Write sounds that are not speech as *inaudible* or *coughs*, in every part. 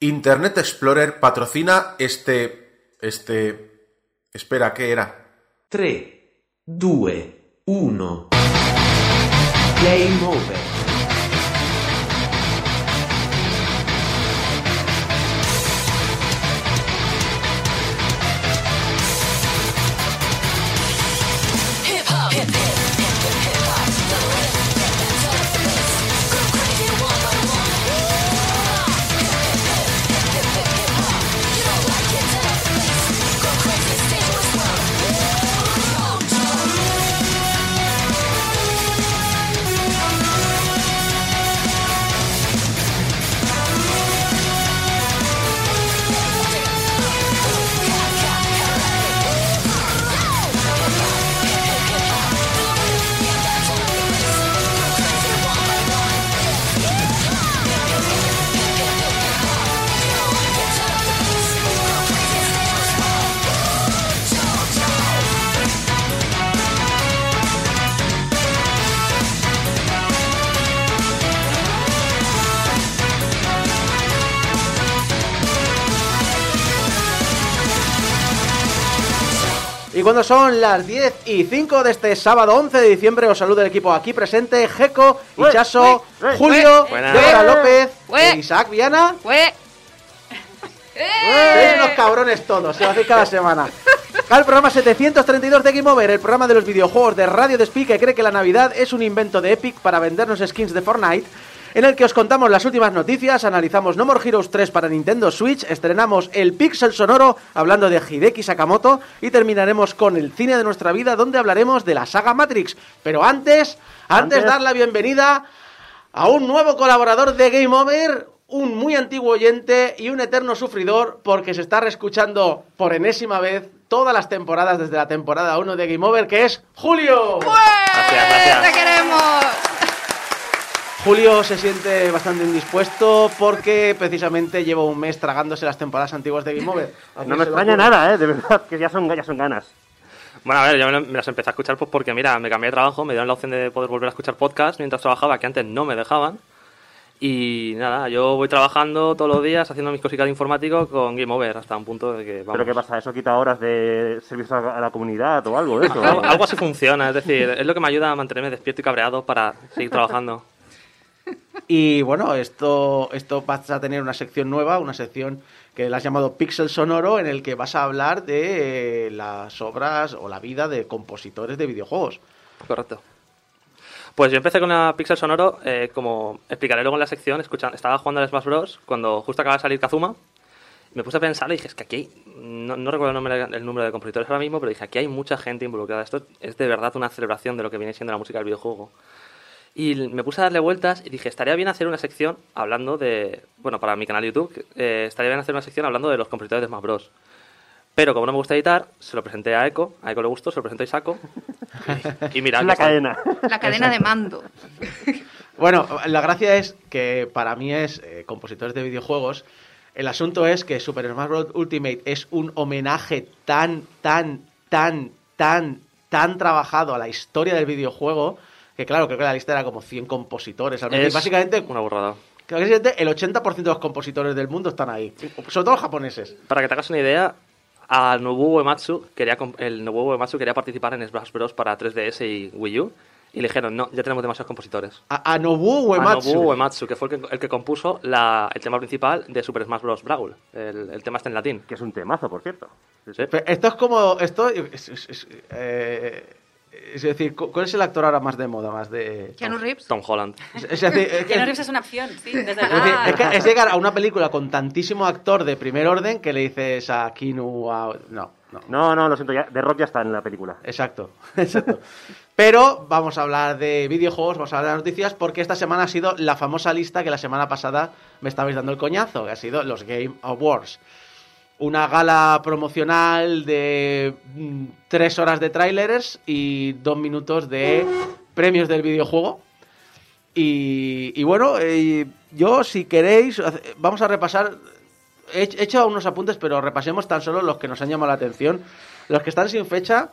Internet Explorer patrocina este... este... Espera, ¿qué era? 3, 2, 1. Game over. Cuando son las 10 y 5 de este sábado 11 de diciembre, os saluda el equipo aquí presente: Jeco, Ichaso, Julio. Débora López, e Isaac Viana. *laughs* Sois unos cabrones todos, se lo hacéis cada semana. Al programa 732 de Game Over, el programa de los videojuegos de Radio Despí que cree que la Navidad es un invento de Epic para vendernos skins de Fortnite, en el que os contamos las últimas noticias, analizamos No More Heroes 3 para Nintendo Switch, estrenamos el Pixel Sonoro hablando de Hideki Sakamoto y terminaremos con el cine de nuestra vida donde hablaremos de la saga Matrix. Pero antes, antes, Antes. dar la bienvenida a un nuevo colaborador de Game Over, un muy antiguo oyente y un eterno sufridor porque se está reescuchando por enésima vez todas las temporadas desde la temporada 1 de Game Over, que es Julio. Gracias, gracias. ¡Te queremos! Julio se siente bastante indispuesto porque precisamente lleva un mes tragándose las temporadas antiguas de Game Over. ¿A *laughs* No me extraña nada, ¿eh? De verdad, que ya son, ya son ganas. Bueno, a ver, yo me, las empecé a escuchar pues porque, mira, me cambié de trabajo, me dieron la opción de poder volver a escuchar podcast mientras trabajaba, que antes no me dejaban. Y nada, yo voy trabajando todos los días haciendo mis cositas de informático con Game Over hasta un punto de que, vamos... ¿Pero qué pasa? ¿Eso quita horas de servicio a a la comunidad o algo de eso? Algo, *laughs* algo así funciona, es decir, es lo que me ayuda a mantenerme despierto y cabreado para seguir trabajando. *laughs* Y bueno, esto, esto vas a tener una sección nueva, una sección que la has llamado Pixel Sonoro, en el que vas a hablar de eh, las obras o la vida de compositores de videojuegos. Correcto. Pues yo empecé con la Pixel Sonoro, eh, como explicaré luego en la sección, escuchan, estaba jugando al Smash Bros. cuando justo acaba de salir Kazuma. Me puse a pensar y dije, es que aquí hay, no, no recuerdo el, nombre- el número de compositores ahora mismo, pero dije, aquí hay mucha gente involucrada. Esto es de verdad una celebración de lo que viene siendo la música del videojuego. Y me puse a darle vueltas y dije, estaría bien hacer una sección hablando de, bueno, para mi canal de YouTube, eh, estaría bien hacer una sección hablando de los compositores de Smash Bros. Pero como no me gusta editar, se lo presenté a Eco, a Eco le gustó, se lo presenté a Isaco. *laughs* Y, y mira, la cadena. La cadena de mando. *laughs* Bueno, la gracia es que para mí es eh, compositores de videojuegos. El asunto es que Super Smash Bros. Ultimate es un homenaje tan, tan, tan, tan, tan trabajado a la historia del videojuego que claro, creo que la lista era como 100 compositores. al menos. Y Es básicamente, una burrada. creo que el 80% de los compositores del mundo están ahí. Sobre todo los japoneses. Para que te hagas una idea, a Nobuo Uematsu quería, el Nobuo Uematsu quería participar en Smash Bros. para 3DS y Wii U. Y le dijeron, no, ya tenemos demasiados compositores. A, a Nobuo Uematsu. A Nobuo Uematsu, que fue el que, el que compuso la- el tema principal de Super Smash Bros. Brawl. El, el tema está en latín. Que es un temazo, por cierto. Sí. Esto es como. Esto es, es- es- eh, es decir, cu- ¿cuál es el actor ahora más de moda? Más de. Keanu Reeves. Tom Holland. Es, es decir, es que- Keanu Reeves es una opción, sí, *laughs* desde es decir, luego. es que es llegar a una película con tantísimo actor de primer orden que le dices a Kinu. a- No, no. No, no, lo siento, ya, The Rock ya está en la película. Exacto, *laughs* exacto. Pero vamos a hablar de videojuegos, vamos a hablar de noticias, porque esta semana ha sido la famosa lista que la semana pasada me estabais dando el coñazo, que ha sido los Game Awards. Una gala promocional de mm, tres horas de trailers y dos minutos de premios del videojuego. Y, y bueno, eh, yo si queréis, vamos a repasar he he hecho unos apuntes, pero repasemos tan solo los que nos han llamado la atención. Los que están sin fecha,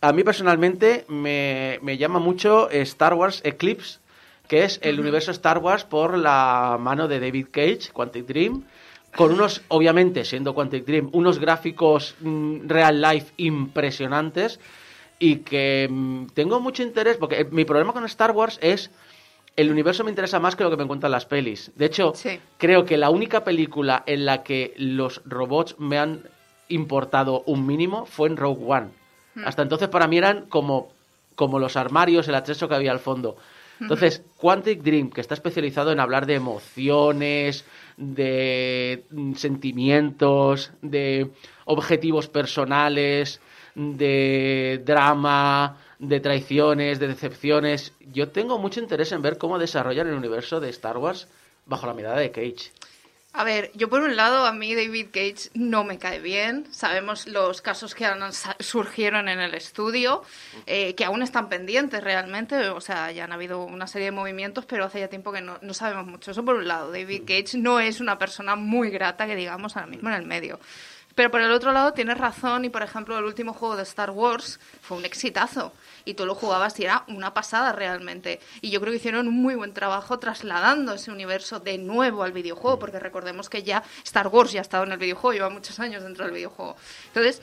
a mí personalmente me, me llama mucho Star Wars Eclipse, que es el universo Star Wars por la mano de David Cage, Quantic Dream. Con unos, obviamente, siendo Quantic Dream, unos gráficos mm, real life impresionantes y que mm, tengo mucho interés, porque eh, mi problema con Star Wars es el universo me interesa más que lo que me cuentan las pelis. De hecho, Sí. creo que la única película en la que los robots me han importado un mínimo fue en Rogue One. Hasta entonces para mí eran como, como los armarios, el acceso que había al fondo. Entonces, Quantic Dream, que está especializado en hablar de emociones, de mm, sentimientos, de objetivos personales, de drama, de traiciones, de decepciones. Yo tengo mucho interés en ver cómo desarrollan el universo de Star Wars bajo la mirada de Cage. A ver, yo por un lado, a mí David Cage no me cae bien. Sabemos los casos que han- surgieron en el estudio, eh, que aún están pendientes realmente. O sea, ya han habido una serie de movimientos, pero hace ya tiempo que no, no sabemos mucho. Eso por un lado. David Cage no es una persona muy grata, que digamos, ahora mismo en el medio. Pero por el otro lado tienes razón y, por ejemplo, el último juego de Star Wars fue un exitazo. Y tú lo jugabas y era una pasada realmente. Y yo creo que hicieron un muy buen trabajo trasladando ese universo de nuevo al videojuego, porque recordemos que ya Star Wars ya ha estado en el videojuego, lleva muchos años dentro del videojuego. Entonces,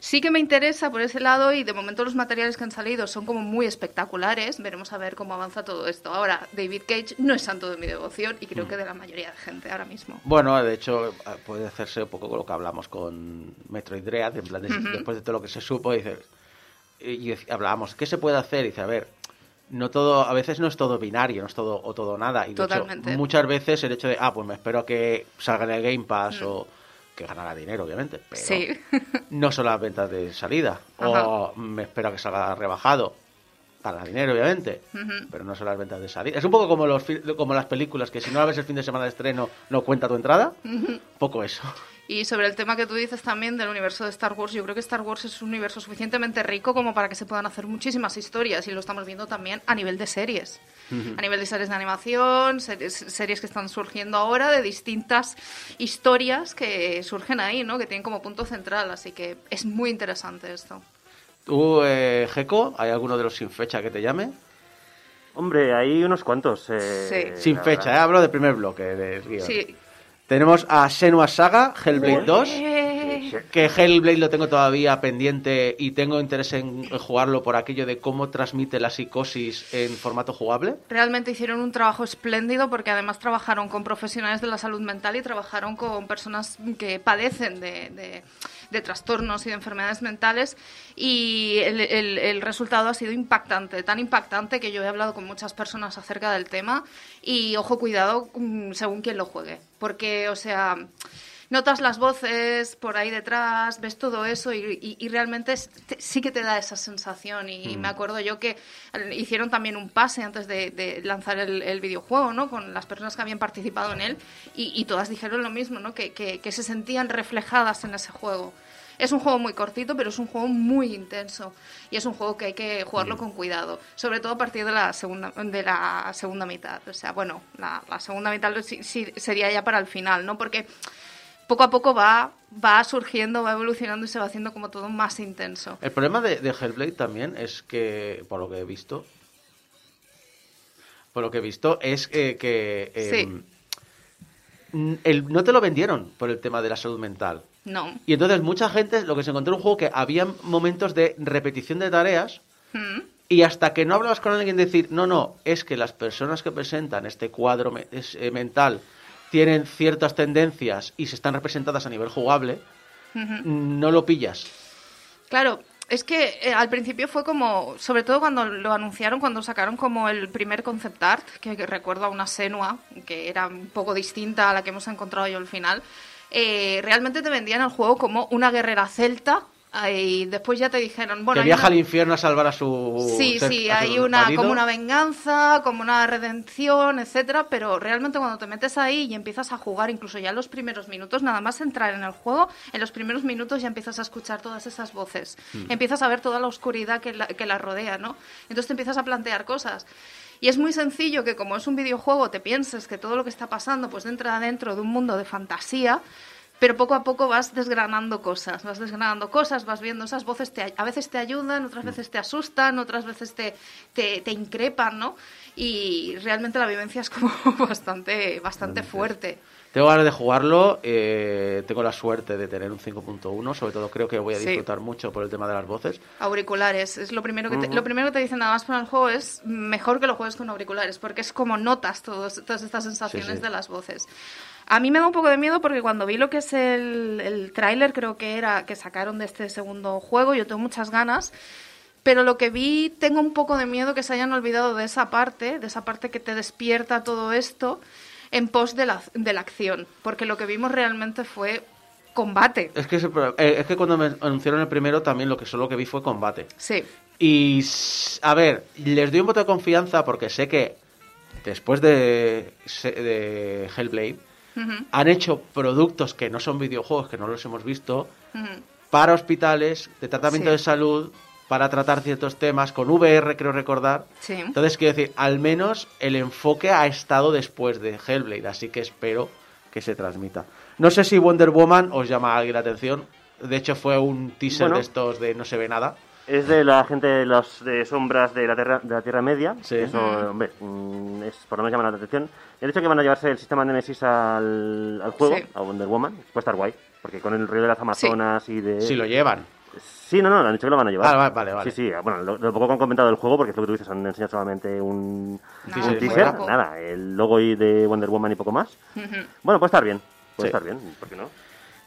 sí que me interesa por ese lado y de momento los materiales que han salido son como muy espectaculares. Veremos a ver cómo avanza todo esto. Ahora, David Cage no es santo de mi devoción y creo que de la mayoría de gente ahora mismo. Bueno, de hecho, eh, puede hacerse un poco con lo que hablamos con Metroid Dread, en plan, de- después de todo lo que se supo, dices, y, hablábamos, ¿qué se puede hacer? Y dice, a ver, no todo, a veces no es todo binario, no es todo o todo nada. Y de Totalmente. hecho, muchas veces el hecho de, ah, pues me espero a que salga en el Game Pass o que ganará dinero, obviamente, pero Sí. *laughs* no son las ventas de salida. O me espero a que salga rebajado. Para dinero, obviamente, pero no son las ventas de salida. Es un poco como, los, como las películas, que si no la ves el fin de semana de estreno, no cuenta tu entrada. Poco eso. Y sobre el tema que tú dices también del universo de Star Wars, yo creo que Star Wars es un universo suficientemente rico como para que se puedan hacer muchísimas historias y lo estamos viendo también a nivel de series. A nivel de series de animación, series, series que están surgiendo ahora de distintas historias que surgen ahí, ¿no? Que tienen como punto central, así que es muy interesante esto. ¿Tú, eh, Geco, hay alguno de los sin fecha que te llame? Hombre, hay unos cuantos. eh, Sí. Sin fecha, ¿eh? hablo del primer bloque del guion. Sí. Tenemos a Senua Saga, Hellblade 2, Eh, que Hellblade lo tengo todavía pendiente y tengo interés en en jugarlo por aquello de cómo transmite la psicosis en formato jugable. Realmente hicieron un trabajo espléndido porque además trabajaron con profesionales de la salud mental y trabajaron con personas que padecen de, de- de trastornos y de enfermedades mentales y el, el- el resultado ha sido impactante, tan impactante que yo he hablado con muchas personas acerca del tema y ojo cuidado mm, según quien lo juegue, porque o sea... Notas las voces por ahí detrás, ves todo eso y, y- y realmente es- te- sí que te da esa sensación. Y me acuerdo yo que hicieron también un pase antes de, de lanzar el, el videojuego, ¿no? Con las personas que habían participado en él y, y todas dijeron lo mismo, ¿no? Que, que- que se sentían reflejadas en ese juego. Es un juego muy cortito, pero es un juego muy intenso y es un juego que hay que jugarlo con cuidado, sobre todo a partir de la segunda de la segunda mitad. O sea, bueno, la, la segunda mitad sí- sí sería ya para el final, ¿no? Porque poco a poco va, va surgiendo, va evolucionando y se va haciendo como todo más intenso. El problema de, de Hellblade también es que, por lo que he visto, por lo que he visto, es eh, que eh, mm, el- no te lo vendieron por el tema de la salud mental. No. Y entonces mucha gente lo que se encontró en un juego que había momentos de repetición de tareas Mm. y hasta que no hablabas con alguien decir, no, no, es que las personas que presentan este cuadro me- es- eh, mental tienen ciertas tendencias y se están representadas a nivel jugable, no lo pillas. Claro, es que eh, al principio fue como, sobre todo cuando lo anunciaron, cuando sacaron como el primer concept art, que, que recuerdo a una Senua, que era un poco distinta a la que hemos encontrado yo al final, eh, realmente te vendían el juego como una guerrera celta. Y después ya te dijeron, bueno, que viaja una- al infierno a salvar a su... Sí, ser- sí, hay una marido. como una venganza, como una redención, etcétera, pero realmente cuando te metes ahí y empiezas a jugar, incluso ya en los primeros minutos, nada más entrar en el juego, en los primeros minutos ya empiezas a escuchar todas esas voces, empiezas a ver toda la oscuridad que la, que la rodea, ¿no? Entonces te empiezas a plantear cosas. Y es muy sencillo que como es un videojuego te pienses que todo lo que está pasando pues entra dentro de un mundo de fantasía, pero poco a poco vas desgranando cosas, vas desgranando cosas, vas viendo esas voces, te, a veces te ayudan, otras veces te asustan, otras veces te, te, te increpan, ¿no? Y realmente la vivencia es como *laughs* bastante, bastante fuerte. Tengo ganas de jugarlo, eh, tengo la suerte de tener un 5.1, sobre todo creo que voy a Sí. disfrutar mucho por el tema de las voces. Auriculares, es lo primero que te, lo primero que te dicen nada más para el juego es mejor que lo juegues con auriculares, porque es como notas todos, todas estas sensaciones Sí, sí. de las voces. A mí me da un poco de miedo porque cuando vi lo que es el, el tráiler, creo que era que sacaron de este segundo juego, yo tengo muchas ganas, pero lo que vi tengo un poco de miedo que se hayan olvidado de esa parte, de esa parte que te despierta todo esto en pos de la, de la acción, porque lo que vimos realmente fue combate. Es que, ese eh, es que cuando me anunciaron el primero también lo que solo que vi fue combate. Sí. Y, a ver, les doy un voto de confianza porque sé que después de, de Hellblade han hecho productos que no son videojuegos, que no los hemos visto, para hospitales, de tratamiento Sí. de salud, para tratar ciertos temas, con VR, creo recordar. Sí. Entonces, quiero decir, al menos el enfoque ha estado después de Hellblade, así que espero que se transmita. No sé si Wonder Woman os llama a alguien la atención. De hecho, fue un teaser Bueno. de estos de no se ve nada. Es de la gente de las de sombras de la Tierra, de la tierra Media. Sí. Eso, hombre, mm, es, por lo menos llama la atención. Han dicho que van a llevarse el sistema Nemesis al, al juego, Sí. a Wonder Woman. Puede estar guay, porque con el rollo de las Amazonas y de... Si lo llevan. Sí, no, no, han dicho que lo van a llevar. Vale, vale, vale. Sí, sí, bueno, lo, lo poco que han comentado del juego, porque es lo que tú dices, han enseñado solamente un, No, teaser un muy teaser, nada, el logo y de Wonder Woman y poco más. Bueno, puede estar bien, puede Sí. estar bien, ¿por qué no?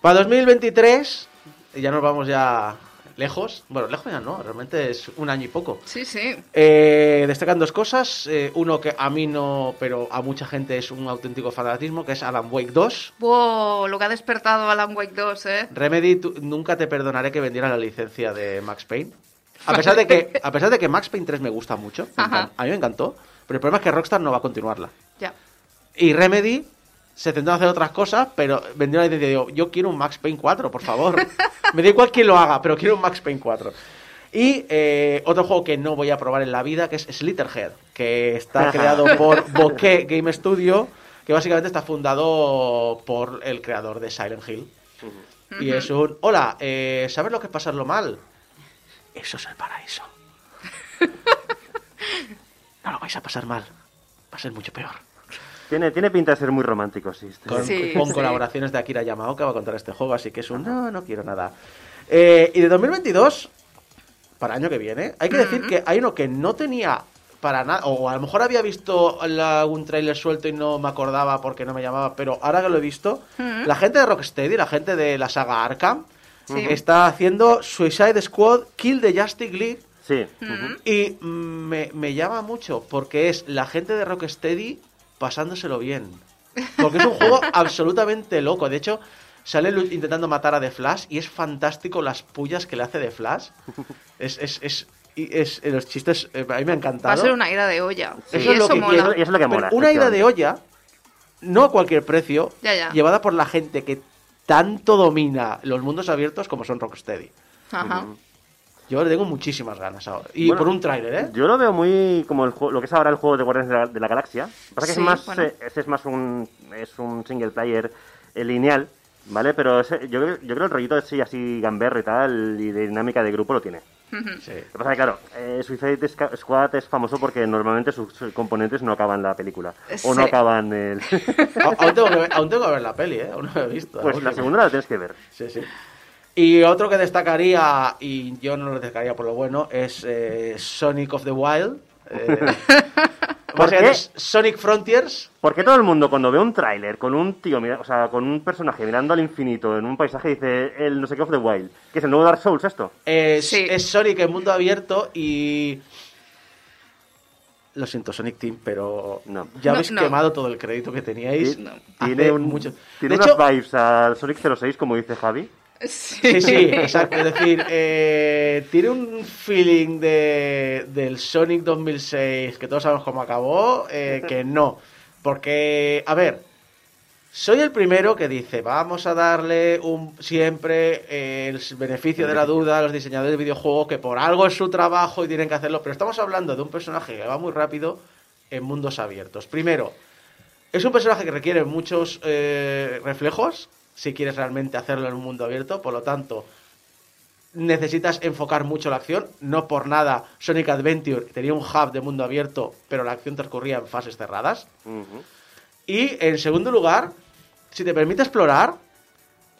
Para 2023, y ya nos vamos ya lejos. Bueno, lejos ya no, realmente es un año y poco. Sí, sí. Eh, destacan dos cosas. Eh, uno que a mí no, pero a mucha gente es un auténtico fanatismo, que es Alan Wake 2. Wow, lo que ha despertado Alan Wake 2, ¿eh? Remedy, tú- nunca te perdonaré que vendiera la licencia de Max Payne. A pesar de que, *laughs* a pesar de que Max Payne 3 me gusta mucho, me a mí me encantó, pero el problema es que Rockstar no va a continuarla. Ya. Y Remedy se centró en hacer otras cosas, pero vendió la licencia y digo, yo quiero un Max Payne 4, por favor. *laughs* me da igual quién lo haga, pero quiero un Max Payne 4. Y eh, otro juego que no voy a probar en la vida, que es Slitterhead, que está creado por *laughs* Bokeh Game Studio, que básicamente está fundado por el creador de Silent Hill. Y es un, hola, eh, ¿sabes lo que es pasarlo mal? Eso es el paraíso. *laughs* No lo vais a pasar mal, va a ser mucho peor. Tiene, tiene pinta de ser muy romántico, sí. este. Con, Sí, con sí. colaboraciones de Akira Yamaoka va a contar este juego, así que es un no, no quiero nada. Eh, y de 2022, para año que viene, hay que decir que hay uno que no tenía para nada, o a lo mejor había visto la- un tráiler suelto y no me acordaba porque no me llamaba, pero ahora que lo he visto, la gente de Rocksteady, la gente de la saga Arkham, Sí. está haciendo Suicide Squad Kill the Justice League Sí. y me, me llama mucho porque es la gente de Rocksteady pasándoselo bien. Porque es un juego *laughs* absolutamente loco. De hecho, sale lu- intentando matar a The Flash y es fantástico las pullas que le hace The Flash. Es, es, es, y es- los chistes, eh, a mí me ha encantado. Va a ser una ira de olla. Eso y es lo eso que mola. quiero. Y eso es lo que mola. una ida de olla, no a cualquier precio, Ya, ya. llevada por la gente que tanto domina los mundos abiertos como son Rocksteady. Ajá. Yo le tengo muchísimas ganas ahora. Y Bueno, por un tráiler, ¿eh? Yo lo veo muy como el juego, lo que es ahora el juego de Guardianes de la, de la Galaxia. Pasa que Sí, es más, bueno. eh, ese es más un, es un single player eh, lineal, ¿vale? Pero ese- yo, creo- yo creo el rollito así, así gamberro y tal, y de dinámica de grupo lo tiene. Sí. Lo que pasa que, claro, eh, Suicide Squad es famoso porque normalmente sus, componentes no acaban la película. O no acaban el... *laughs* Aún, tengo que ver, aún tengo que ver la peli, ¿eh? Aún no la he visto. pues la segunda la tienes que ver. Sí, sí. Y otro que destacaría, y yo no lo destacaría por lo bueno, es eh, Sonic of the Wild. Eh, *laughs* ¿Por qué? es Sonic Frontiers. Porque todo el mundo cuando ve un tráiler con un tío, mira- o sea, con un personaje mirando al infinito en un paisaje dice el no sé qué of the Wild, que es el nuevo Dark Souls esto. Es, Sí. es Sonic en mundo abierto y... Lo siento, Sonic Team, pero No. ya No, habéis no. quemado todo el crédito que teníais. Tiene, un, mucho. tiene de unas hecho, vibes al Sonic 06, como dice Javi. Sí, sí, exacto. Es decir, eh, tiene un feeling de, del Sonic 2006, que todos sabemos cómo acabó, eh, que no. Porque, a ver, soy el primero que dice, vamos a darle un siempre eh, el beneficio de la duda a los diseñadores de videojuegos, que por algo es su trabajo y tienen que hacerlo, pero estamos hablando de un personaje que va muy rápido en mundos abiertos. Primero, es un personaje que requiere muchos eh, reflejos si quieres realmente hacerlo en un mundo abierto, por lo tanto necesitas enfocar mucho la acción, no por nada Sonic Adventure tenía un hub de mundo abierto, pero la acción transcurría en fases cerradas. Y en segundo lugar, si te permite explorar,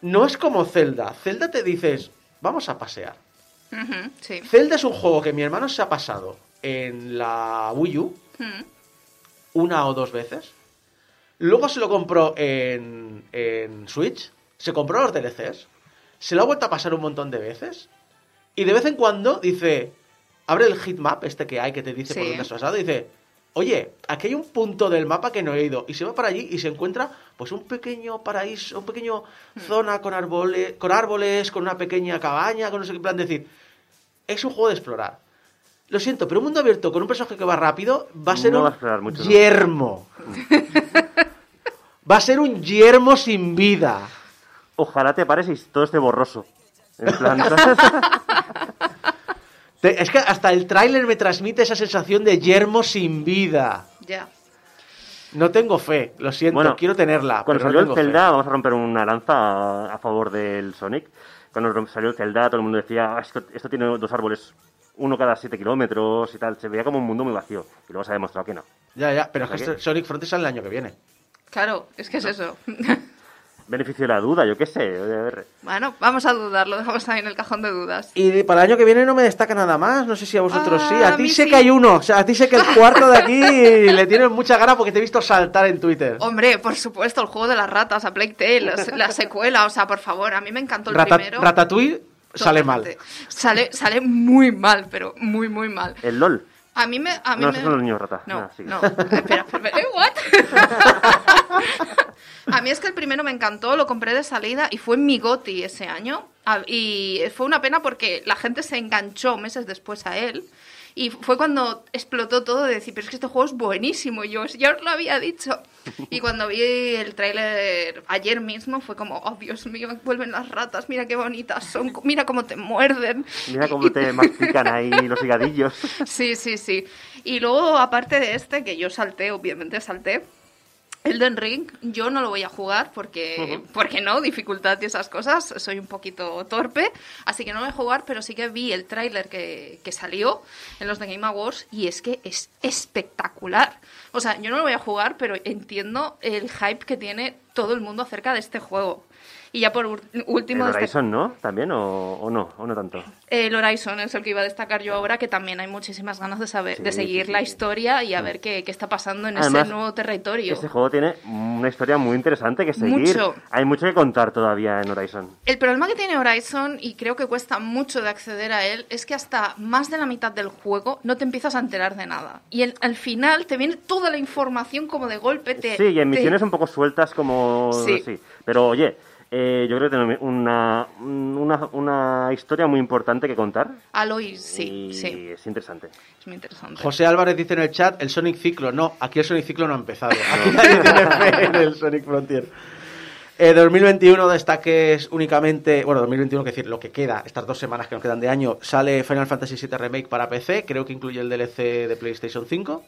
no es como Zelda. Zelda te dices, vamos a pasear. Sí. Zelda es un juego que mi hermano se ha pasado en la Wii U una o dos veces. Luego se lo compró en, en Switch. Se compró los DLCs. Se lo ha vuelto a pasar un montón de veces. Y de vez en cuando dice, abre el hitmap este que hay que te dice por dónde has pasado. Y dice, oye, aquí hay un punto del mapa que no he ido. Y se va para allí y se encuentra pues un pequeño paraíso, un pequeño zona con árboles, con árboles, con una pequeña cabaña, con no sé qué plan. Decir, es un juego de explorar. Lo siento, pero un mundo abierto con un personaje que va rápido va a ser No un a yermo. va a ser un yermo sin vida. Ojalá te pares y todo esté borroso. En *laughs* plan, es que hasta el tráiler me transmite esa sensación de yermo sin vida. Ya. No tengo fe, lo siento, Bueno, quiero tenerla. Cuando pero no salió el fe. Zelda, vamos a romper una lanza a, a favor del Sonic. Cuando salió el Zelda, todo el mundo decía, "Ah, esto, esto tiene dos árboles, uno cada 7 kilómetros y tal. Se veía como un mundo muy vacío. Y luego se ha demostrado que no. Ya, ya, pero es que O sea que- Sonic Frontier sale el año que viene. Claro, es que es eso. *laughs* Beneficio de la duda, yo qué sé. a ver. bueno, vamos a dudarlo, dejamos ahí en el cajón de dudas. Y para el año que viene no me destaca nada más. No sé si a vosotros Ah, sí. A a ti sé sí. que hay uno. O sea, a ti sé que el *laughs* cuarto de aquí le tienes mucha gana porque te he visto saltar en Twitter. Hombre, por supuesto, el juego de las ratas, a Plague Tale, la, la secuela, o sea, por favor, a mí me encantó el Rata- primero. Ratatouille sale mal. Sale, sale muy mal, pero muy, muy mal. El LOL. A mí me... A mí No, me... son los niños rata. No, Ah, sí. no. Espera, espera. ¿eh, *laughs* what? a mí es que el primero me encantó, lo compré de salida y fue en mi GOTY ese año. Y fue una pena porque la gente se enganchó meses después a él. Y fue cuando explotó todo de decir, pero es que este juego es buenísimo. Y yo, ya os lo había dicho. Y cuando vi el tráiler ayer mismo fue como, oh Dios mío, vuelven las ratas, mira qué bonitas son, mira cómo te muerden. Mira cómo te *laughs* mastican ahí los higadillos. Sí, sí, sí. Y luego, aparte de este, que yo salté, obviamente salté, Elden Ring, yo no lo voy a jugar porque, porque no, dificultad y esas cosas, soy un poquito torpe, así que no lo voy a jugar, pero sí que vi el tráiler que, que salió en los de Game Awards y es que es espectacular. O sea, yo no lo voy a jugar, pero entiendo el hype que tiene todo el mundo acerca de este juego. Y ya por El último... este- Horizon, ¿no? ¿También o, o no? ¿O no tanto? el Horizon es el que iba a destacar yo ahora, que también hay muchísimas ganas de saber, Sí, de seguir sí, la historia y a ver qué, qué está pasando en Además, ese nuevo territorio. Este juego tiene una historia muy interesante que seguir. Mucho. Hay mucho que contar todavía en Horizon. El problema que tiene Horizon, y creo que cuesta mucho de acceder a él, es que hasta más de la mitad del juego no te empiezas a enterar de nada. Y el- al final te viene toda la información como de golpe. Te, Sí, y en te- misiones un poco sueltas como... Sí. Sí. Pero oye, eh, yo creo que tiene una, una, una historia muy importante que contar. Aloy, sí, y sí, es interesante. es muy interesante. José Álvarez dice en el chat el Sonic Ciclo. No, aquí el Sonic Ciclo no ha empezado. Aquí nadie tiene fe en el Sonic Frontier. Eh, 2021 destaques únicamente, bueno, 2021, que decir, lo que queda, estas dos semanas que nos quedan de año, sale Final Fantasy VII Remake para PC, creo que incluye el DLC de PlayStation 5.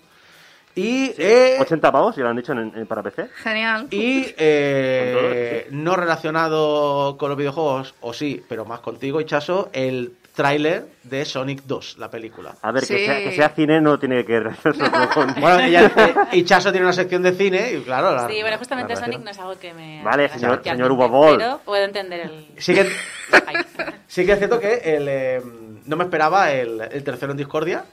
Y, eh, 80 pavos, ya lo han dicho en- en- para PC. Genial. y eh, no relacionado con los videojuegos, o sí, pero más contigo, Ichaso, el tráiler de Sonic 2, la película. A ver, que, Sí. sea, que sea cine no tiene que ver *laughs* con... Bueno, eh, Ichaso tiene una sección de cine y claro... la- Sí, bueno, justamente la Sonic no es algo que me... Vale, señor- señor. Pero puedo entender el... Sí que, *laughs* sí que es cierto que el, eh, no me esperaba el, el tercero en Discordia.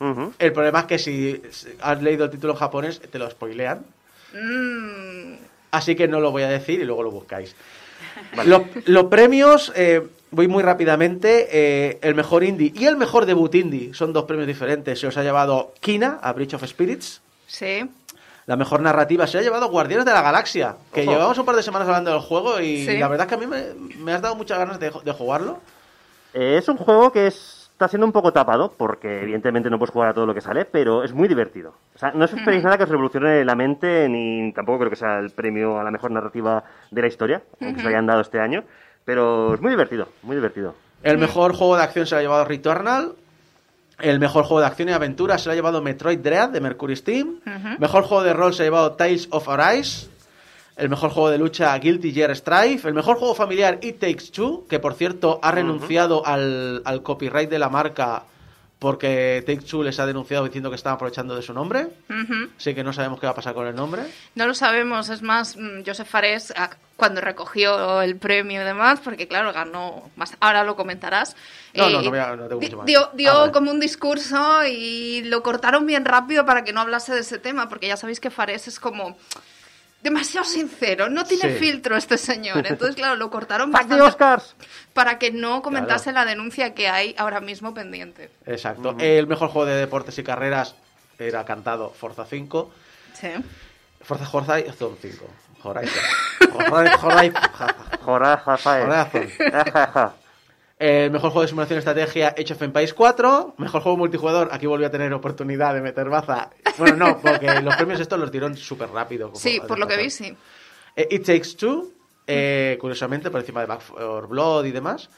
Ujú. El problema es que si has leído el título en japonés, te lo spoilean. Mm, Así que no lo voy a decir y luego lo buscáis. *laughs* Los, los premios, eh, voy muy rápidamente. eh, el mejor indie y el mejor debut indie son dos premios diferentes. Se os ha llevado Kina a Bridge of Spirits. sí. La mejor narrativa se ha llevado Guardianes de la Galaxia. Que Ojo. llevamos un par de semanas hablando del juego y Sí. la verdad es que a mí me, me has dado muchas ganas de, de jugarlo. Eh, es un juego que es- está siendo un poco tapado, porque evidentemente no puedes jugar a todo lo que sale, pero es muy divertido. O sea, no os esperéis nada que os revolucione la mente, ni tampoco creo que sea el premio a la mejor narrativa de la historia, aunque se lo hayan dado este año, pero es muy divertido, muy divertido. El mejor juego de acción se lo ha llevado Returnal. El mejor juego de acción y aventura se lo ha llevado Metroid Dread de Mercury Steam. Mejor juego de rol se ha llevado Tales of Arise. El mejor juego de lucha Guilty Gear Strife. El mejor juego familiar It Takes Two, que por cierto ha renunciado al, al copyright de la marca porque Take-Two les ha denunciado diciendo que están aprovechando de su nombre. Así que no sabemos qué va a pasar con el nombre. No lo sabemos, es más, mm, Joseph Fares, a- cuando recogió el premio y demás, porque claro, ganó más, ahora lo comentarás. eh, No, no, no voy a- no tengo mucho más. Dio, dio Ah, vale. como un discurso y lo cortaron bien rápido para que no hablase de ese tema, porque ya sabéis que Fares es como demasiado sincero, no tiene Sí. filtro este señor. Entonces, claro, lo cortaron ¡Fuck the bastante Oscars! para que no comentase la denuncia que hay ahora mismo pendiente. Exacto. El mejor juego de deportes y carreras era cantado Forza 5. Sí. Forza Horizon *laughs* 5. Horizon. Horizon. Horizon. *laughs* Horizon. El mejor juego de simulación y estrategia Age of Empires 4. Mejor juego multijugador. Aquí volví a tener oportunidad de meter baza. Bueno, no, porque los premios estos los dieron súper rápido. como Sí, por lo que vi, sí. Eh, It Takes Two, eh, curiosamente, por encima de Back 4 Blood y demás.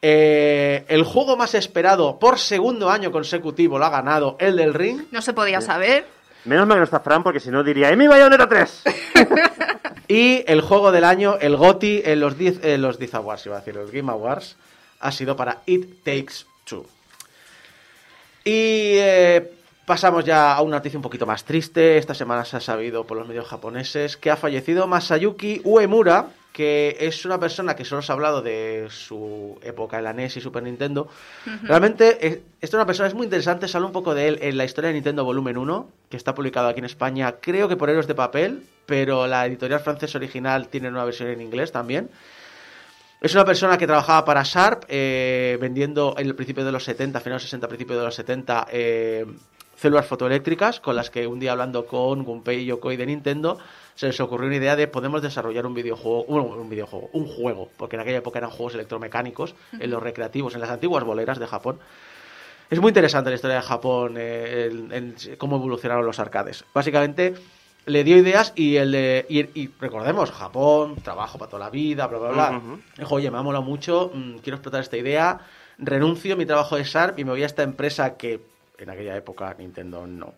Eh, el juego más esperado por segundo año consecutivo lo ha ganado el del Ring. No se podía saber. Menos mal que no está Fran, porque si no diría ¡Emi Bayonetta 3! *laughs* Y el juego del año, el GOTY, en los 10 en los 10 Awards, iba a decir, los Game Awards, ha sido para It Takes Two. Y eh, pasamos ya a una noticia un poquito más triste. Esta semana se ha sabido por los medios japoneses que ha fallecido Masayuki Uemura, que es una persona que solo se ha hablado de su época en la NES y Super Nintendo. Realmente, es- esta es una persona, es muy interesante, sale un poco de él en la historia de Nintendo Volumen 1, que está publicado aquí en España, creo que por Héroes de Papel, pero la editorial francesa original tiene una versión en inglés también. Es una persona que trabajaba para Sharp, eh, vendiendo en el principio de los 70, finales 60, principio de los 70, eh, células fotoeléctricas, con las que un día hablando con Gunpei Yokoi de Nintendo, se les ocurrió una idea de podemos desarrollar un videojuego, bueno, un videojuego, un juego, porque en aquella época eran juegos electromecánicos, en los recreativos, en las antiguas boleras de Japón. Es muy interesante la historia de Japón, eh, cómo evolucionaron los arcades. Básicamente le dio ideas y el de- y, y recordemos, Japón, trabajo para toda la vida, bla, bla, bla. Dijo, oye, me ha molado mucho, mm, quiero explotar esta idea, renuncio a mi trabajo de Sharp y me voy a esta empresa que en aquella época Nintendo no.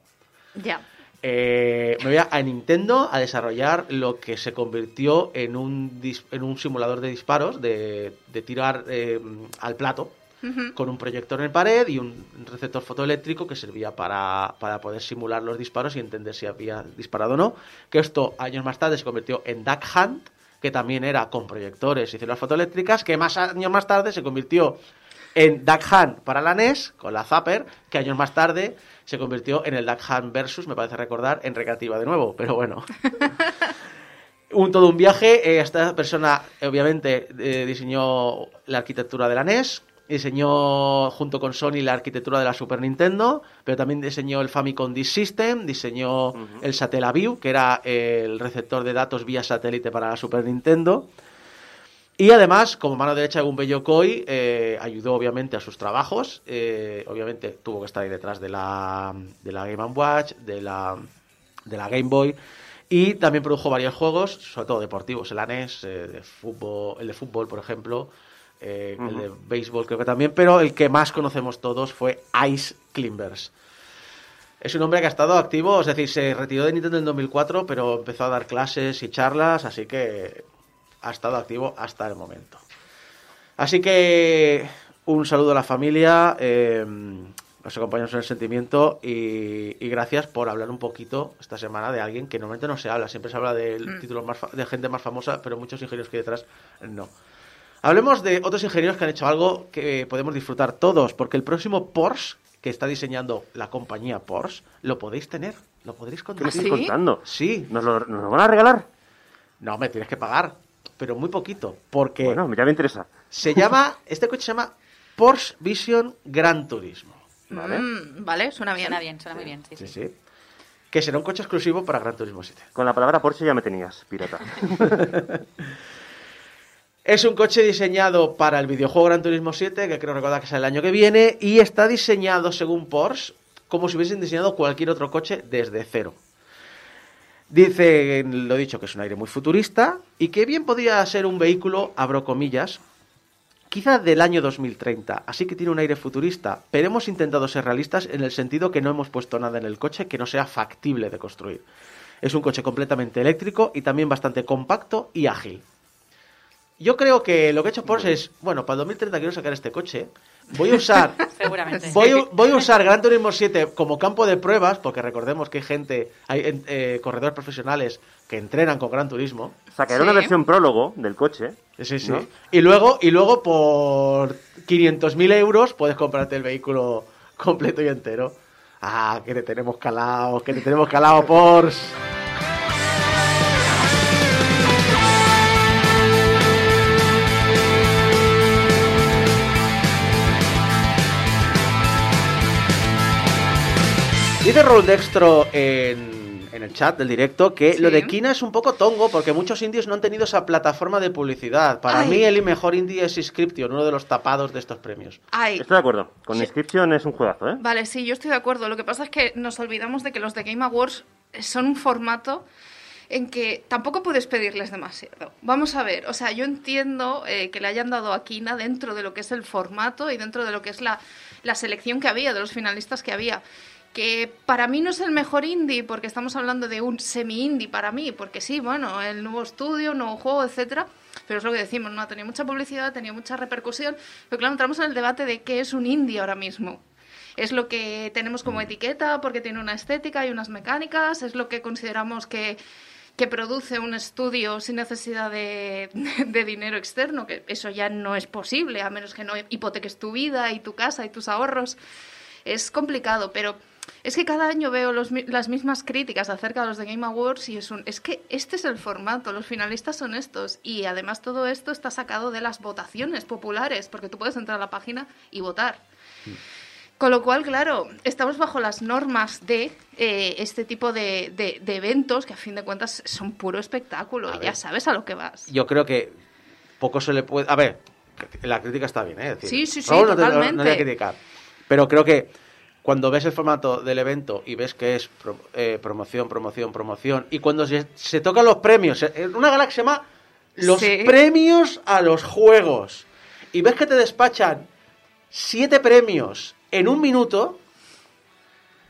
Ya. Eh, me voy a, a Nintendo a desarrollar lo que se convirtió en un, dis- en un simulador de disparos, de, de tirar eh, al plato, Con un proyector en pared y un receptor fotoeléctrico que servía para, para poder simular los disparos y entender si había disparado o no. Que esto años más tarde se convirtió en Duck Hunt, que también era con proyectores y células fotoeléctricas, que más años más tarde se convirtió en Duck Hunt para la NES, con la Zapper, que años más tarde se convirtió en el Duck Hunt Versus, me parece recordar, en recreativa de nuevo, pero bueno. *laughs* un todo un viaje. eh, esta persona, obviamente, eh, diseñó la arquitectura de la NES, diseñó junto con Sony la arquitectura de la Super Nintendo, pero también diseñó el Famicom Disk System, diseñó el Satellaview, que era el receptor de datos vía satélite para la Super Nintendo. Y además, como mano derecha de Gunpei Yokoi, eh, ayudó obviamente a sus trabajos. eh, obviamente tuvo que estar ahí detrás de la, de la Game Watch, de la, de la Game Boy. Y también produjo varios juegos, sobre todo deportivos, el NES, eh, de fútbol, el de fútbol, por ejemplo, eh, el de béisbol creo que también, pero el que más conocemos todos fue Ice Climbers. Es un hombre que ha estado activo, es decir, se retiró de Nintendo en 2004, pero empezó a dar clases y charlas, así que ha estado activo hasta el momento. Así que un saludo a la familia, eh, nos acompañamos en el sentimiento y, y gracias por hablar un poquito esta semana de alguien que normalmente no se habla, siempre se habla de títulos más fa- de gente más famosa, pero muchos ingenieros que hay detrás no. Hablemos de otros ingenieros que han hecho algo que podemos disfrutar todos, porque el próximo Porsche que está diseñando la compañía Porsche lo podéis tener, lo podréis ¿Qué me conducir. estás ¿Sí? contando? Sí, ¿Nos lo, nos lo van a regalar? no, me tienes que pagar, pero muy poquito, porque Bueno, ya me interesa. se llama, *laughs* este coche se llama Porsche Vision Gran Turismo. Vale. Mm, vale, suena bien. Suena bien, suena muy bien. Sí, Sí, sí. sí. Que será un coche exclusivo para Gran Turismo 7. Con la palabra Porsche ya me tenías, pirata. *laughs* Es un coche diseñado para el videojuego Gran Turismo 7, que creo recordar que sale el año que viene, y está diseñado, según Porsche, como si hubiesen diseñado cualquier otro coche desde cero. Dice, lo dicho, que es un aire muy futurista y que bien podría ser un vehículo, abro comillas, quizá del año 2030, así que tiene un aire futurista, pero hemos intentado ser realistas en el sentido que no hemos puesto nada en el coche que no sea factible de construir. Es un coche completamente eléctrico y también bastante compacto y ágil. Yo creo que lo que ha hecho Porsche es, bueno, para el 2030 quiero sacar este coche, voy a usar *laughs* Seguramente. Voy, a- voy a usar Gran Turismo 7 como campo de pruebas, porque recordemos que hay gente, hay eh, corredores profesionales que entrenan con Gran Turismo. Sacaré Sí. una versión prólogo del coche. Sí, sí. ¿No? Y luego, y luego por 500.000 euros puedes comprarte el vehículo completo y entero. Ah, que te tenemos calado, que te tenemos calado, Porsche. Dice Raúl Dextro en, en el chat del directo que Sí. lo de Kina es un poco tongo porque muchos indios no han tenido esa plataforma de publicidad. Para Ay. mí el mejor indie es Inscription, uno de los tapados de estos premios. Ay, Estoy de acuerdo. Con Sí. Inscription es un juegazo, ¿eh? Vale, sí, yo estoy de acuerdo. Lo que pasa es que nos olvidamos de que los de Game Awards son un formato en que tampoco puedes pedirles demasiado. Vamos a ver, o sea, yo entiendo eh, que le hayan dado a Kina dentro de lo que es el formato y dentro de lo que es la, la selección que había, de los finalistas que había. Que para mí no es el mejor indie, porque estamos hablando de un semi-indie para mí, porque sí, bueno, el nuevo estudio, nuevo juego, etcétera, pero es lo que decimos, no ha tenido mucha publicidad, ha tenido mucha repercusión, pero claro, entramos en el debate de qué es un indie ahora mismo. Es lo que tenemos como etiqueta porque tiene una estética y unas mecánicas, es lo que consideramos que, que produce un estudio sin necesidad de, *laughs* de dinero externo, que eso ya no es posible, a menos que no hipoteques tu vida y tu casa y tus ahorros. Es complicado, pero es que cada año veo los las mismas críticas acerca de los de Game Awards y es un es que este es el formato, los finalistas son estos y además todo esto está sacado de las votaciones populares, porque tú puedes entrar a la página y votar. Con lo cual, claro, estamos bajo las normas de eh, este tipo de, de- de eventos que a fin de cuentas son puro espectáculo y ya sabes a lo que vas. Yo creo que poco se le puede... A ver, la crítica está bien, ¿eh? Es decir, Sí, sí, sí, Raúl no no- totalmente. no le voy a criticar. Pero creo que cuando ves el formato del evento y ves que es pro- eh, promoción, promoción, promoción, y cuando se, se tocan los premios, en una gala que se llama Los Sí. premios a los juegos, y ves que te despachan siete premios en un minuto,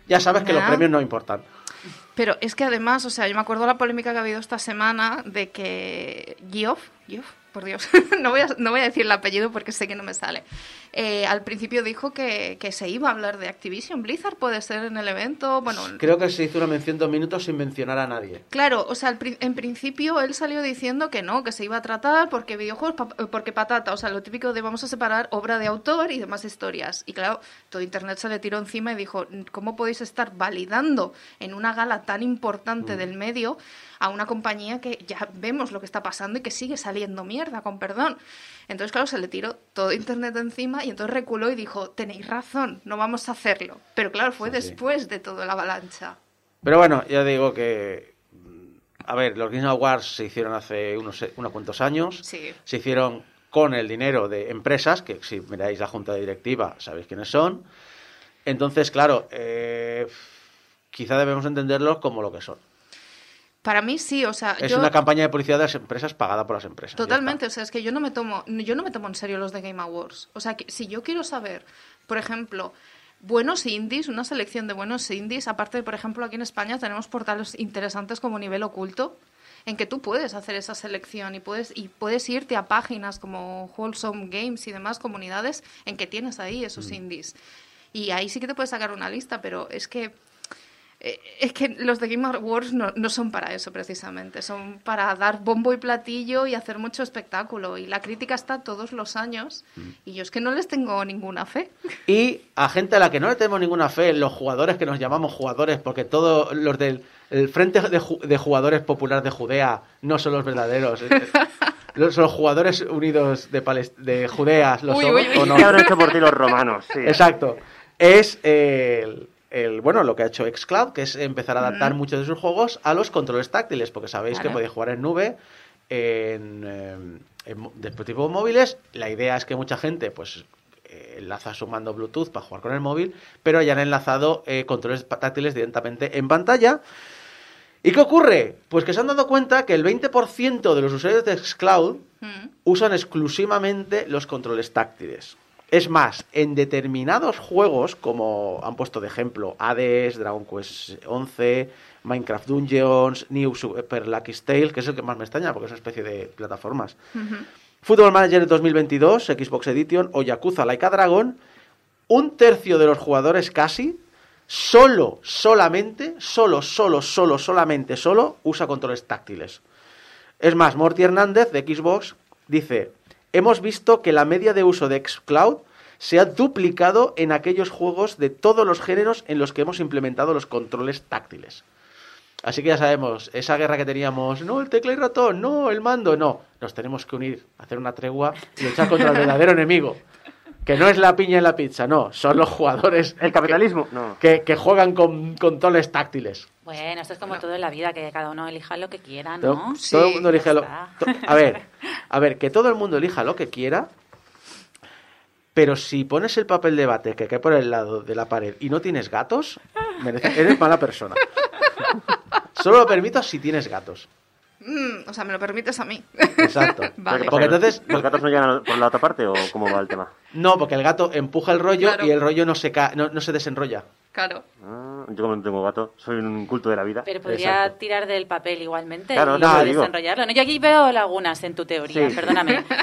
ya sabes que los premios no importan. Pero es que además, o sea, yo me acuerdo la polémica que ha habido esta semana de que por Dios, *laughs* no, voy a, no voy a decir el apellido porque sé que no me sale. Eh, al principio dijo que, que se iba a hablar de Activision Blizzard, puede ser en el evento. Bueno, Creo que se hizo una mención dos minutos sin mencionar a nadie. Claro, o sea, en principio él salió diciendo que no, que se iba a tratar porque videojuegos, pa- porque patata, o sea, lo típico de vamos a separar obra de autor y demás historias. Y claro, todo Internet se le tiró encima y dijo, ¿cómo podéis estar validando en una gala tan importante del medio a una compañía que ya vemos lo que está pasando y que sigue saliendo mierda, con perdón? Entonces, claro, se le tiró todo Internet encima y entonces reculó y dijo, tenéis razón, no vamos a hacerlo. Pero claro, fue Sí, después de toda la avalancha. Pero bueno, ya digo que. A ver, los Game Awards se hicieron hace unos, unos cuantos años. Sí. Se hicieron con el dinero de empresas, que si miráis la junta directiva sabéis quiénes son. Entonces, claro, eh, quizá debemos entenderlos como lo que son. Para mí sí, o sea, Es yo... una campaña de publicidad de las empresas pagada por las empresas. Totalmente, o sea, es que yo no me tomo, yo no me tomo en serio los de Game Awards. O sea, que si yo quiero saber, por ejemplo, buenos indies, una selección de buenos indies, aparte de, por ejemplo, aquí en España tenemos portales interesantes como Nivel Oculto, en que tú puedes hacer esa selección y puedes, y puedes irte a páginas como Wholesome Games y demás comunidades en que tienes ahí esos indies. Y ahí sí que te puedes sacar una lista, pero es que es que los de Game Awards no, no son para eso precisamente, son para dar bombo y platillo y hacer mucho espectáculo. Y la crítica está todos los años y yo es que no les tengo ninguna fe. Y a gente a la que no le tenemos ninguna fe, los jugadores que nos llamamos jugadores, porque todos los del el Frente de, Ju- de Jugadores Popular de Judea no son los verdaderos. eh, *laughs* Los, los jugadores unidos de, Palest- de Judea los Uy, somos, uy, uy. ¿o no? ¿Qué habrán hecho por ti los romanos? Sí. Exacto. Es el, el, bueno, lo que ha hecho Xcloud, que es empezar a adaptar muchos de sus juegos a los controles táctiles, porque sabéis que podéis jugar en nube, en, eh, en dispositivos móviles. La idea es que mucha gente, pues eh, enlaza su mando Bluetooth para jugar con el móvil, pero hayan enlazado eh, controles táctiles directamente en pantalla. ¿Y qué ocurre? Pues que se han dado cuenta que el 20% de los usuarios de Xcloud Mm. usan exclusivamente los controles táctiles. Es más, en determinados juegos, como han puesto de ejemplo Hades, Dragon Quest 11, Minecraft Dungeons, New Super Lucky Tale, que es el que más me extraña porque es una especie de plataformas. Football Manager 2022, Xbox Edition o Yakuza Like a Dragon, un tercio de los jugadores casi, solo, solamente, solo, solo, solo, solamente, solo, usa controles táctiles. Es más, Morty Hernández de Xbox dice, hemos visto que la media de uso de xCloud se ha duplicado en aquellos juegos de todos los géneros en los que hemos implementado los controles táctiles. Así que ya sabemos, esa guerra que teníamos, no, el tecla y ratón, no, el mando, no. Nos tenemos que unir, hacer una tregua y luchar contra el verdadero enemigo. Que no es la piña en la pizza, no, son los jugadores *laughs* El capitalismo, no. que, que juegan con controles táctiles. Bueno, esto es como todo en la vida, que cada uno elija lo que quiera, Todo, ¿no? Sí, todo el mundo elige ya lo... to- A ver, *laughs* a ver, que todo el mundo elija lo que quiera, pero si pones el papel de bate que cae por el lado de la pared y no tienes gatos, eres mala persona. *laughs* Solo lo permito si tienes gatos. Mm, o sea, me lo permites a mí. Exacto. *laughs* Vale. Porque entonces, ¿Los *laughs* gatos no llegan por la otra parte o cómo va el tema? no, porque el gato empuja el rollo Claro. y el rollo no se, ca- no, no se desenrolla. Claro. Ah, yo como no tengo gato, soy un culto de la vida. Pero podría Exacto. tirar del papel igualmente Claro, y no, desenrollarlo. No, yo aquí veo lagunas en tu teoría, Sí. perdóname. *laughs*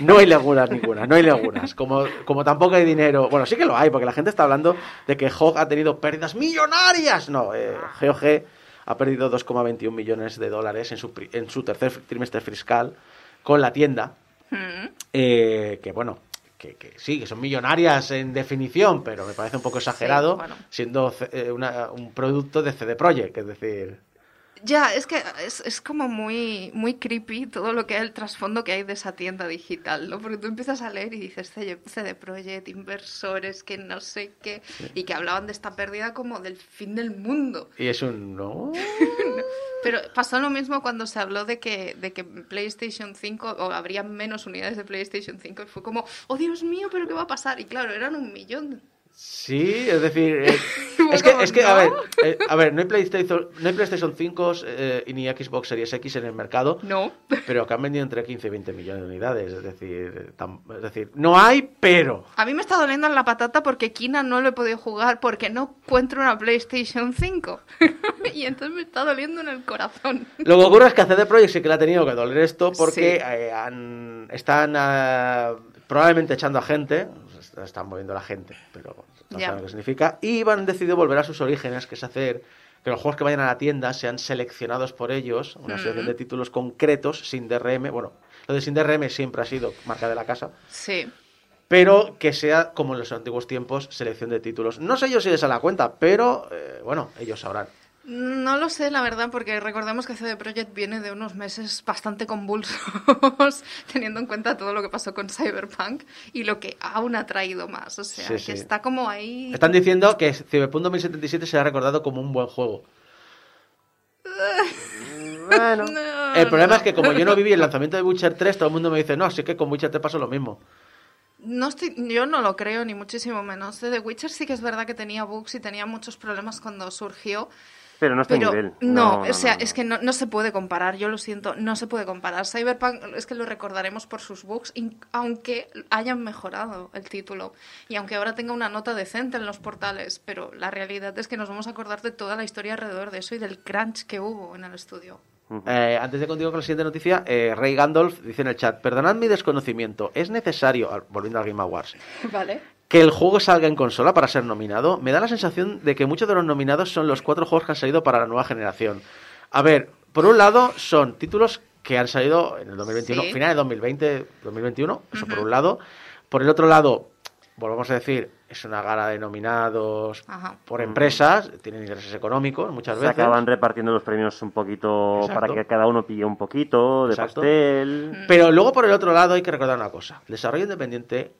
No hay lagunas ninguna, no hay lagunas. Como, como tampoco hay dinero. Bueno, sí que lo hay, porque la gente está hablando de que Hog ha tenido pérdidas millonarias. No, eh, GOG ha perdido 2,21 millones de dólares en su, en su tercer trimestre fiscal con la tienda. Mm. eh, que bueno, que, que sí, que son millonarias en definición, pero me parece un poco exagerado Sí, bueno. siendo eh, una- un producto de CD Projekt, es decir. Ya, es que es, es como muy, muy creepy todo lo que hay, el trasfondo que hay de esa tienda digital, ¿no? Porque tú empiezas a leer y dices CD, CD Projekt, inversores, que no sé qué, y que hablaban de esta pérdida como del fin del mundo. Y es un no. *laughs* Pero pasó lo mismo cuando se habló de que, de que PlayStation 5, o habría menos unidades de PlayStation 5, y fue como, oh Dios mío, pero ¿qué va a pasar? Y claro, eran un millón. Sí, es decir, eh, *laughs* es que, es que a ver, eh, a ver, no hay PlayStation, no hay PlayStation 5 eh, y ni Xbox Series X en el mercado, No. *laughs* pero que han vendido entre 15 y 20 millones de unidades, es decir, tam- es decir, no hay, pero A mí me está doliendo en la patata porque Kina no lo he podido jugar porque no encuentro una PlayStation 5. *laughs* y entonces me está doliendo en el corazón. lo que ocurre es que a CD Projekt sí que le ha tenido que doler esto porque Sí. eh, han- están ah, probablemente echando a gente, est- están moviendo la gente, pero no Ya. saben lo que significa, y han decidido volver a sus orígenes, que es hacer que los juegos que vayan a la tienda sean seleccionados por ellos, una selección de títulos concretos, sin DRM, bueno, lo de sin DRM siempre ha sido marca de la casa, Sí. pero que sea como en los antiguos tiempos, selección de títulos. No sé yo si les a la cuenta, pero eh, bueno, ellos sabrán. No lo sé, la verdad, porque recordemos que CD Projekt viene de unos meses bastante convulsos, *laughs* teniendo en cuenta todo lo que pasó con Cyberpunk y lo que aún ha traído más. O sea, Sí, que sí. está como ahí. Están diciendo que Cyberpunk 2077 será recordado como un buen juego. *laughs* Bueno, No, El problema no. es que como yo no viví el *laughs* lanzamiento de Witcher 3, todo el mundo me dice, no, sí que con Witcher 3 pasó lo mismo. No estoy, yo no lo creo, ni muchísimo menos. The Witcher sí que es verdad que tenía bugs y tenía muchos problemas cuando surgió. Pero no está Pero a nivel. no, no, o sea, no, es que no, no se puede comparar, yo lo siento, no se puede comparar. Cyberpunk es que lo recordaremos por sus bugs, in- aunque hayan mejorado el título y aunque ahora tenga una nota decente en los portales, pero la realidad es que nos vamos a acordar de toda la historia alrededor de eso y del crunch que hubo en el estudio. Eh, antes de continuar con la siguiente noticia, eh, Rey Gandalf dice en el chat, perdonad mi desconocimiento, ¿es necesario, volviendo al Game Awards, *laughs* ¿Vale? Que el juego salga en consola para ser nominado? Me da la sensación de que muchos de los nominados son los cuatro juegos que han salido para la nueva generación. A ver, por un lado son títulos que han salido en el 2021, Sí. final de 2020, 2021, eso por un lado. Por el otro lado, volvemos a decir, es una gala de nominados Ajá. por empresas, tienen ingresos económicos muchas Se veces. acaban repartiendo los premios un poquito Exacto. para que cada uno pille un poquito de Exacto. pastel. Pero luego por el otro lado hay que recordar una cosa, el desarrollo independiente.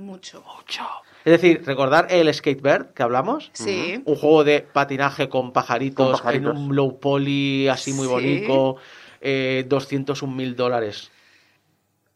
Mucho. Mucho. Es decir, recordar el Skatebird que hablamos. Sí. Un juego de patinaje con pajaritos, Con pajaritos. en un low poly así muy Sí. bonito. Eh, 201 mil dólares.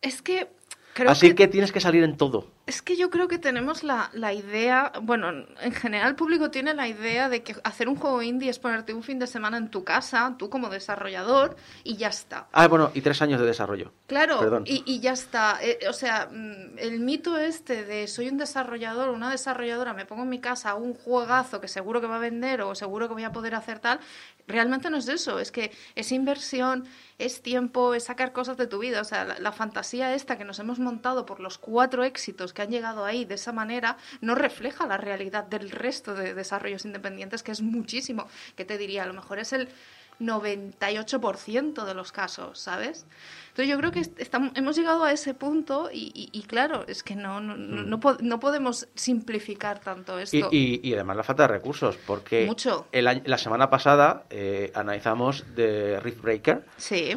Es que creo Así que... que... tienes que salir en todo. Es que yo creo que tenemos la, la idea, bueno, en general el público tiene la idea de que hacer un juego indie es ponerte un fin de semana en tu casa, tú como desarrollador, y ya está. Ah, bueno, y tres años de desarrollo. Claro, y, y ya está. Eh, o sea, mm, el mito este de soy un desarrollador una desarrolladora, me pongo en mi casa un juegazo que seguro que va a vender o seguro que voy a poder hacer tal, realmente no es eso. Es que es inversión, es tiempo, es sacar cosas de tu vida. O sea, la, la fantasía esta que nos hemos montado por los cuatro éxitos que han llegado ahí de esa manera no refleja la realidad del resto de desarrollos independientes, que es muchísimo. Que te diría, a lo mejor es el 98% de los casos, ¿sabes? Entonces yo creo que est- estamos, hemos llegado a ese punto y, y- y claro, es que no, no, no, no po- no podemos simplificar tanto esto. y- y además la falta de recursos, porque Mucho. el la semana pasada eh, analizamos de Rift Breaker. Sí,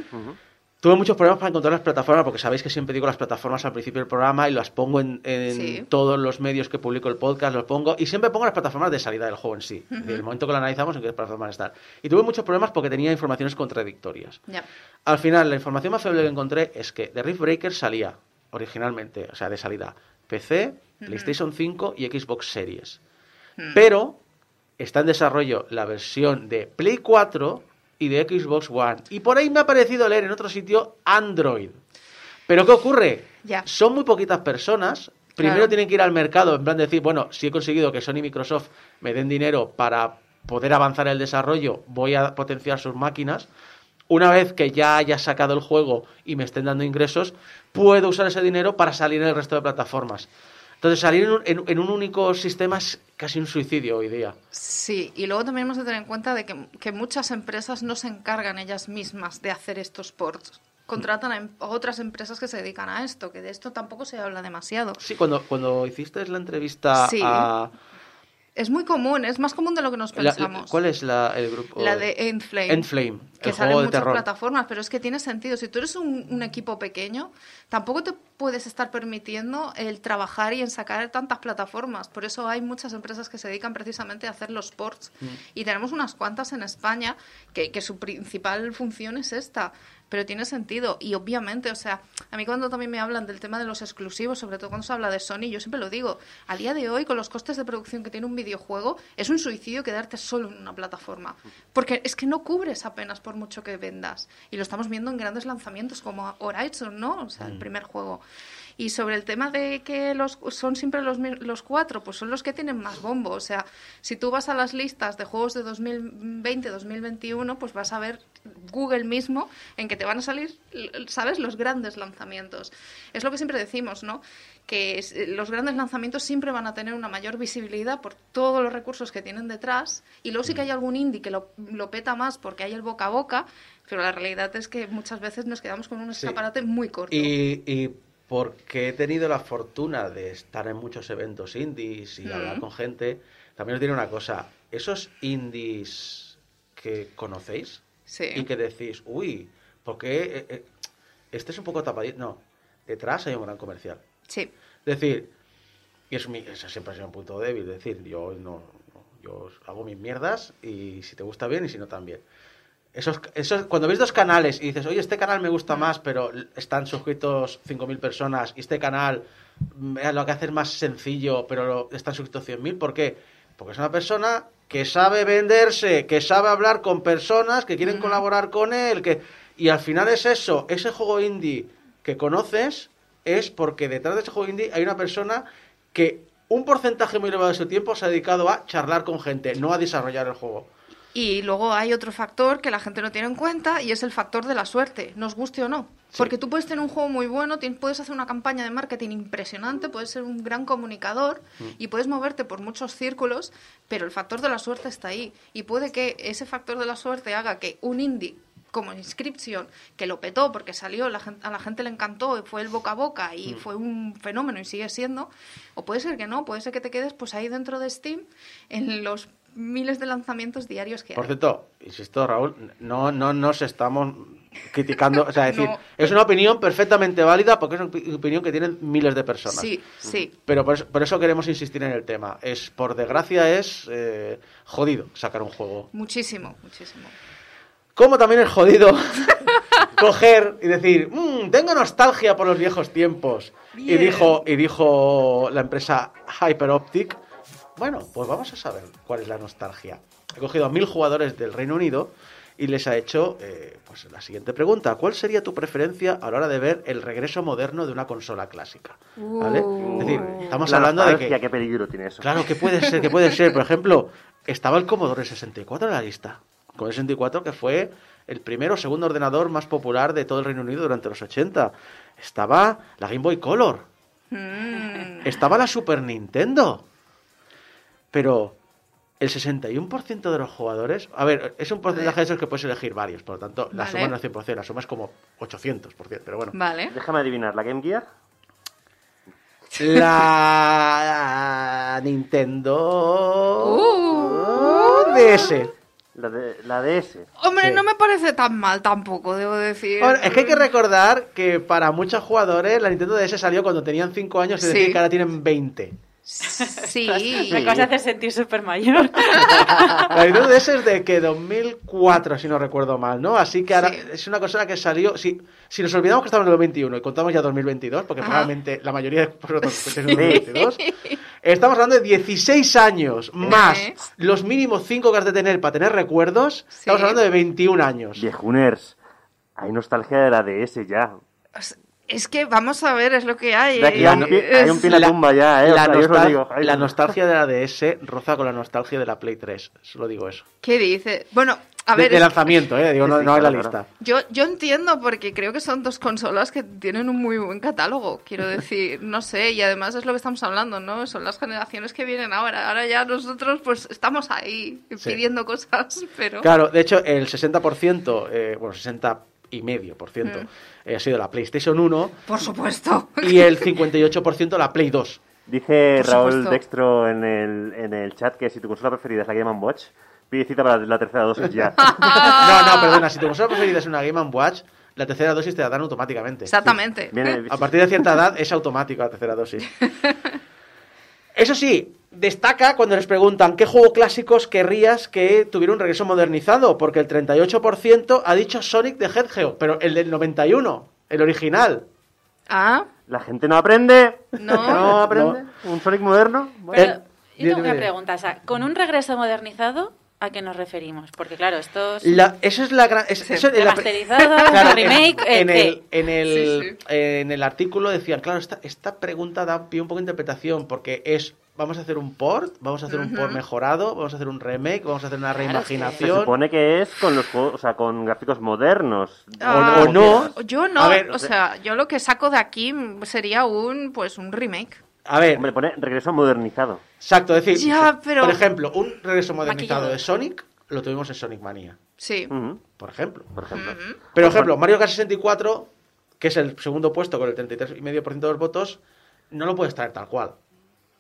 Tuve muchos problemas para encontrar las plataformas, porque sabéis que siempre digo las plataformas al principio del programa y las pongo en, en Sí. todos los medios que publico el podcast, los pongo, y siempre pongo las plataformas de salida del juego en sí. En el momento que lo analizamos, en qué plataformas están. Y tuve muchos problemas porque tenía informaciones contradictorias. Al final, la información más fiable que encontré es que The Rift Breaker salía originalmente, o sea, de salida, PC, PlayStation 5 y Xbox Series. Pero está en desarrollo la versión de Play 4 y de Xbox One. Y por ahí me ha parecido leer en otro sitio Android. Pero ¿qué ocurre? Ya. Son muy poquitas personas. Primero Claro. tienen que ir al mercado, en plan decir, bueno, si he conseguido que Sony y Microsoft me den dinero para poder avanzar el desarrollo, voy a potenciar sus máquinas. Una vez que ya haya sacado el juego y me estén dando ingresos, puedo usar ese dinero para salir en el resto de plataformas. Entonces, salir en un, en- en un único sistema es casi un suicidio hoy día. Sí, y luego también hemos de tener en cuenta de que, que muchas empresas no se encargan ellas mismas de hacer estos ports. Contratan a, em- a otras empresas que se dedican a esto, que de esto tampoco se habla demasiado. Sí, cuando, cuando hiciste la entrevista Sí. a... Es muy común, es más común de lo que nos la- pensamos. ¿Cuál es la, el grupo? La de Endflame. Endflame, Que el sale juego en muchas terror. plataformas, pero es que tiene sentido. Si tú eres un, un equipo pequeño, tampoco te puedes estar permitiendo el trabajar y en sacar tantas plataformas. Por eso hay muchas empresas que se dedican precisamente a hacer los ports. Mm. Y tenemos unas cuantas en España que, que su principal función es esta. Pero tiene sentido. Y obviamente, o sea, a mí cuando también me hablan del tema de los exclusivos, sobre todo cuando se habla de Sony, yo siempre lo digo, a día de hoy, con los costes de producción que tiene un videojuego, es un suicidio quedarte solo en una plataforma. Porque es que no cubres apenas por mucho que vendas. Y lo estamos viendo en grandes lanzamientos como Horizon, ¿no? O sea, el primer juego. Y sobre el tema de que los, son siempre los, los cuatro, pues son los que tienen más bombo. O sea, si tú vas a las listas de juegos de 2020-2021, pues vas a ver Google mismo en que te van a salir, ¿sabes?, los grandes lanzamientos. Es lo que siempre decimos, ¿no? Que los grandes lanzamientos siempre van a tener una mayor visibilidad por todos los recursos que tienen detrás. Y luego sí que hay algún indie que lo, lo peta más porque hay el boca a boca, pero la realidad es que muchas veces nos quedamos con un Sí. escaparate muy corto. Y, y porque he tenido la fortuna de estar en muchos eventos indies y Mm. hablar con gente, también os diré una cosa, esos indies que conocéis Sí. y que decís, uy, porque eh, eh, este es un poco tapadito, no, detrás hay un gran comercial. Sí. Es decir, y es mi, ese siempre ha sido un punto débil, es decir, yo no, no, yo hago mis mierdas y si te gusta bien y si no también. Esos, esos, cuando ves dos canales y dices, oye, este canal me gusta más, pero están suscritos 5.000 personas y este canal mm, lo que hace es más sencillo, pero lo- están suscritos 100.000, ¿por qué? Porque es una persona que sabe venderse, que sabe hablar con personas que quieren colaborar con él, que y al final es eso, ese juego indie que conoces es porque detrás de ese juego indie hay una persona que un porcentaje muy elevado de su tiempo se ha dedicado a charlar con gente, no a desarrollar el juego. Y luego hay otro factor que la gente no tiene en cuenta y es el factor de la suerte, nos guste o no. Sí. Porque tú puedes tener un juego muy bueno, puedes hacer una campaña de marketing impresionante, puedes ser un gran comunicador y puedes moverte por muchos círculos, pero el factor de la suerte está ahí. Y puede que ese factor de la suerte haga que un indie como Inscription, que lo petó porque salió, la gen- a la gente le encantó, y fue el boca a boca y fue un fenómeno y sigue siendo, o puede ser que no, puede ser que te quedes pues ahí dentro de Steam en los miles de lanzamientos diarios que Por hay. cierto, insisto, Raúl, no, no nos estamos criticando, o sea, *laughs* es decir, es una opinión perfectamente válida porque es una opi- opinión que tienen miles de personas. Sí, sí. Pero por eso, por eso queremos insistir en el tema. Es, por desgracia, es eh, jodido sacar un juego. Muchísimo, muchísimo. Como también es jodido *laughs* coger y decir, "Mm, tengo nostalgia por los viejos tiempos. Y dijo, y dijo la empresa Hyperoptic, bueno, pues vamos a saber cuál es la nostalgia. He cogido a mil jugadores del Reino Unido y les ha hecho eh, pues la siguiente pregunta. ¿Cuál sería tu preferencia a la hora de ver el regreso moderno de una consola clásica? ¿Vale? Es decir, estamos La hablando de que... qué peligro tiene eso. Claro, que puede ser, que puede ser. Por ejemplo, estaba el Commodore 64 en la lista. Commodore 64 que fue el primero o segundo ordenador más popular de todo el Reino Unido durante los 80. Estaba la Game Boy Color. Mm. Estaba la Super Nintendo. Pero el 61% de los jugadores... A ver, es un porcentaje de esos que puedes elegir varios. Por lo tanto, la Vale. suma no es 100%, la suma es como 800%. Pero bueno. Vale. Déjame adivinar, ¿la Game Gear? La *laughs* Nintendo Uh. DS. La, de, la DS. Hombre, Sí. no me parece tan mal tampoco, debo decir. Bueno, es que hay que recordar que para muchos jugadores la Nintendo DS salió cuando tenían 5 años, es Sí. decir, que ahora tienen 20. Sí. *laughs* Me acabas de hacer sentir súper mayor. La Nintendo DS es de que 2004, si no recuerdo mal, ¿no? Así que ahora Sí. es una cosa que salió... Si, si nos olvidamos que estamos en el 2021 y contamos ya 2022, porque Ajá. probablemente la mayoría de vosotros *laughs* escucháis en 2022, estamos hablando de 16 años más ¿Eh? los mínimos 5 que has de tener para tener recuerdos, estamos hablando de 21 años. Viejuners. Hay nostalgia de la DS ya. Es que vamos a ver, es lo que hay. ¿eh? hay un pie- hay un Es- pie en la tumba ya, ¿eh? O La, sea, yo os lo nostal- digo. Ay, la no. nostalgia de la DS roza con la nostalgia de la Play 3. Solo digo eso. ¿Qué dice? Bueno, a de, ver, de lanzamiento, ¿eh? Digo, no, no hay la lista. yo, yo entiendo porque creo que son dos consolas que tienen un muy buen catálogo, quiero *laughs* decir, no sé, y además es lo que estamos hablando, ¿no? Son las generaciones que vienen ahora. Ahora ya nosotros pues estamos ahí Sí. pidiendo cosas, *laughs* pero... Claro, de hecho, el 60%, eh, bueno, 60 y medio por ciento, Mm. Eh, ha sido la PlayStation 1 Por supuesto. y el 58% la Play 2. Dice Por Raúl supuesto. Dextro en el, en el chat que si tu consola preferida es la Game Watch, pide cita para la tercera dosis ya. *laughs* No, no, perdona, si tu consola preferida es una Game Watch, la tercera dosis te la dan automáticamente. Exactamente. Viene- A partir de cierta edad es automático la tercera dosis. *laughs* Eso sí, destaca cuando les preguntan qué juego clásicos querrías que tuviera un regreso modernizado, porque el 38% ha dicho Sonic the Hedgehog, pero el del 91, el original. Ah, La gente no aprende. No. *laughs* No aprende. Un Sonic moderno. Bueno. Pero, Eh, yo tengo una pregunta. O sea, ¿con un regreso modernizado a qué nos referimos? Porque claro, estos... La- eso es la gran. es- Sí, eso *laughs* en la- Claro, remake, eh, en, ¿qué? el, en, el, Sí, sí. en el artículo decían, claro, esta, esta pregunta da pie un poco de interpretación, porque es, vamos a hacer un port, vamos a hacer un port mejorado, vamos a hacer un remake, vamos a hacer una Claro, es que- Se reimaginación. supone que es con los juegos, o sea, con gráficos modernos. Ah, o no. Yo no, ver, o sea, yo lo que saco de aquí sería un, pues, un remake. A ver, Hombre, pone regreso modernizado. exacto, es decir, Ya, pero- por ejemplo, un regreso modernizado Maquillado. de Sonic lo tuvimos en Sonic Mania, Sí. Por ejemplo. por ejemplo. Pero, por ejemplo, Mario Kart 64, que es el segundo puesto con el 33,5% de los votos, no lo puedes traer tal cual.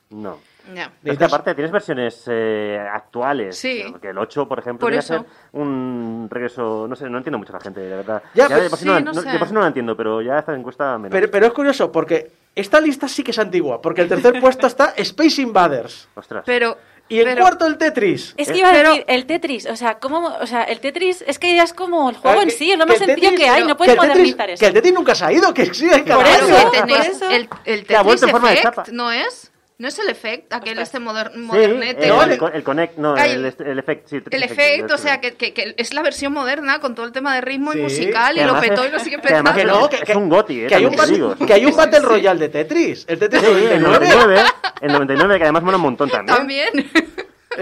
No. Que Necesitas- aparte tienes versiones eh, actuales. Sí. Porque el 8, por ejemplo, Por viene a eso. ser un regreso. No sé, no entiendo mucho a la gente, de verdad. Ya, Ya, pues de, por sí sí, no, la- no sé. de por sí no la entiendo, pero ya esta encuesta menos. Pero, pero es curioso, porque esta lista sí que es antigua, porque el tercer puesto está Space Invaders. *laughs* Ostras. Pero... Y el pero- cuarto, el Tetris. Es que iba a Pero- decir, el Tetris, o sea, ¿cómo, o sea, el Tetris es que ya es como el juego Ah, en que- sí, es lo más el sencillo Tetris- que hay, pero- no puedes que el Tetris- modernizar eso. Que el Tetris nunca se ha ido, que sigue Por cada eso, año. que tenéis por eso. el, el vuelto Tetris en forma de Effect, chapa. ¿no es? ¿No es el Effect? Aquel este moder- Sí, modernete. el, No, el, el- el Connect, no, el, el Effect, sí. El Effect, efecto, o sí. sea, que, que- que es la versión moderna con todo el tema de ritmo Sí, y musical Que y lo petó es- y lo sigue que además petando. Que no, es que, que- un goti, eh, que hay un, digo. que hay un Battle Royale de Tetris. El Tetris Sí, el 99. 99, el 99, que además mola un montón también. También.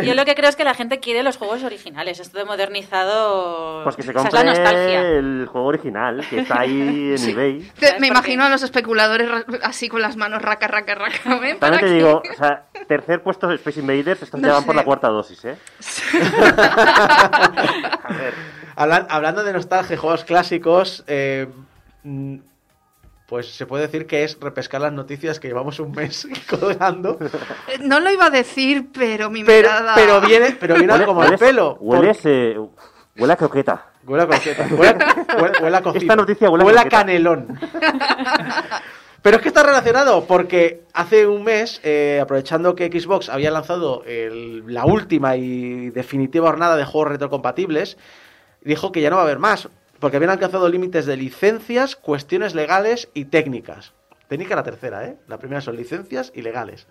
Yo lo que creo es que la gente quiere los juegos originales, esto de modernizado... Pues que se compre la nostalgia. el juego original, que está ahí en *laughs* eBay. Te- ¿Sabes Me imagino qué? a los especuladores así con las manos raca, raca, raca. ¿ven? También te que- digo, o sea, tercer puesto de Space Invaders, estos No ya van por la cuarta dosis, ¿eh? *laughs* Hablan- hablando de nostalgia y juegos clásicos, eh, mm, pues se puede decir que es repescar las noticias que llevamos un mes *laughs* colgando. Eh, No lo iba a decir, pero mi Pero, mirada... pero viene, pero viene Huele- como hueles- pelo. Hueles, porque- eh, huele a croqueta. Huele a croqueta. Huele, huele- huele a cocido. Esta noticia huele a Huele a croqueta. canelón. *laughs* Pero es que está relacionado porque hace un mes, eh, aprovechando que Xbox había lanzado el- la última y definitiva jornada de juegos retrocompatibles, dijo que ya no va a haber más. Porque habían alcanzado límites de licencias, cuestiones legales y técnicas. Técnica la tercera, ¿eh? La primera son licencias y legales.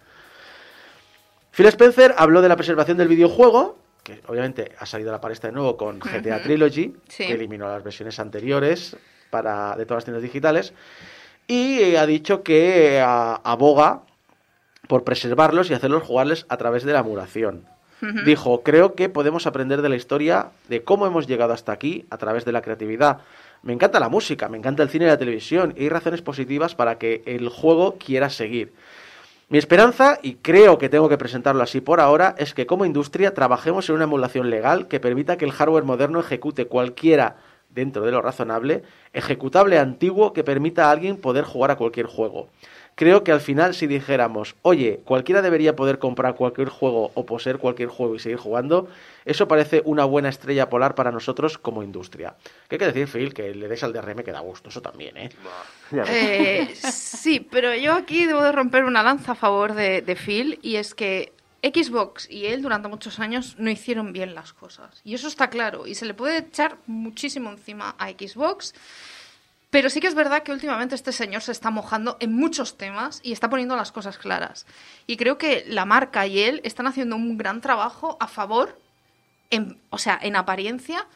Phil Spencer habló de la preservación del videojuego, que obviamente ha salido a la palestra de nuevo con GTA. Trilogy, Sí. que eliminó las versiones anteriores para, de todas las tiendas digitales, y eh, ha dicho que eh, aboga por preservarlos y hacerlos jugarles a través de la emulación. Dijo, creo que podemos aprender de la historia de cómo hemos llegado hasta aquí a través de la creatividad. Me encanta la música, me encanta el cine y la televisión, y hay razones positivas para que el juego quiera seguir. Mi esperanza, y creo que tengo que presentarlo así por ahora, es que como industria trabajemos en una emulación legal que permita que el hardware moderno ejecute cualquiera, dentro de lo razonable, ejecutable antiguo que permita a alguien poder jugar a cualquier juego. Creo que al final si dijéramos, oye, cualquiera debería poder comprar cualquier juego o poseer cualquier juego y seguir jugando, eso parece una buena estrella polar para nosotros como industria. ¿Qué hay que decir, Phil? Que le des al DRM que da gusto, eso también, ¿eh? Eh, sí, pero yo aquí debo de romper una lanza a favor de, de Phil y es que Xbox y él durante muchos años no hicieron bien las cosas. Y eso está claro. Y se le puede echar muchísimo encima a Xbox. Pero sí que es verdad que últimamente este señor se está mojando en muchos temas y está poniendo las cosas claras. Y creo que la marca y él están haciendo un gran trabajo a favor, en, o sea, en apariencia,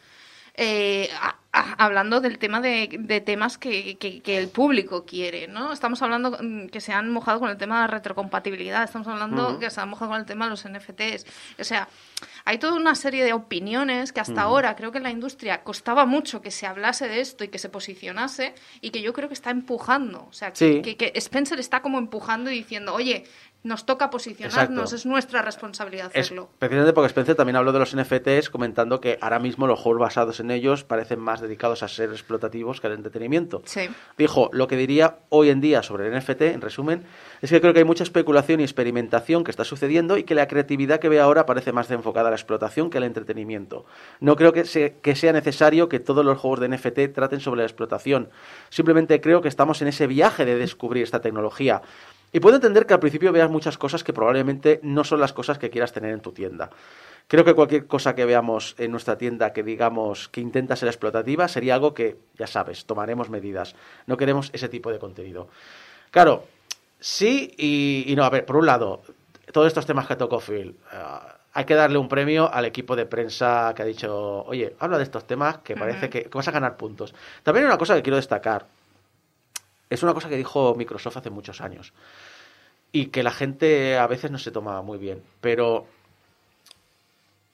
eh, hablando del tema de, de temas que, que- que el público quiere, ¿no? Estamos hablando mm, que se han mojado con el tema de la retrocompatibilidad, estamos hablando que se han mojado con el tema de los NFTs. O sea, hay toda una serie de opiniones que hasta ahora creo que en la industria costaba mucho que se hablase de esto y que se posicionase y que yo creo que está empujando. O sea, que, Sí. que- que Spencer está como empujando y diciendo, oye, nos toca posicionarnos, Exacto. es nuestra responsabilidad Es hacerlo. precisamente porque Spencer también habló de los NFTs comentando que ahora mismo los juegos basados en ellos parecen más dedicados a ser explotativos que al entretenimiento. Sí. Dijo, lo que diría hoy en día sobre el NFT, en resumen, es que creo que hay mucha especulación y experimentación que está sucediendo y que la creatividad que ve ahora parece más enfocada a la explotación que al entretenimiento. No creo que, se- que sea necesario que todos los juegos de NFT traten sobre la explotación. Simplemente creo que estamos en ese viaje de descubrir esta tecnología. Y puedo entender que al principio veas muchas cosas que probablemente no son las cosas que quieras tener en tu tienda. Creo que cualquier cosa que veamos en nuestra tienda que digamos que intenta ser explotativa sería algo que, ya sabes, tomaremos medidas. No queremos ese tipo de contenido. Claro, sí y, y no. A ver, por un lado, todos estos temas que tocó Phil, eh, hay que darle un premio al equipo de prensa que ha dicho, oye, habla de estos temas que parece que, que vas a ganar puntos. También hay una cosa que quiero destacar. Es una cosa que dijo Microsoft hace muchos años y que la gente a veces no se toma muy bien. Pero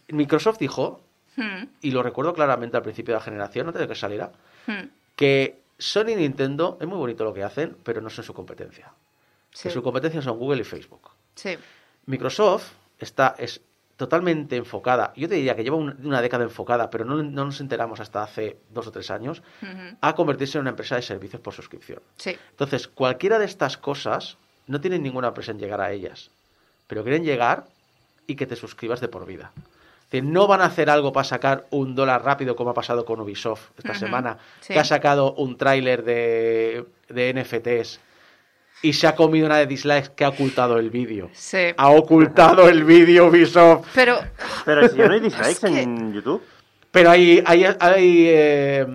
Microsoft dijo, Hmm, y lo recuerdo claramente al principio de la generación, antes de que saliera, hmm, que Sony y Nintendo es muy bonito lo que hacen, pero no son su competencia. sí, Que su competencia son Google y Facebook. sí. Microsoft está es totalmente enfocada, yo te diría que lleva un- una década enfocada, pero no, no nos enteramos hasta hace dos o tres años, a convertirse en una empresa de servicios por suscripción. Sí. Entonces, cualquiera de estas cosas no tienen ninguna presa en llegar a ellas, pero quieren llegar y que te suscribas de por vida. Es decir, no van a hacer algo para sacar un dólar rápido como ha pasado con Ubisoft esta semana, sí. que ha sacado un tráiler de, de NFTs y se ha comido una de dislikes que ha ocultado el vídeo. Sí. Ha ocultado el vídeo Ubisoft. Pero Pero si ya no hay dislikes *laughs* que- en YouTube. Pero hay, hay, hay, eh,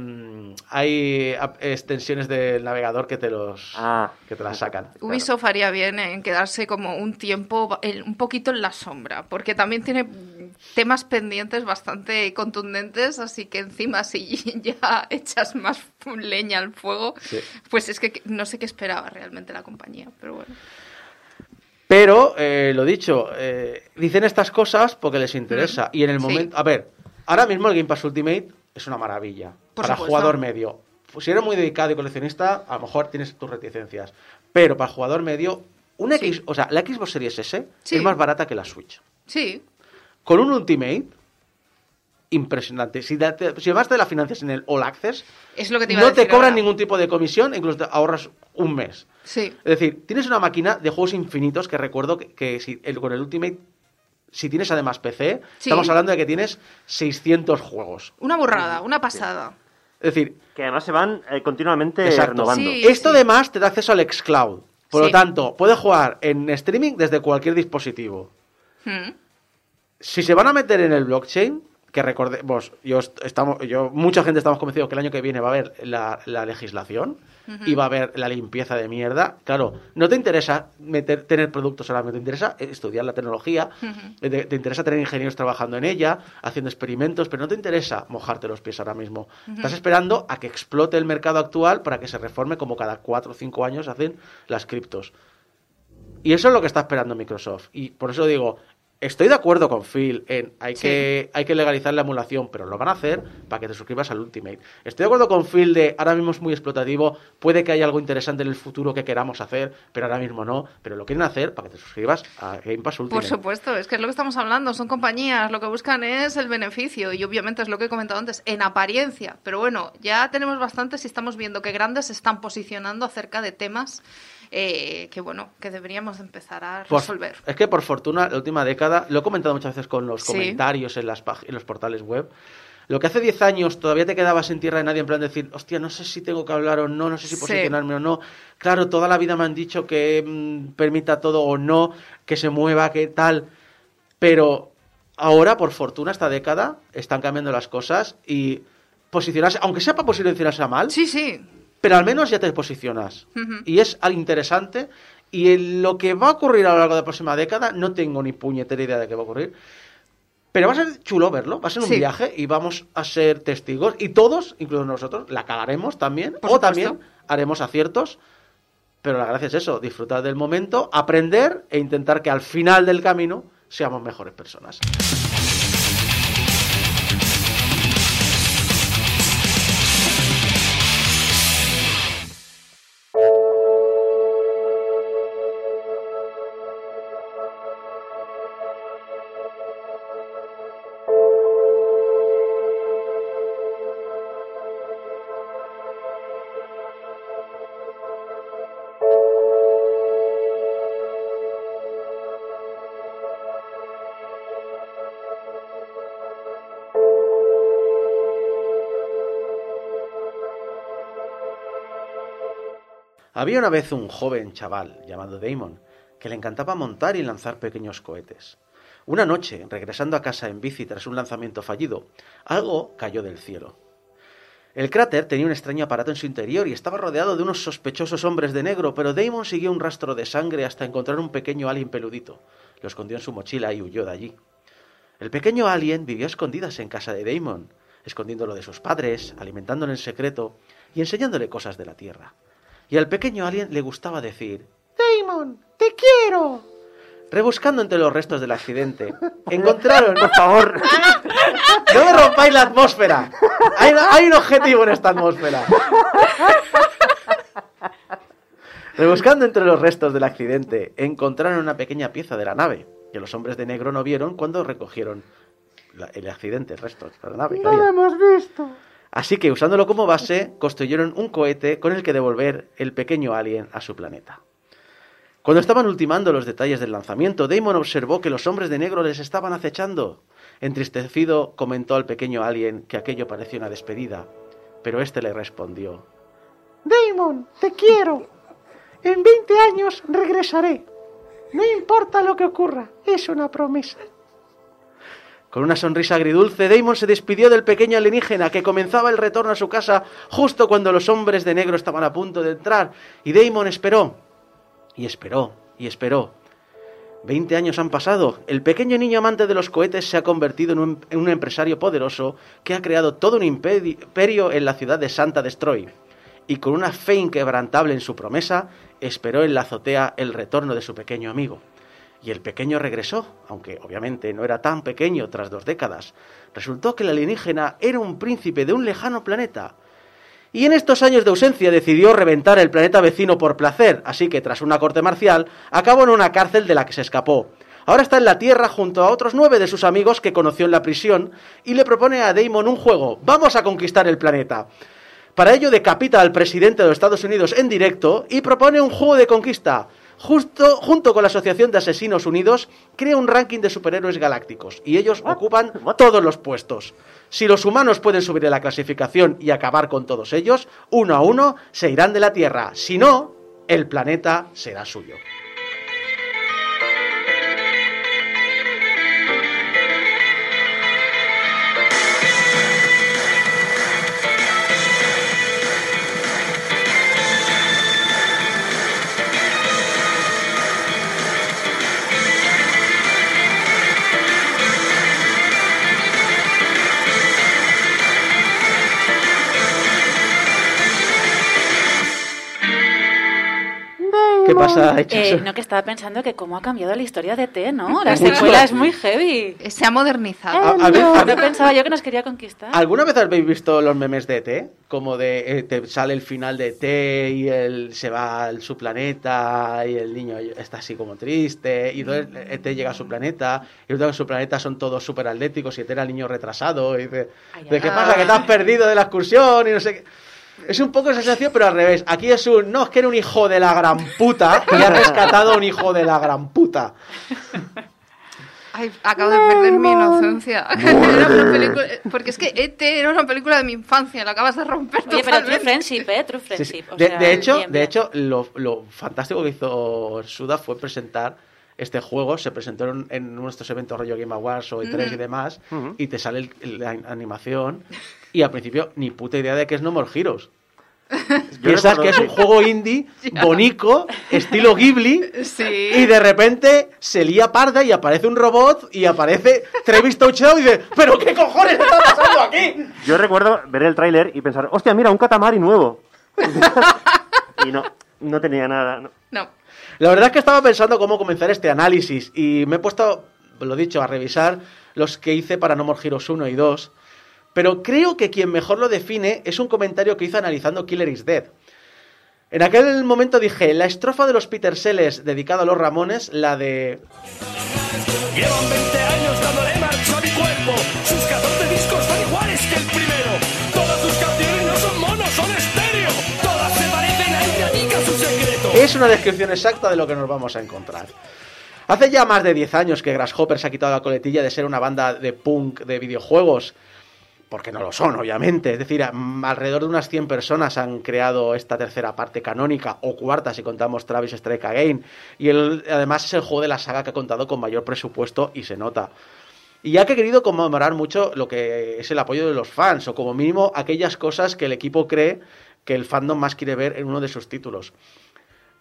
hay extensiones del navegador que te los Ah. que te las sacan. Ubisoft haría bien en quedarse como un tiempo un poquito en la sombra, porque también tiene temas pendientes bastante contundentes, así que encima si *laughs* ya echas más leña al fuego, Sí. pues es que no sé qué esperaba realmente la compañía, pero bueno. Pero, eh, lo dicho, eh, dicen estas cosas porque les interesa. Y en el Sí. momento. A ver, ahora mismo el Game Pass Ultimate es una maravilla. Por para supuesto. jugador medio. Si eres muy dedicado y coleccionista, a lo mejor tienes tus reticencias. Pero para jugador medio, una Sí. X, o sea, la Xbox Series S Sí. es más barata que la Switch. Sí, Con un Ultimate, impresionante. Si, te- si además te la financias en el All Access, es lo que te iba a no decir te cobran ahora. ningún tipo de comisión, incluso te ahorras un mes. Sí, Es decir, tienes una máquina de juegos infinitos que recuerdo que, que si, el- con el Ultimate, si tienes además PC, Sí. estamos hablando de que tienes 600 juegos. una burrada, una pasada. Es decir, Que además se van eh, continuamente Exacto. renovando. Sí. esto además te da acceso al xCloud. Por lo tanto, puedes jugar en streaming desde cualquier dispositivo. Hmm. Si se van a meter en el blockchain, que recordemos, yo est- estamos, yo, mucha gente estamos convencidos que el año que viene va a haber la, la legislación y va a haber la limpieza de mierda. Claro, no te interesa meter, tener productos solamente, te interesa estudiar la tecnología, te, te interesa tener ingenieros trabajando en ella, haciendo experimentos, pero no te interesa mojarte los pies ahora mismo. Estás esperando a que explote el mercado actual para que se reforme como cada cuatro o cinco años hacen las criptos. Y eso es lo que está esperando Microsoft. Y por eso digo, estoy de acuerdo con Phil en hay, Sí. que, hay que legalizar la emulación, pero lo van a hacer para que te suscribas al Ultimate. Estoy de acuerdo con Phil de ahora mismo es muy explotativo, puede que haya algo interesante en el futuro que queramos hacer, pero ahora mismo no. Pero lo quieren hacer para que te suscribas a Game Pass Por Ultimate. supuesto, es que es lo que estamos hablando. Son compañías, lo que buscan es el beneficio y obviamente es lo que he comentado antes, en apariencia. Pero bueno, ya tenemos bastantes y estamos viendo que grandes se están posicionando acerca de temas eh, que bueno, que deberíamos empezar a resolver. es que por fortuna, la última década, lo he comentado muchas veces con los Sí. comentarios en, las en los portales web. Lo que hace 10 años todavía te quedabas en tierra de nadie en plan de decir, hostia, no sé si tengo que hablar o no, no sé si Sí. posicionarme o no. Claro, toda la vida me han dicho que mm, permita todo o no, que se mueva, que tal. Pero ahora, por fortuna, esta década, están cambiando las cosas y posicionarse, aunque sea para posicionarse mal, Sí, sí. Pero al menos ya te posicionas. Y es algo interesante. Y en lo que va a ocurrir a lo largo de la próxima década, no tengo ni puñetera idea de qué va a ocurrir. Pero va a ser chulo verlo, va a ser un Sí. viaje y vamos a ser testigos. Y todos, incluso nosotros, la cagaremos también. Por o supuesto. también haremos aciertos. Pero la gracia es eso, disfrutar del momento, aprender e intentar que al final del camino seamos mejores personas. Había una vez un joven chaval llamado Damon que le encantaba montar y lanzar pequeños cohetes. Una noche, regresando a casa en bici tras un lanzamiento fallido, algo cayó del cielo. El cráter tenía un extraño aparato en su interior y estaba rodeado de unos sospechosos hombres de negro, pero Damon siguió un rastro de sangre hasta encontrar un pequeño alien peludito. Lo escondió en su mochila y huyó de allí. El pequeño alien vivió a escondidas en casa de Damon, escondiéndolo de sus padres, alimentándolo en secreto y enseñándole cosas de la Tierra. Y al pequeño alien le gustaba decir, Damon, te quiero. Rebuscando entre los restos del accidente, *laughs* encontraron... Por favor, *laughs* no me rompáis la atmósfera. Hay, hay un objetivo en esta atmósfera. Rebuscando entre los restos del accidente, encontraron una pequeña pieza de la nave que los hombres de negro no vieron cuando recogieron la- el accidente, el resto de la nave. que había. hemos visto. Así que usándolo como base, construyeron un cohete con el que devolver el pequeño alien a su planeta. Cuando estaban ultimando los detalles del lanzamiento, Damon observó que los hombres de negro les estaban acechando. Entristecido, comentó al pequeño alien que aquello parecía una despedida, pero éste le respondió: Damon, te quiero. En 20 años regresaré. No importa lo que ocurra, es una promesa. Con una sonrisa agridulce, Damon se despidió del pequeño alienígena que comenzaba el retorno a su casa justo cuando los hombres de negro estaban a punto de entrar, y Damon esperó, y esperó, y esperó. Veinte años han pasado. El pequeño niño amante de los cohetes se ha convertido en un, en un empresario poderoso que ha creado todo un imperio en la ciudad de Santa Destroy. Y con una fe inquebrantable en su promesa, esperó en la azotea el retorno de su pequeño amigo. Y el pequeño regresó, aunque obviamente no era tan pequeño tras dos décadas. Resultó que el alienígena era un príncipe de un lejano planeta. Y en estos años de ausencia decidió reventar el planeta vecino por placer, así que tras una corte marcial, acabó en una cárcel de la que se escapó. Ahora está en la Tierra junto a otros nueve de sus amigos que conoció en la prisión y le propone a Damon un juego. Vamos a conquistar el planeta. Para ello decapita al presidente de los Estados Unidos en directo y propone un juego de conquista. Justo, junto con la Asociación de Asesinos Unidos, crea un ranking de superhéroes galácticos y ellos ocupan todos los puestos. Si los humanos pueden subir en la clasificación y acabar con todos ellos, uno a uno se irán de la Tierra. Si no, el planeta será suyo. Pasa, Eh, no, que estaba pensando que cómo ha cambiado la historia de T, ¿no? *laughs* La secuela es muy heavy. Se ha modernizado. A- a ver, a ver. No pensaba yo que nos quería conquistar. ¿Alguna vez habéis visto los memes de ET? Como de eh, te sale el final de ET y él se va a su planeta y el niño está así como triste y entonces ET llega a su planeta y resulta que en su planeta son todos súper atléticos y ET era el niño retrasado y dice, Ay, ¿de qué pasa? Que te has perdido de la excursión y no sé qué. Es un poco esa sensación, pero al revés. Aquí es un, no, es que era un hijo de la gran puta y ha rescatado a un hijo de la gran puta. Ay, acabo de perder mi inocencia. *laughs* Era una película- porque es que ET era una película de mi infancia, la acabas de romper Oye, pero True totalmente. Friendship, ¿eh? True Sí, sí. Friendship. o De, sea, de hecho, bien, de hecho lo, lo fantástico que hizo Suda fue presentar este juego. Se presentó en, en estos eventos rollo Game Awards o E3 y demás. Ujú. Y te sale el- el- la animación. Y al principio ni puta idea de que es No More Heroes. *laughs* Piensas que es un juego indie, *laughs* bonito, estilo Ghibli. Sí. Y de repente se lía parda y aparece un robot y aparece Travis Touchdown y dice, ¿pero qué cojones está pasando aquí? Yo recuerdo ver el tráiler y pensar, hostia, mira, un Katamari nuevo. *laughs* y no, no tenía nada. no. No. La verdad es que estaba pensando cómo comenzar este análisis y me he puesto, lo dicho, a revisar los que hice para No More Heroes 1 y 2, pero creo que quien mejor lo define es un comentario que hizo analizando Killer is Dead. En aquel momento dije, la estrofa de los Peter Sellers dedicado a los Ramones, la de... Llevan 20 años Es una descripción exacta de lo que nos vamos a encontrar. Hace ya más de 10 años que Grasshopper se ha quitado la coletilla de ser una banda de punk de videojuegos, porque no lo son, obviamente. Es decir, mm, alrededor de unas 100 personas han creado esta tercera parte canónica, o cuarta si contamos Travis Strike Again, y el- además es el juego de la saga que ha contado con mayor presupuesto y se nota. Y he querido conmemorar mucho lo que es el apoyo de los fans, o como mínimo aquellas cosas que el equipo cree que el fandom más quiere ver en uno de sus títulos.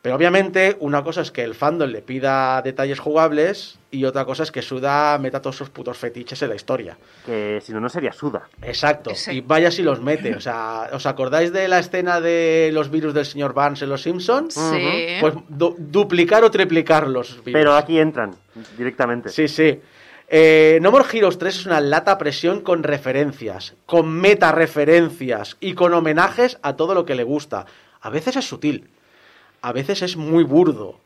Pero obviamente una cosa es que el fandom le pida detalles jugables y otra cosa es que Suda meta todos sus putos fetiches en la historia. Que si no, no sería Suda. Exacto. Y vaya si los mete. O sea, ¿os acordáis de la escena de los virus del señor Barnes en Los Simpsons? Sí. Pues du- duplicar o triplicar los virus. Pero aquí entran directamente. Sí, sí. Eh, no More Heroes 3 es una lata a presión con referencias, con meta referencias y con homenajes a todo lo que le gusta. A veces es sutil, a veces es muy burdo,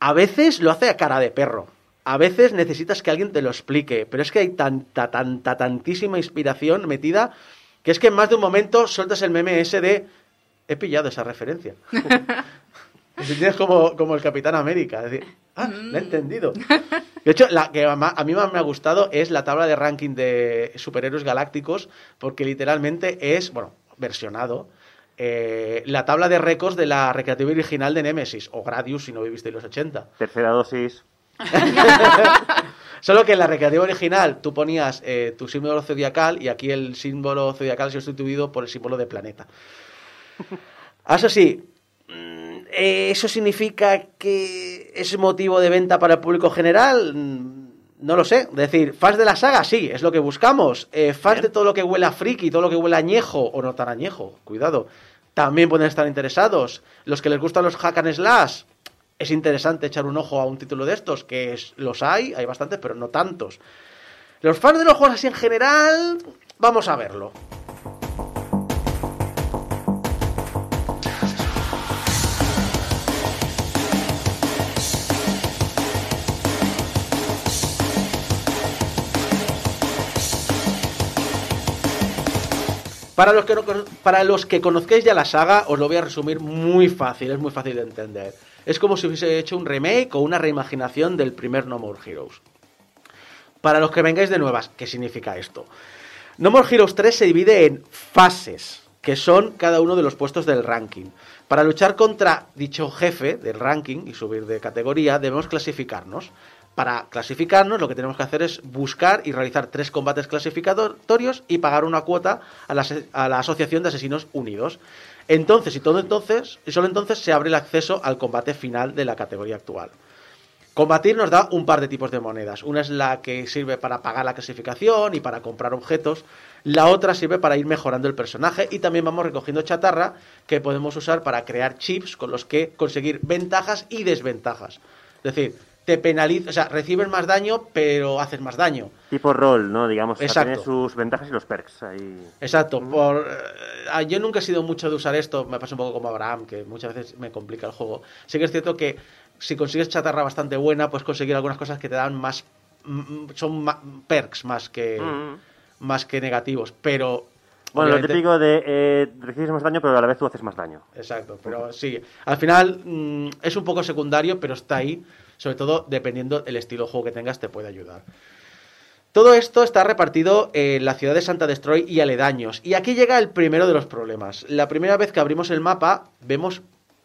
a veces lo hace a cara de perro, a veces necesitas que alguien te lo explique, pero es que hay tanta, tanta, tantísima inspiración metida que es que en más de un momento sueltas el meme ese de he pillado esa referencia. *laughs* Te sientes como, como el Capitán América. Es decir, ah, lo he entendido. De hecho, la que a mí más me ha gustado es la tabla de ranking de superhéroes galácticos, porque literalmente es, bueno, versionado, eh, la tabla de récords de la recreativa original de Nemesis, o Gradius si no vivisteis los 80. Tercera dosis. *laughs* Solo que en la recreativa original tú ponías eh, tu símbolo zodiacal y aquí el símbolo zodiacal se ha sustituido por el símbolo de planeta. Ah, Eso sí, mm, eh, ¿eso significa que es motivo de venta para el público general? No lo sé. Es decir, fans de la saga, sí, es lo que buscamos. Eh, fans de todo lo que huele a friki, todo lo que huele a añejo, o no tan añejo, cuidado, también pueden estar interesados. Los que les gustan los hack and slash, es interesante echar un ojo a un título de estos, que es- los hay, hay bastantes, pero no tantos. Los fans de los juegos así en general, vamos a verlo. Para los, que no para los que conozcáis ya la saga, os lo voy a resumir muy fácil, es muy fácil de entender. Es como si hubiese hecho un remake o una reimaginación del primer No More Heroes. Para los que vengáis de nuevas, ¿qué significa esto? No More Heroes 3 se divide en fases, que son cada uno de los puestos del ranking. Para luchar contra dicho jefe del ranking y subir de categoría, debemos clasificarnos. Para clasificarnos, lo que tenemos que hacer es buscar y realizar tres combates clasificatorios y pagar una cuota a la, a la Asociación de Asesinos Unidos. Entonces, y todo entonces, y solo entonces se abre el acceso al combate final de la categoría actual. Combatir nos da un par de tipos de monedas. Una es la que sirve para pagar la clasificación y para comprar objetos. La otra sirve para ir mejorando el personaje y también vamos recogiendo chatarra que podemos usar para crear chips con los que conseguir ventajas y desventajas. Es decir, te penaliza, o sea, recibes más daño, pero haces más daño. Tipo rol, ¿no? Digamos, o sea, Exacto. tiene sus ventajas y los perks ahí. Exacto. Por, eh, yo nunca he sido mucho de usar esto, me pasa un poco como Abraham, que muchas veces me complica el juego. Sí que es cierto que si consigues chatarra bastante buena, puedes conseguir algunas cosas que te dan más... Son ma- perks más que, Mm. más que negativos, pero... Bueno, lo típico de eh, recibes más daño, pero a la vez tú haces más daño. Exacto, pero sí, al final mm, es un poco secundario, pero está ahí, sobre todo dependiendo del estilo de juego que tengas, te puede ayudar. Todo esto está repartido en la ciudad de Santa Destroy y aledaños. Y aquí llega el primero de los problemas. La primera vez que abrimos el mapa, vemos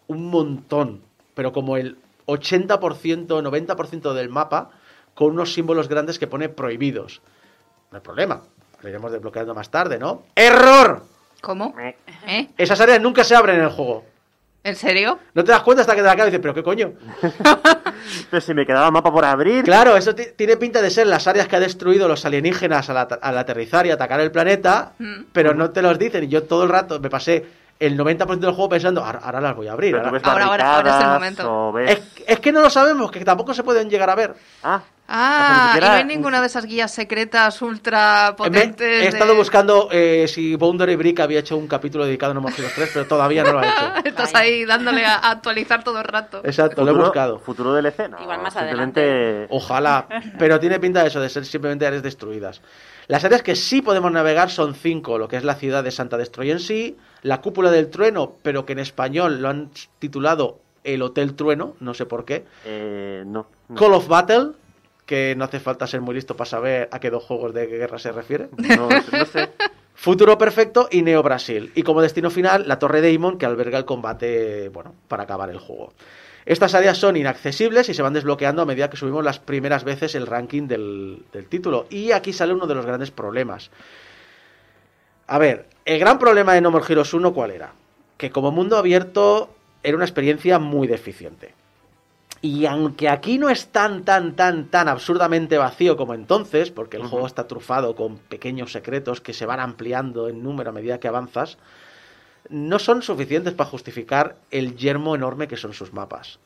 un montón, pero como el 80%, 90% del mapa, con unos símbolos grandes que pone prohibidos. No hay problema, lo iremos desbloqueando más tarde, ¿no? ¡Error! ¿Cómo? Eh, ¿Eh? Esas áreas nunca se abren en el juego. ¿En serio? No te das cuenta hasta que te la acabas y dices, pero qué coño. *laughs* Pero si me quedaba mapa por abrir. Claro, eso ti- tiene pinta de ser las áreas que ha destruido los alienígenas al, at- al aterrizar y atacar el planeta, Mm. pero no te los dicen. Y yo todo el rato me pasé el 90% del juego pensando, ahora, ahora las voy a abrir. Ahora". Ahora, ahora, es el momento. Es, es que no lo sabemos, que tampoco se pueden llegar a ver. Ah, Ah, y no hay ninguna de esas guías secretas ultra Me- potentes. he de- estado buscando eh, si Boundary Brick había hecho un capítulo dedicado a No More Heroes 3, pero todavía no lo ha hecho. *laughs* Estás ahí dándole a actualizar todo el rato. Exacto, lo he buscado. Futuro DLC, no. Igual más simplemente... Ojalá, pero tiene pinta de eso, de ser simplemente áreas destruidas. Las áreas que sí podemos navegar son cinco, lo que es la ciudad de Santa Destroy en sí, la cúpula del trueno, pero que en español lo han titulado el Hotel Trueno, no sé por qué. Eh, no. no. Call of Battle, que no hace falta ser muy listo para saber a qué dos juegos de guerra se refiere. *laughs* No, no sé. Futuro Perfecto y Neo Brasil. Y como destino final, la Torre Daemon, que alberga el combate, bueno, para acabar el juego. Estas áreas son inaccesibles y se van desbloqueando a medida que subimos las primeras veces el ranking del, del título. Y aquí sale uno de los grandes problemas. A ver, el gran problema de No More Heroes 1, ¿cuál era? Que como mundo abierto era una experiencia muy deficiente. Y aunque aquí no es tan, tan, tan, tan absurdamente vacío como entonces, porque el juego está trufado con pequeños secretos que se van ampliando en número a medida que avanzas, no son suficientes para justificar el yermo enorme que son sus mapas.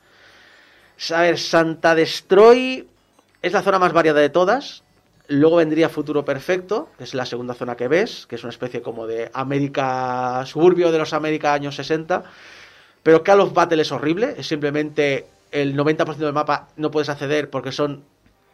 A ver, Santa Destroy es la zona más variada de todas. Luego vendría Futuro Perfecto, que es la segunda zona que ves, que es una especie como de América, suburbio de los América años 60. Pero Call of Battle es horrible, es simplemente el 90% del mapa no puedes acceder porque son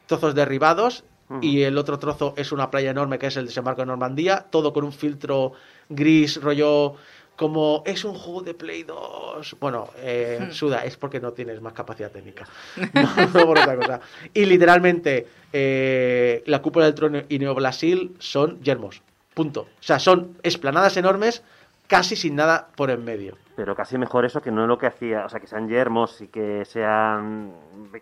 trozos derribados y el otro trozo es una playa enorme que es el desembarco de Normandía, todo con un filtro gris, rollo como es un juego de Play 2. Bueno, eh, Suda, es porque no tienes más capacidad técnica. *laughs* No, no por otra cosa. Y literalmente, eh, la cúpula del trono y Neo Brasil son yermos. Punto. O sea, son esplanadas enormes, casi sin nada por en medio. Pero casi mejor eso que no lo que hacía, o sea, que sean yermos y que sean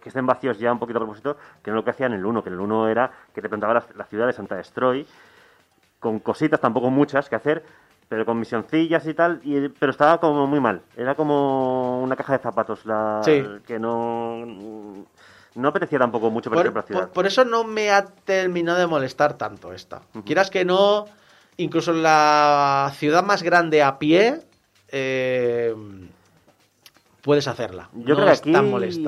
que estén vacíos ya un poquito a propósito, que no lo que hacían en el 1, que en el 1 era que te plantaba la, la ciudad de Santa Destroy con cositas, tampoco muchas que hacer, pero con misioncillas y tal, y, pero estaba como muy mal. Era como una caja de zapatos, la Sí. que no no apetecía tampoco mucho por, Por, ejemplo, la ciudad. por- por eso no me ha terminado de molestar tanto esta. Quieras que no, incluso en la ciudad más grande a pie, eh, puedes hacerla. Yo no creo que aquí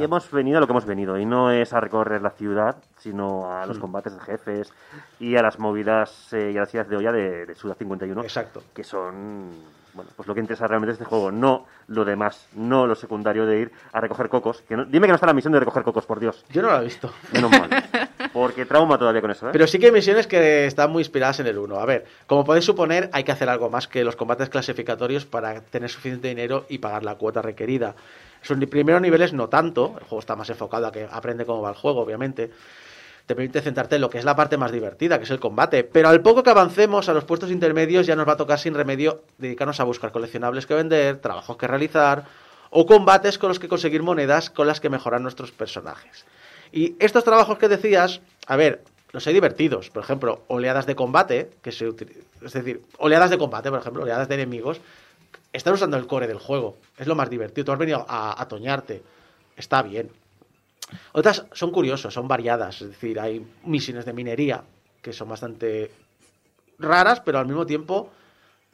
hemos venido a lo que hemos venido y no es a recorrer la ciudad, sino a los Mm. combates de jefes y a las movidas eh, y a las ideas de olla de, de Suda 51, Exacto. que son bueno, pues lo que interesa realmente de este juego, no lo demás, no lo secundario de ir a recoger cocos. Que no- dime que no está la misión de recoger cocos, por Dios. Yo no la he visto. Menos mal. Porque trauma todavía con eso, ¿eh? Pero sí que hay misiones que están muy inspiradas en el 1. A ver, como podéis suponer, hay que hacer algo más que los combates clasificatorios para tener suficiente dinero y pagar la cuota requerida. Sus primeros niveles no tanto, el juego está más enfocado a que aprende cómo va el juego, obviamente. Te permite centrarte en lo que es la parte más divertida, que es el combate. Pero al poco que avancemos a los puestos intermedios ya nos va a tocar sin remedio dedicarnos a buscar coleccionables que vender, trabajos que realizar o combates con los que conseguir monedas con las que mejorar nuestros personajes. Y estos trabajos que decías, a ver, los hay divertidos. Por ejemplo, oleadas de combate, que se util- es decir, oleadas de combate, por ejemplo, oleadas de enemigos, están usando el core del juego. Es lo más divertido. Tú has venido a, a toñarte. Está bien. Otras son curiosos, son variadas, es decir, hay misiones de minería que son bastante raras, pero al mismo tiempo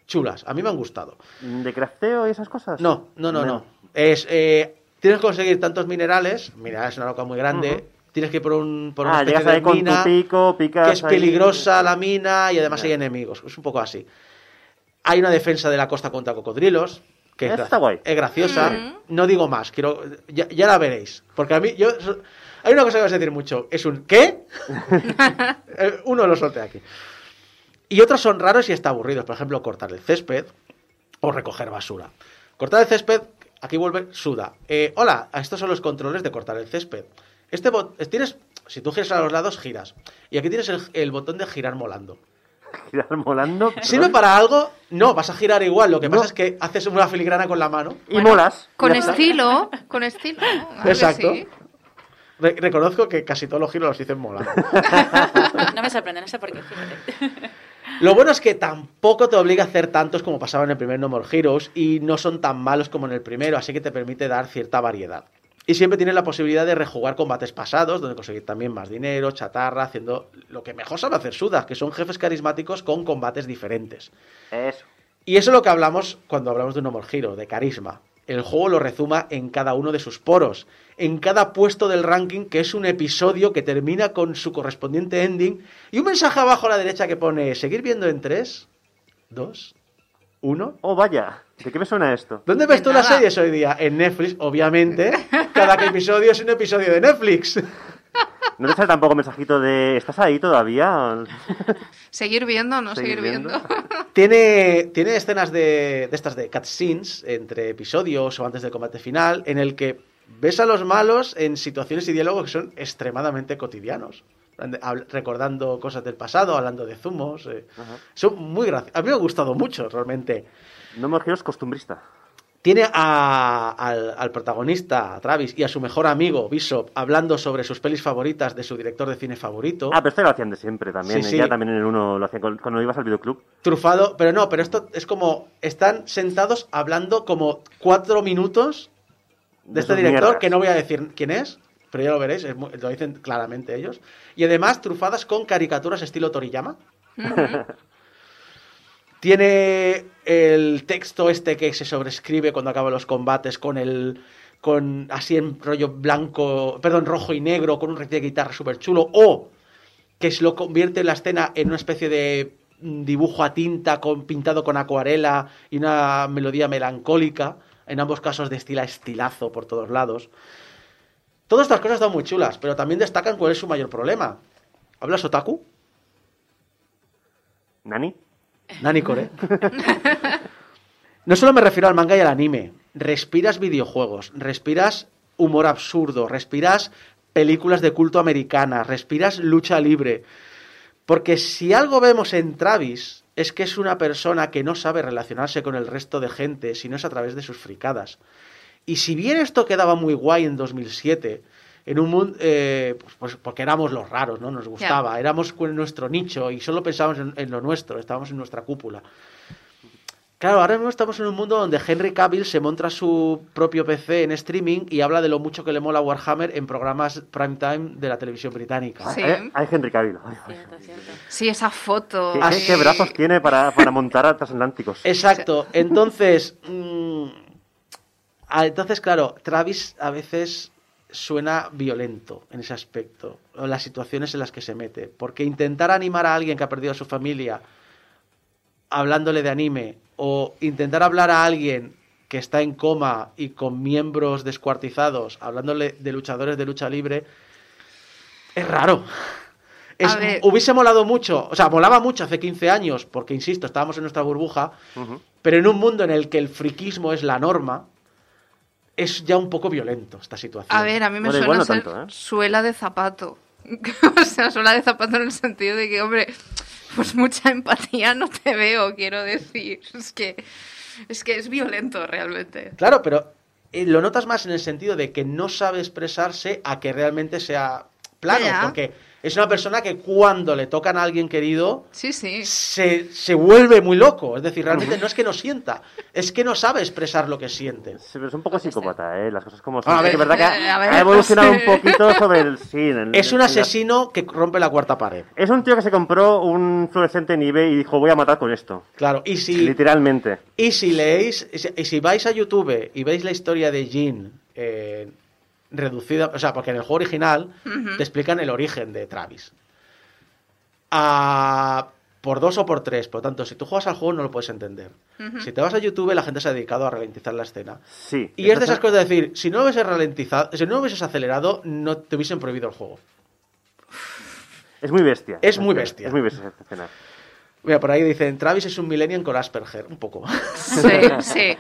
chulas. A mí me han gustado. ¿De crafteo y esas cosas? No, no, no, no. Es, eh, tienes que conseguir tantos minerales, minerales es una loca muy grande, tienes que ir por, un, por una Ah, especie de mina, pico, que es ahí. peligrosa la mina y además hay enemigos. Es un poco así. Hay una defensa de la costa contra cocodrilos, que es, Esa gra- está guay. es graciosa. No digo más, quiero ya, ya la veréis. Porque a mí, yo... Hay una cosa que vas a decir mucho, es un ¿qué? *laughs* Eh, Uno lo solté aquí. Y otros son raros y está aburridos. Por ejemplo, cortar el césped o recoger basura. Cortar el césped, aquí vuelve Suda. Eh, hola, estos son los controles de cortar el césped. Este bot- tienes, si tú giras a los lados, giras. Y aquí tienes el, el botón de girar molando. Girar molando. ¿Sirve para algo? No, vas a girar igual. Lo que No. pasa es que haces una filigrana con la mano. Y molas. Con estilo, con estilo. Exacto. sí. Re- reconozco que casi todos los giros los dicen molando. *laughs* No me sorprende, no sé por qué, fíjate. Lo bueno es que tampoco te obliga a hacer tantos como pasaba en el primer No More Heroes y no son tan malos como en el primero, así que te permite dar cierta variedad. Y siempre tienes la posibilidad de rejugar combates pasados, donde conseguir también más dinero, chatarra, haciendo lo que mejor sabe hacer Suda, que son jefes carismáticos con combates diferentes. Eso. Y eso es lo que hablamos cuando hablamos de un No More Hero, de carisma. El juego lo rezuma en cada uno de sus poros, en cada puesto del ranking, que es un episodio que termina con su correspondiente ending, y un mensaje abajo a la derecha que pone seguir viendo en 3, 2, 1. Oh, vaya. ¿De qué me suena esto? ¿Dónde ves tú las series hoy día? En Netflix, obviamente. Cada episodio es un episodio de Netflix. ¿No te sale tampoco mensajito de ¿estás ahí todavía? Seguir viendo, no Seguir seguir, viendo. *laughs* Tiene, tiene escenas de, de estas de cutscenes entre episodios o antes del combate final, en el que ves a los malos en situaciones y diálogos que son extremadamente cotidianos. Recordando cosas del pasado, hablando de zumos. eh. Son muy graciosos. A mí me ha gustado mucho, realmente. No me es costumbrista. Tiene a- al, al protagonista, a Travis, y a su mejor amigo, Bishop, hablando sobre sus pelis favoritas de su director de cine favorito. Ah, pero esto lo hacían de siempre también. Sí, ¿eh? sí. Ya también en el 1 lo hacían cuando ibas al videoclub. trufado, pero no, pero esto es como están sentados hablando como cuatro minutos de, De este director, mierdas. que no voy a decir quién es, pero ya lo veréis, es muy- lo dicen claramente ellos. Y además trufadas con caricaturas estilo Toriyama. Tiene el texto este que se sobrescribe cuando acaban los combates con el con así en rollo blanco, perdón, rojo y negro, con un riff de guitarra súper chulo, o que se lo convierte la escena en una especie de mm, dibujo a tinta con, pintado con acuarela y una melodía melancólica, en ambos casos de estilo estilazo por todos lados. Todas estas cosas están muy chulas, pero también destacan cuál es su mayor problema. ¿Hablas otaku? ¿Nani? Nani Core. No solo me refiero al manga y al anime. Respiras videojuegos, respiras humor absurdo, respiras películas de culto americanas, respiras lucha libre. Porque si algo vemos en Travis es que es una persona que no sabe relacionarse con el resto de gente, si no es a través de sus fricadas. Y si bien esto quedaba muy guay en 2007, en un mundo, eh, pues, pues porque éramos los raros, ¿no? Nos gustaba, éramos con nuestro nicho y solo pensábamos en, en lo nuestro, estábamos en nuestra cúpula. Claro, ahora mismo estamos en un mundo donde Henry Cavill se monta su propio PC en streaming y habla de lo mucho que le mola Warhammer en programas primetime de la televisión británica. Sí. Hay, hay Henry Cavill. Cierto, cierto. Sí, esa foto. ¿Qué, Así- qué- qué brazos tiene para, para montar a transatlánticos? Exacto. Entonces, mm, entonces claro, Travis a veces suena violento en ese aspecto, o las situaciones en las que se mete, porque intentar animar a alguien que ha perdido a su familia hablándole de anime o intentar hablar a alguien que está en coma y con miembros descuartizados, hablándole de luchadores de lucha libre, es raro. Es- hubiese molado mucho, o sea, molaba mucho hace 15 años, porque insisto, estábamos en nuestra burbuja, pero en un mundo en el que el friquismo es la norma, es ya un poco violento esta situación. A ver, a mí me Bueno, suena igual no ser tanto, ¿eh? suela de zapato. *laughs* o sea, suela de zapato en el sentido de que, hombre, pues mucha empatía no te veo, quiero decir. Es que es, que es violento realmente. Claro, pero eh, lo notas más en el sentido de que no sabe expresarse a que realmente sea plano, porque es una persona que cuando le tocan a alguien querido Sí, sí. se, se vuelve muy loco. Es decir, realmente no es que no sienta, es que no sabe expresar lo que siente. Sí, pero es un poco psicópata, ¿eh? Las cosas como son. A ver, es verdad que a ha, ver, ha evolucionado no sé. un *laughs* poquito sobre el cine. Es un asesino que rompe la cuarta pared. Es un tío que se compró un fluorescente en eBay y dijo, voy a matar con esto. Claro, y si, Literalmente. y si leéis, y si, y si vais a YouTube y veis la historia de Jean eh, reducida, o sea, porque en el juego original te explican el origen de Travis. A- por dos o por tres, por lo tanto, si tú juegas al juego no lo puedes entender. Si te vas a YouTube, la gente se ha dedicado a ralentizar la escena. Sí. Y es de esas cosas de decir, si no lo hubieses ralentizado, si no lo hubieses acelerado, no te hubiesen prohibido el juego. Es muy bestia. Es muy bestia. Es muy bestia esta escena. Mira, por ahí dicen, Travis es un millennial con Asperger, un poco. Sí, sí.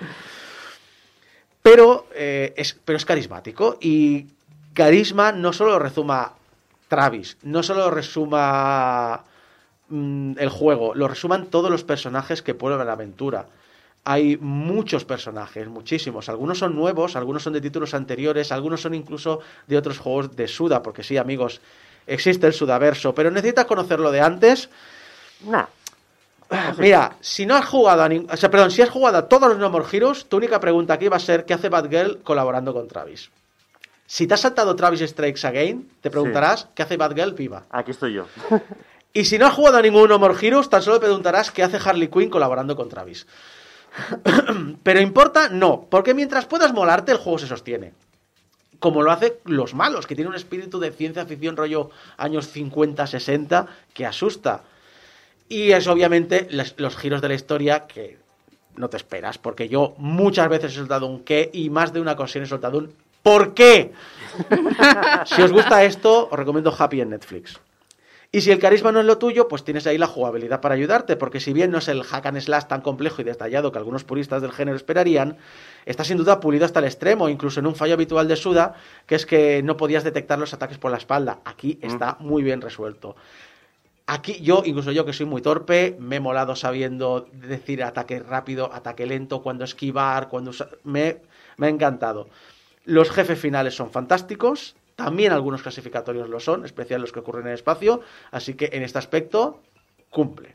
Pero, eh, es, pero es carismático y carisma no solo lo resuma Travis, no solo lo resuma mm, el juego, lo resuman todos los personajes que pueblan la aventura. Hay muchos personajes, muchísimos. Algunos son nuevos, algunos son de títulos anteriores, algunos son incluso de otros juegos de Suda, porque sí, amigos, existe el Sudaverso, pero necesitas conocerlo de antes. Nah. Mira, si no has jugado a ning- o sea, perdón, si has jugado a todos los No More Heroes, tu única pregunta aquí va a ser ¿qué hace Batgirl colaborando con Travis? Si te has saltado Travis Strikes Again, te preguntarás ¿qué hace Batgirl viva? Aquí estoy yo. *laughs* Y si no has jugado a ningún No More Heroes, tan solo te preguntarás ¿qué hace Harley Quinn colaborando con Travis? *coughs* Pero importa, no, porque mientras puedas molarte, el juego se sostiene. Como lo hace los malos, que tiene un espíritu de ciencia ficción rollo años 50-60 que asusta. Y es obviamente los giros de la historia que no te esperas, porque yo muchas veces he soltado un qué y más de una ocasión he soltado un ¿por qué? *laughs* si os gusta esto, os recomiendo Happy en Netflix. Y si el carisma no es lo tuyo, pues tienes ahí la jugabilidad para ayudarte, porque si bien no es el hack and slash tan complejo y detallado que algunos puristas del género esperarían, está sin duda pulido hasta el extremo, incluso en un fallo habitual de Suda, que es que no podías detectar los ataques por la espalda. Aquí está muy bien resuelto. Aquí yo, incluso yo que soy muy torpe, me he molado sabiendo decir ataque rápido, ataque lento, cuando esquivar, cuando me, me ha encantado. Los jefes finales son fantásticos, también algunos clasificatorios lo son, especial los que ocurren en el espacio, así que en este aspecto cumple.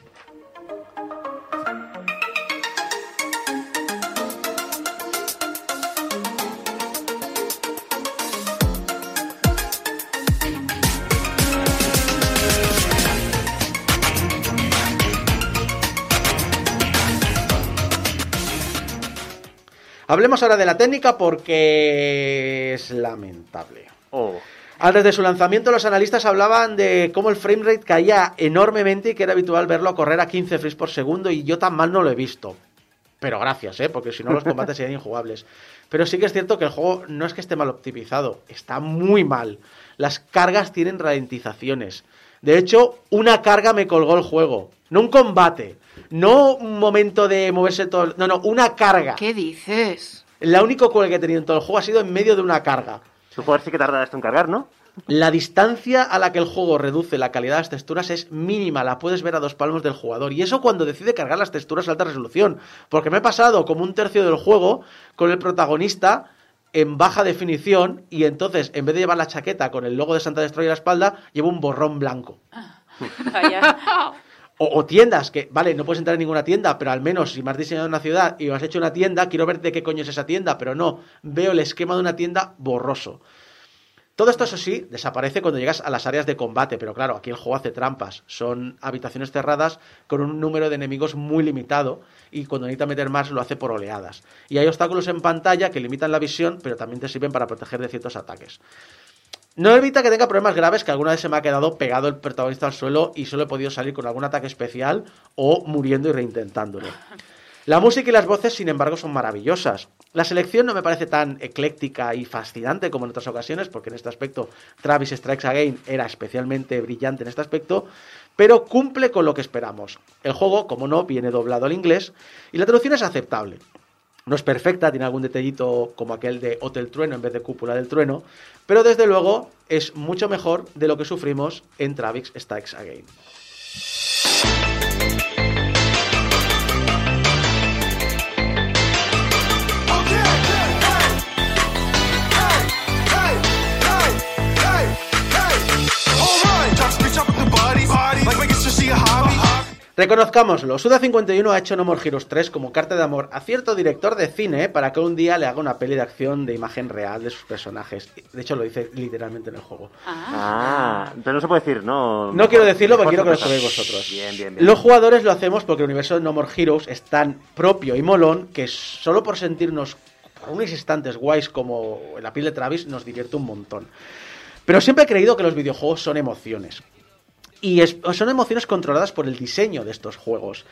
Hablemos ahora de la técnica porque es lamentable. Oh. Antes de su lanzamiento, los analistas hablaban de cómo el framerate caía enormemente y que era habitual verlo correr a 15 frames por segundo y yo tan mal no lo he visto. Pero gracias, ¿eh? porque si no los combates serían injugables. Pero sí que es cierto que el juego no es que esté mal optimizado, está muy mal. Las cargas tienen ralentizaciones. De hecho, una carga me colgó el juego. No un combate. No un momento de moverse todo. No, no, una carga. ¿Qué dices? La único cuelgue que he tenido en todo el juego ha sido en medio de una carga. Supongo que sí que tarda esto en cargar, ¿no? La distancia a la que el juego reduce la calidad de las texturas es mínima, la puedes ver a dos palmos del jugador. Y eso cuando decide cargar las texturas a alta resolución. Porque me he pasado como un tercio del juego con el protagonista en baja definición y entonces en vez de llevar la chaqueta con el logo de Santa Destroy a la espalda, llevo un borrón blanco. *laughs* O tiendas, que vale, no puedes entrar en ninguna tienda, pero al menos si me has diseñado una ciudad y me has hecho una tienda, quiero ver de qué coño es esa tienda, pero no, veo el esquema de una tienda borroso. Todo esto, eso sí, desaparece cuando llegas a las áreas de combate, pero claro, aquí el juego hace trampas. Son habitaciones cerradas con un número de enemigos muy limitado y cuando necesita meter más lo hace por oleadas. Y hay obstáculos en pantalla que limitan la visión, pero también te sirven para proteger de ciertos ataques. No evita que tenga problemas graves, que alguna vez se me ha quedado pegado el protagonista al suelo y solo he podido salir con algún ataque especial o muriendo y reintentándolo. *laughs* La música y las voces, sin embargo, son maravillosas. La selección no me parece tan ecléctica y fascinante como en otras ocasiones, porque en este aspecto Travis Strikes Again era especialmente brillante en este aspecto, pero cumple con lo que esperamos. El juego, como no, viene doblado al inglés y la traducción es aceptable. No es perfecta, tiene algún detallito como aquel de Hotel Trueno en vez de Cúpula del Trueno, pero desde luego es mucho mejor de lo que sufrimos en Travis Strikes Again. Reconozcámoslo, Suda51 ha hecho No More Heroes 3 como carta de amor a cierto director de cine para que un día le haga una peli de acción de imagen real de sus personajes. De hecho, lo dice literalmente en el juego. Ah, pero no se puede decir, ¿no? No quiero decirlo porque quiero que lo sabéis vosotros. Bien, bien, bien. Los jugadores lo hacemos porque el universo de No More Heroes es tan propio y molón que solo por sentirnos por unos instantes guays como en la piel de Travis nos divierte un montón. Pero siempre he creído que los videojuegos son emociones. Y es- son emociones controladas por el diseño de estos juegos.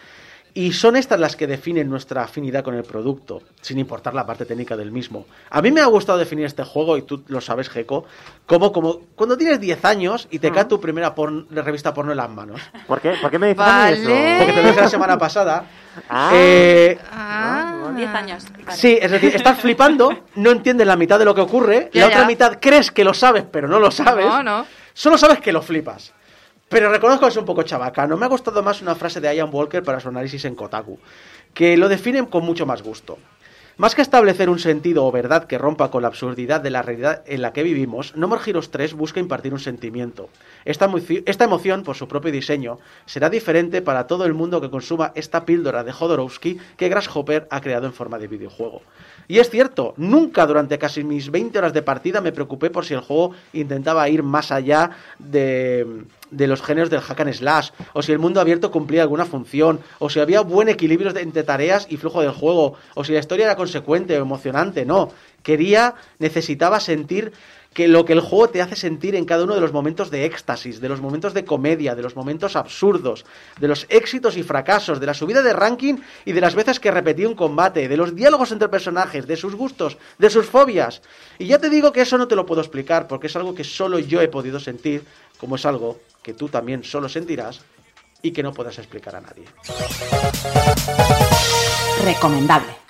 Y son estas las que definen nuestra afinidad con el producto, sin importar la parte técnica del mismo. A mí me ha gustado definir este juego, y tú lo sabes, Geco, como, como cuando tienes 10 años y te cae tu primera porn- revista porno en las manos. ¿Por qué? ¿Por qué me dices a mí Vale. eso? Porque te lo dije la semana pasada. Ah. Eh, Ah. 10 años. vale. sí, es decir, estás flipando, no entiendes la mitad de lo que ocurre, Ya, la otra ya. mitad crees que lo sabes, pero no lo sabes. No, no. Solo sabes que lo flipas. Pero reconozco que es un poco chabacano. Me ha gustado más una frase de Ian Walker para su análisis en Kotaku, que lo definen con mucho más gusto. Más que establecer un sentido o verdad que rompa con la absurdidad de la realidad en la que vivimos, No More Heroes 3 busca impartir un sentimiento. Esta, esta emoción, por su propio diseño, será diferente para todo el mundo que consuma esta píldora de Jodorowsky que Grasshopper ha creado en forma de videojuego. Y es cierto, nunca durante casi mis 20 horas de partida me preocupé por si el juego intentaba ir más allá de, de los géneros del hack and slash, o si el mundo abierto cumplía alguna función, o si había buen equilibrio entre tareas y flujo del juego, o si la historia era consecuente o emocionante, no. Quería, necesitaba sentir que lo que el juego te hace sentir en cada uno de los momentos de éxtasis, de los momentos de comedia, de los momentos absurdos, de los éxitos y fracasos, de la subida de ranking y de las veces que repetí un combate, de los diálogos entre personajes, de sus gustos, de sus fobias. Y ya te digo que eso no te lo puedo explicar porque es algo que solo yo he podido sentir, como es algo que tú también solo sentirás y que no puedas explicar a nadie. Recomendable.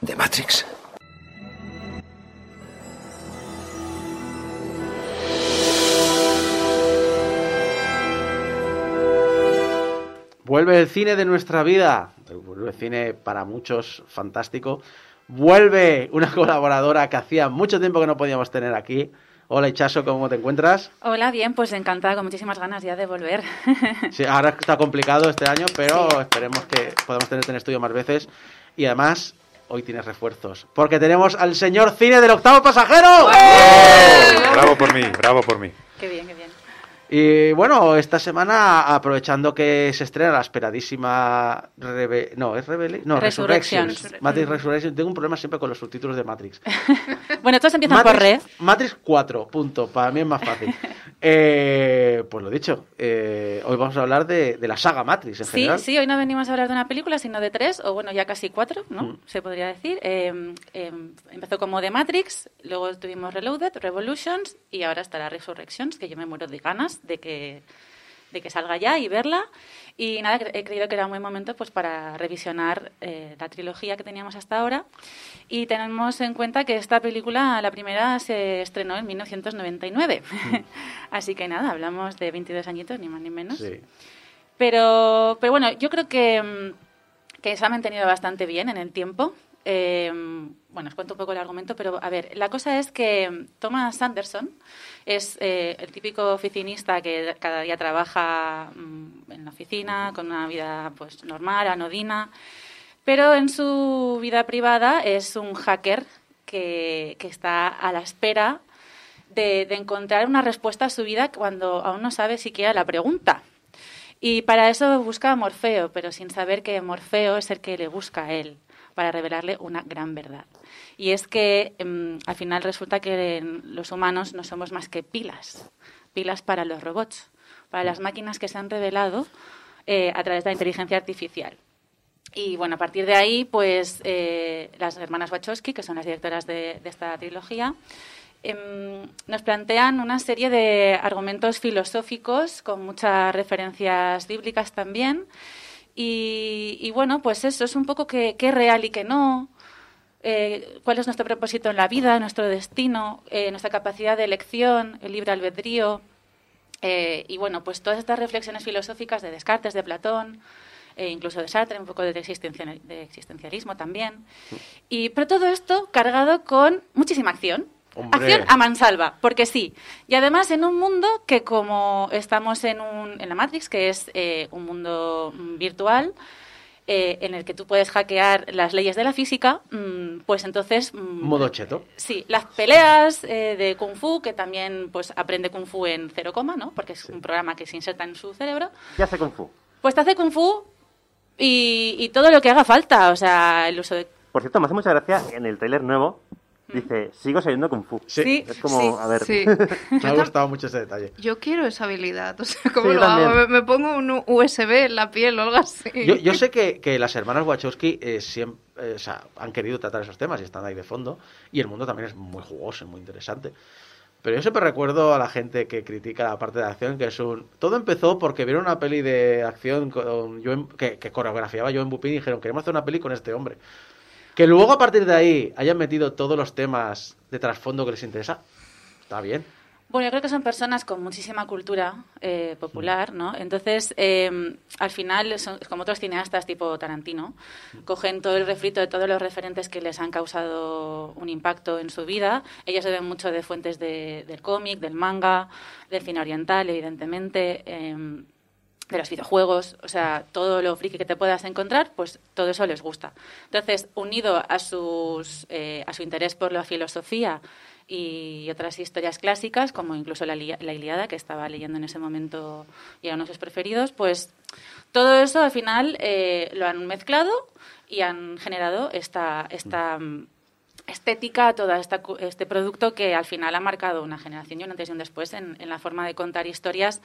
¿De Matrix? Vuelve el cine de nuestra vida. Vuelve el cine para muchos fantástico. Vuelve una *laughs* colaboradora que hacía mucho tiempo que no podíamos tener aquí. Hola Ichaso, ¿cómo te encuentras? Hola, bien, pues encantada, con muchísimas ganas ya de volver. *laughs* Sí, ahora está complicado este año, pero Sí. esperemos que podamos tenerte en estudio más veces. Y además, hoy tienes refuerzos. Porque tenemos al señor cine del octavo pasajero. Bravo por mí, bravo por mí. qué bien, qué bien. Y bueno, esta semana, aprovechando que se estrena la esperadísima. Rebe- no, ¿es Rebel No, Resurrections. Resurrections. Matrix Resurrections. Tengo un problema siempre con los subtítulos de Matrix. *laughs* Bueno, estos empiezan por re. Matrix, Matrix 4, punto. Para mí es más fácil. *laughs* Eh, pues lo dicho, eh, hoy vamos a hablar de, de la saga Matrix en Sí, general. sí, hoy no venimos a hablar de una película, sino de tres, o bueno, ya casi cuatro, ¿no? Mm. Se podría decir. Eh, eh, empezó como The Matrix, luego tuvimos Reloaded, Revolutions, y ahora está la Resurrections, que yo me muero de ganas de que, de que salga ya y verla. Y nada, he creído que era un buen momento pues para revisionar eh, la trilogía que teníamos hasta ahora. Y tenemos en cuenta que esta película, la primera, se estrenó en 1999. *laughs* Así que nada, hablamos de 22 añitos, ni más ni menos. Sí. Pero, pero bueno, yo creo que, mm, que se ha mantenido bastante bien en el tiempo. Eh, bueno, os cuento un poco el argumento, pero a ver, la cosa es que mm, Thomas Anderson es eh, el típico oficinista que cada día trabaja mm, en la oficina, con una vida pues normal, anodina, pero en su vida privada es un hacker que, que está a la espera de, de encontrar una respuesta a su vida cuando aún no sabe siquiera la pregunta. Y para eso busca a Morfeo, pero sin saber que Morfeo es el que le busca a él, para revelarle una gran verdad. Y es que em, al final resulta que los humanos no somos más que pilas, pilas para los robots, para las máquinas que se han revelado eh, a través de la inteligencia artificial. Y bueno, a partir de ahí, pues eh, las hermanas Wachowski, que son las directoras de, esta trilogía, em, nos plantean una serie de argumentos filosóficos con muchas referencias bíblicas también. Y, y bueno, pues eso es un poco qué es real y qué no, eh, cuál es nuestro propósito en la vida, nuestro destino, eh, nuestra capacidad de elección, el libre albedrío. Eh, y bueno, pues todas estas reflexiones filosóficas de Descartes, de Platón, e incluso de Sartre, un poco de, existencial, de existencialismo también. Y, pero todo esto cargado con muchísima acción. Acción a mansalva, porque sí. Y además en un mundo que como estamos en, un, en la Matrix, que es un mundo virtual, eh, en el que tú puedes hackear las leyes de la física, mm, pues entonces... Mm, Modo cheto. Sí, las peleas eh, de Kung Fu, que también pues aprende Kung Fu en cero coma, ¿no? Porque es un programa que se inserta en su cerebro. ¿Qué hace Kung Fu? Pues te hace Kung Fu y, y todo lo que haga falta, o sea, el uso de... Por cierto, me hace mucha gracia en el trailer nuevo Dice, sigo saliendo Kung Fu. Sí, es como, a ver. Sí. *laughs* me ha gustado mucho ese detalle. Yo quiero esa habilidad. O sea, ¿cómo lo hago? Me, pongo un USB en la piel o algo así. Yo, yo sé que, que, las hermanas Wachowski eh, siempre, eh, o sea, han querido tratar esos temas y están ahí de fondo. Y el mundo también es muy jugoso, muy interesante. Pero yo siempre recuerdo a la gente que critica la parte de acción, que es un... Todo empezó porque vieron una peli de acción con que, que coreografiaba Joen Bupin y dijeron, queremos hacer una peli con este hombre. Que luego a partir de ahí hayan metido todos los temas de trasfondo que les interesa, está bien. Bueno, yo creo que son personas con muchísima cultura eh, popular, ¿no? Entonces, eh, al final, son, como otros cineastas tipo Tarantino, cogen todo el refrito de todos los referentes que les han causado un impacto en su vida. Ellos se ven mucho de fuentes de, del cómic, del manga, del cine oriental, evidentemente. Eh, de los videojuegos, o sea, todo lo friki que te puedas encontrar, pues todo eso les gusta. Entonces, unido a, sus, eh, a su interés por la filosofía y otras historias clásicas, como incluso la, la Iliada, que estaba leyendo en ese momento y era uno de sus preferidos, pues todo eso al final eh, lo han mezclado y han generado esta, esta estética, todo esta, este producto que al final ha marcado una generación y un antes y un después en, en la forma de contar historias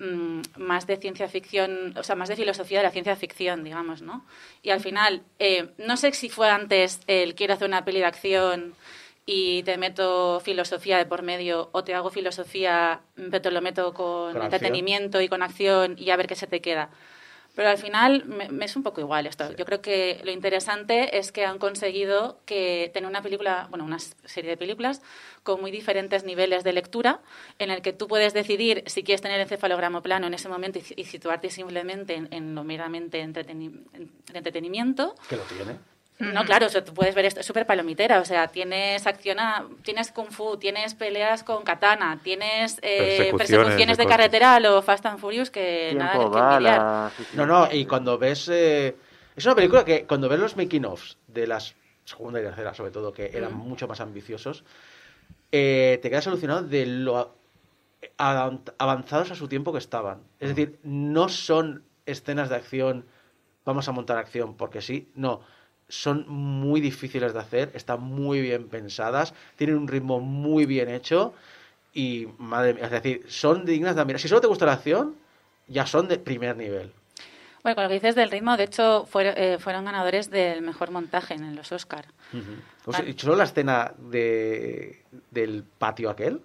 Mm, más de ciencia ficción, o sea, más de filosofía de la ciencia ficción, digamos, ¿no? Y al final, eh, no sé si fue antes el quiero hacer una peli de acción y te meto filosofía de por medio o te hago filosofía, pero te lo meto con, entretenimiento y con acción y a ver qué se te queda. Pero al final me, es un poco igual esto. Yo creo que lo interesante es que han conseguido que tener una película, bueno, una serie de películas con muy diferentes niveles de lectura, en el que tú puedes decidir si quieres tener encefalograma plano en ese momento y, situarte simplemente en, en lo meramente entretenimiento. Que lo tiene. No, claro, o tú puedes ver esto, es súper palomitera, o sea, tienes acción, tienes kung fu, tienes peleas con katana, tienes eh, persecuciones, de, carretera a lo Fast and Furious que nada que envidiar. No, no, y cuando ves... Eh, es una película que cuando ves los making-offs de las segunda y tercera, sobre todo, que eran mucho más ambiciosos, eh, te quedas alucinado de lo avanzados a su tiempo que estaban. Es decir, no son escenas de acción, vamos a montar acción porque sí, no. Son muy difíciles de hacer, están muy bien pensadas, tienen un ritmo muy bien hecho y, madre mía, es decir, son dignas de mirar. Si solo te gusta la acción, ya son de primer nivel. Bueno, con lo que dices del ritmo, de hecho, eh, fueron ganadores del mejor montaje en los Oscar. ¿Y solo la escena de, del patio aquel?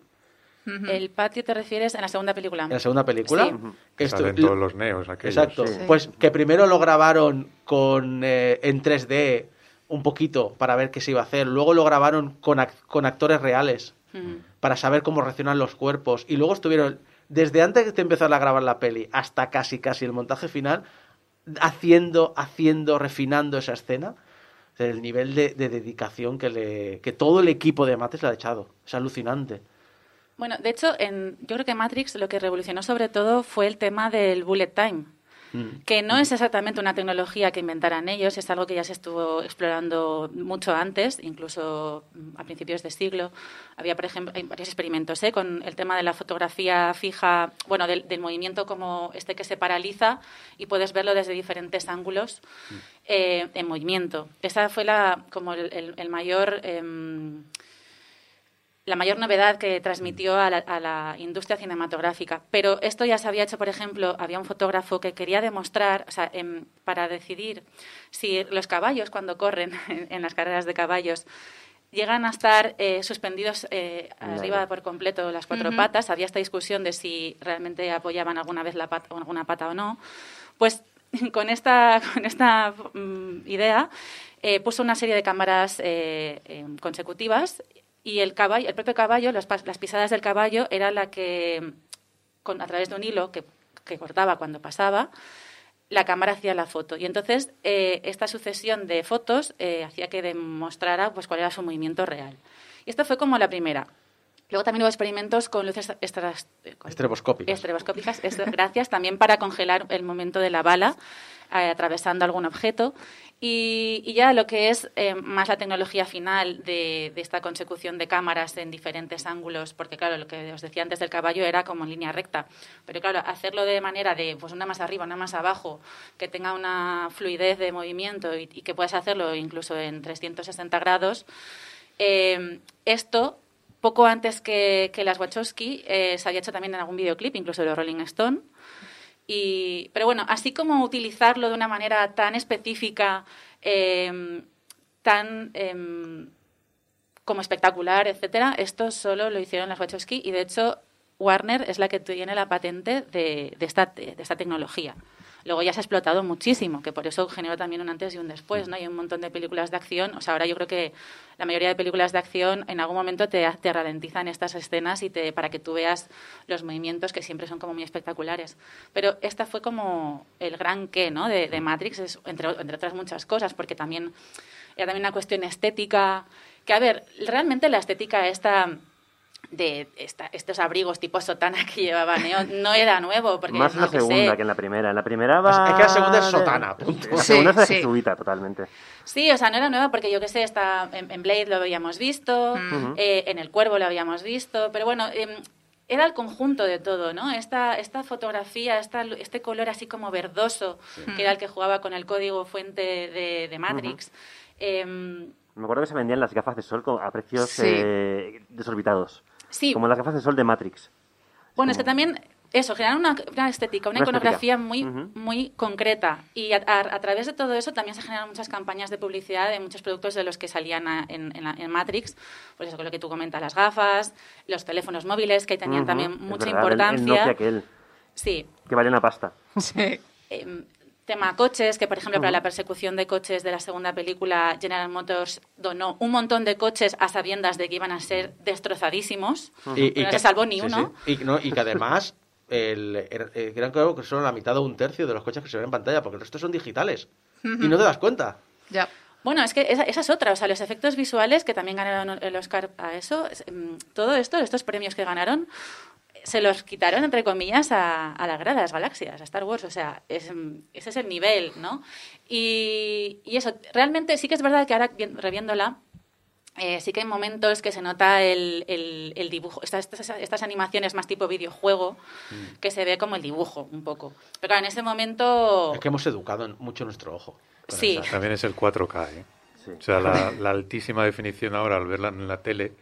El patio te refieres en la segunda película. En la segunda película. Sí. Salen todos los neos aquellos. Exacto. Pues que primero lo grabaron con eh, en 3D un poquito para ver qué se iba a hacer. Luego lo grabaron con, con actores reales para saber cómo reaccionan los cuerpos. Y luego estuvieron, desde antes de empezar a grabar la peli hasta casi casi el montaje final, haciendo, haciendo, refinando esa escena. El nivel de, dedicación que, le, que todo el equipo de Matrix le ha echado. Es alucinante. Bueno, de hecho, en, yo creo que Matrix lo que revolucionó sobre todo fue el tema del bullet time. mm. que no es exactamente una tecnología que inventaran ellos, es algo que ya se estuvo explorando mucho antes, incluso mm, a principios de siglo. Había, por ejemplo, hay varios experimentos ¿eh? con el tema de la fotografía fija, bueno, del, movimiento como este que se paraliza y puedes verlo desde diferentes ángulos mm. eh, en movimiento. Esa fue la, como el, mayor... Em, la mayor novedad que transmitió a la, industria cinematográfica. Pero esto ya se había hecho, por ejemplo, había un fotógrafo que quería demostrar, o sea, para decidir si los caballos cuando corren *laughs* en, las carreras de caballos llegan a estar eh, suspendidos eh, arriba por completo las cuatro patas, había esta discusión de si realmente apoyaban alguna vez la pata, alguna pata o no, pues *laughs* con esta, con esta mm, idea eh, puso una serie de cámaras consecutivas y el caballo, el propio caballo, las, las pisadas del caballo era la que, con, a través de un hilo que, que cortaba cuando pasaba, la cámara hacía la foto. Y entonces eh, esta sucesión de fotos eh, hacía que demostrara pues, cuál era su movimiento real. Y esta fue como la primera. Luego también hubo experimentos con luces estras, eh, estreboscópicas. Estreboscópicas, gracias, también para congelar el momento de la bala atravesando algún objeto. Y, ya lo que es eh, más la tecnología final de, esta consecución de cámaras en diferentes ángulos, porque claro, lo que os decía antes del caballo era como en línea recta, pero claro, hacerlo de manera de pues una más arriba, una más abajo, que tenga una fluidez de movimiento y, que puedas hacerlo incluso en 360 grados, eh, esto poco antes que, las Wachowski eh, se había hecho también en algún videoclip, incluso de Rolling Stone. Y, pero bueno, así como utilizarlo de una manera tan específica, em, tan em, como espectacular, etcétera, esto solo lo hicieron las Wachowski y de hecho Warner es la que tiene la patente de, de, esta, de esta tecnología. Luego ya se ha explotado muchísimo, que por eso generó también un antes y un después, ¿no? Hay un montón de películas de acción. O sea, ahora yo creo que la mayoría de películas de acción en algún momento te, te ralentizan estas escenas y para que tú veas los movimientos que siempre son como muy espectaculares. Pero esta fue como el gran qué, ¿no? De, Matrix, entre, entre otras muchas cosas, porque también era también una cuestión estética. Que, a ver, realmente la estética esta de estos abrigos tipo sotana que llevaba Neo no era nuevo. Porque Más en la segunda que en la primera. En la primera va... Es que la segunda es sotana, *laughs* punto. La segunda es de jesuita, totalmente. Sí, o sea, no era nueva porque yo qué sé, está, en, Blade lo habíamos visto, mm. eh, en El Cuervo lo habíamos visto, pero bueno... Em, era el conjunto de todo, ¿no? Esta, esta fotografía, esta, este color así como verdoso, que era el que jugaba con el código fuente de, Matrix. Em, Me acuerdo que se vendían las gafas de sol a precios eh, Como las gafas de sol de Matrix. Bueno, es que también eso, generar una, estética, una, iconografía muy, muy concreta. Y a, través de todo eso también se generan muchas campañas de publicidad de muchos productos de los que salían en, en, Matrix. Pues eso, con lo que tú comentas, las gafas, los teléfonos móviles, que tenían también mucha importancia. El, Sí. Que vale una pasta. *laughs* Sí. *laughs* Em, Tema coches, que por ejemplo para la persecución de coches de la segunda película General Motors donó un montón de coches a sabiendas de que iban a ser destrozadísimos. y, no se salvó ni uno. Y, que además *laughs* el, eran creo que son la mitad o un tercio de los coches que se ven en pantalla, porque el resto son digitales. Y no te das cuenta. Ya. Bueno, es que esa, es otra, o sea, los efectos visuales que también ganaron el Oscar a eso, mm, todo esto, estos premios que ganaron, se los quitaron, entre comillas, a, a la grada, a las galaxias, a Star Wars. O sea, ese es el nivel, ¿no? Y, eso, realmente sí que es verdad que ahora, reviéndola, eh, sí que hay momentos que se nota el, el, dibujo, estas, estas, animaciones más tipo videojuego, mm. que se ve como el dibujo un poco. Pero claro, en ese momento... Es que hemos educado mucho nuestro ojo. Sí. También es el 4K, ¿eh? O sea, la, *laughs* la, altísima definición ahora al verla en la tele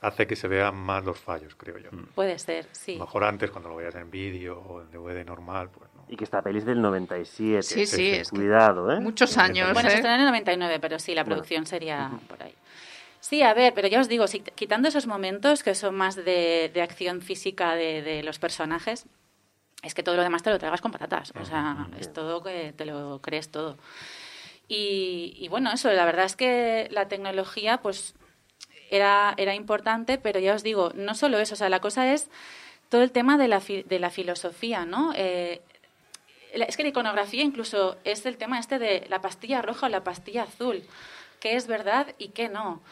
hace que se vean más los fallos, creo yo. Mm. Puede ser, sí. mejor antes, cuando lo veas en vídeo o en DVD normal, pues no. Y que esta peli es del 97. Sí, sí, es Cuidado, ¿eh? Muchos años. Bueno, se ¿eh? estrenó en el 99, pero sí, la producción sería por ahí. Sí, a ver, pero ya os digo, si, quitando esos momentos que son más de, de acción física de, de, los personajes, es que todo lo demás te lo tragas con patatas. O sea, es todo que te lo crees todo. Y, y, bueno, eso, la verdad es que la tecnología, pues era, era importante, pero ya os digo, no solo eso, o sea, la cosa es todo el tema de la, de la filosofía, ¿no? Eh, es que la iconografía incluso es el tema este de la pastilla roja o la pastilla azul, qué es verdad y qué no.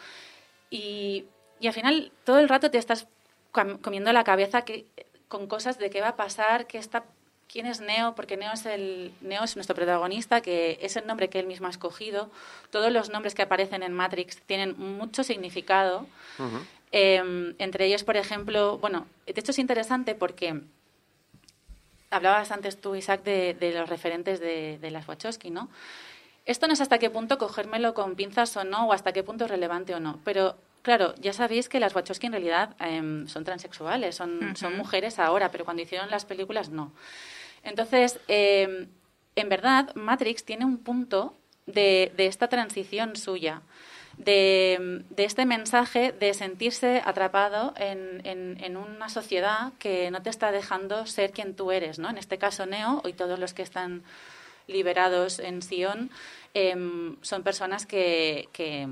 Y, y al final todo el rato te estás comiendo la cabeza que, con cosas de qué va a pasar, qué está quién es Neo, porque Neo es, el, Neo es nuestro protagonista, que es el nombre que él mismo ha escogido. Todos los nombres que aparecen en Matrix tienen mucho significado. Eh, entre ellos, por ejemplo, bueno, de hecho es interesante porque hablabas antes tú, Isaac, de, de los referentes de, de las Wachowski, ¿no? Esto no es hasta qué punto cogérmelo con pinzas o no, o hasta qué punto es relevante o no, pero claro, ya sabéis que las Wachowski en realidad em, son transexuales, son, son mujeres ahora, pero cuando hicieron las películas no. Entonces, em, en verdad, Matrix tiene un punto de, de esta transición suya. De, de este mensaje de sentirse atrapado en, en- en una sociedad que no te está dejando ser quien tú eres, ¿no? En este caso, Neo y todos los que están liberados en Sion em, son personas que, que,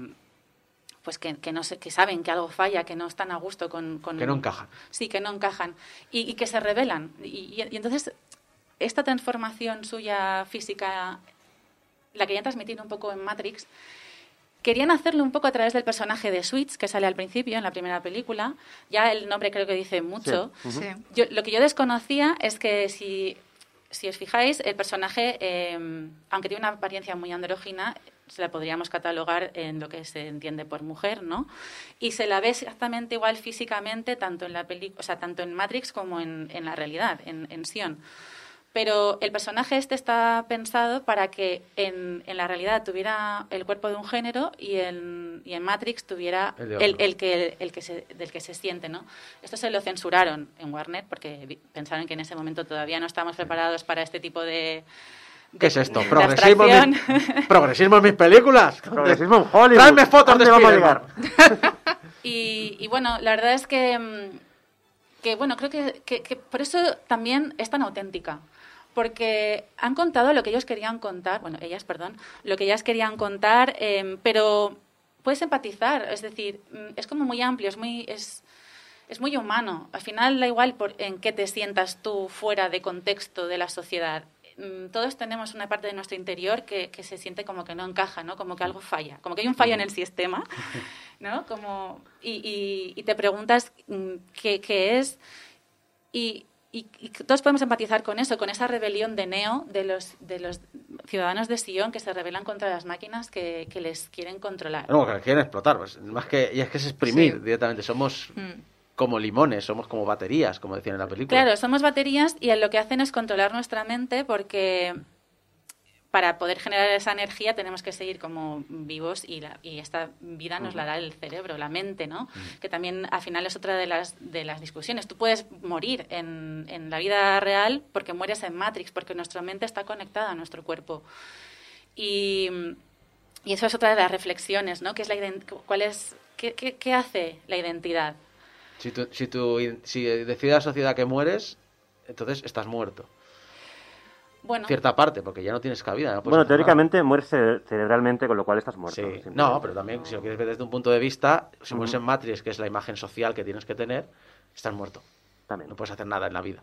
pues que, que no sé, que saben que algo falla, que no están a gusto con, con- Que no encajan. Sí, que no encajan y, y que se rebelan. Y, y- y entonces esta transformación suya física, la querían transmitir un poco en Matrix. Querían hacerlo un poco a través del personaje de Switch, que sale al principio en la primera película. Ya el nombre creo que dice mucho. Sí. Sí. Yo, lo que yo desconocía es que si, si os fijáis, el personaje, eh, aunque tiene una apariencia muy andrógina, se la podríamos catalogar en lo que se entiende por mujer, ¿no? Y se la ve exactamente igual físicamente, tanto en la película, o sea, tanto en Matrix como en, en la realidad, en, en Sion. Pero el personaje este está pensado para que en, en la realidad tuviera el cuerpo de un género y en, y en Matrix tuviera El que, el que se, del que se siente, ¿no? Esto se lo censuraron en Warner porque pensaron que en ese momento todavía no estábamos preparados para este tipo de... de- ¿Qué es esto? de ¿Progresismo en, *laughs* progresismo en mis películas? *laughs* Progresismo en Hollywood. Tráeme fotos de ¿Dónde vamos a llegar? *laughs* Y, y bueno, la verdad es que, mm, que bueno, creo que, que- que por eso también es tan auténtica. Porque han contado lo que ellos querían contar, bueno, ellas, perdón, lo que ellas querían contar, em, pero puedes empatizar, es decir, mm, es como muy amplio, es muy, es, es muy humano. Al final da igual por, en qué te sientas tú fuera de contexto de la sociedad. Mm, Todos tenemos una parte de nuestro interior que, que se siente como que no encaja, ¿no? Como que algo falla, como que hay un fallo en el sistema, *laughs* ¿no? Como, y, y- y te preguntas mm, qué, qué es y, y- y todos podemos empatizar con eso, con esa rebelión de Neo, de los, de los ciudadanos de Sion que se rebelan contra las máquinas que, que les quieren controlar. No, que quieren explotar. pues, más que, y es que es exprimir Sí. directamente. Somos Mm. como limones, somos como baterías, como decían en la película. Claro, somos baterías y lo que hacen es controlar nuestra mente porque para poder generar esa energía tenemos que seguir como vivos y, la- y esta vida nos la da el cerebro, la mente, ¿no? Que también al final es otra de las, de las discusiones. Tú puedes morir en, en la vida real porque mueres en Matrix, porque nuestra mente está conectada a nuestro cuerpo. Y, y eso es otra de las reflexiones, ¿no? ¿Qué es la ¿Cuál es, qué, qué- qué hace la identidad? Si, tú, si, tú, si decide la sociedad que mueres, entonces estás muerto. Bueno, Cierta parte, porque ya no tienes cabida. no Bueno, nada. teóricamente mueres cere- cerebralmente, con lo cual estás muerto. Sí. No, pero también, si lo quieres ver desde un punto de vista, si mueres en Matrix, que es la imagen social que tienes que tener, estás muerto. También. No puedes hacer nada en la vida.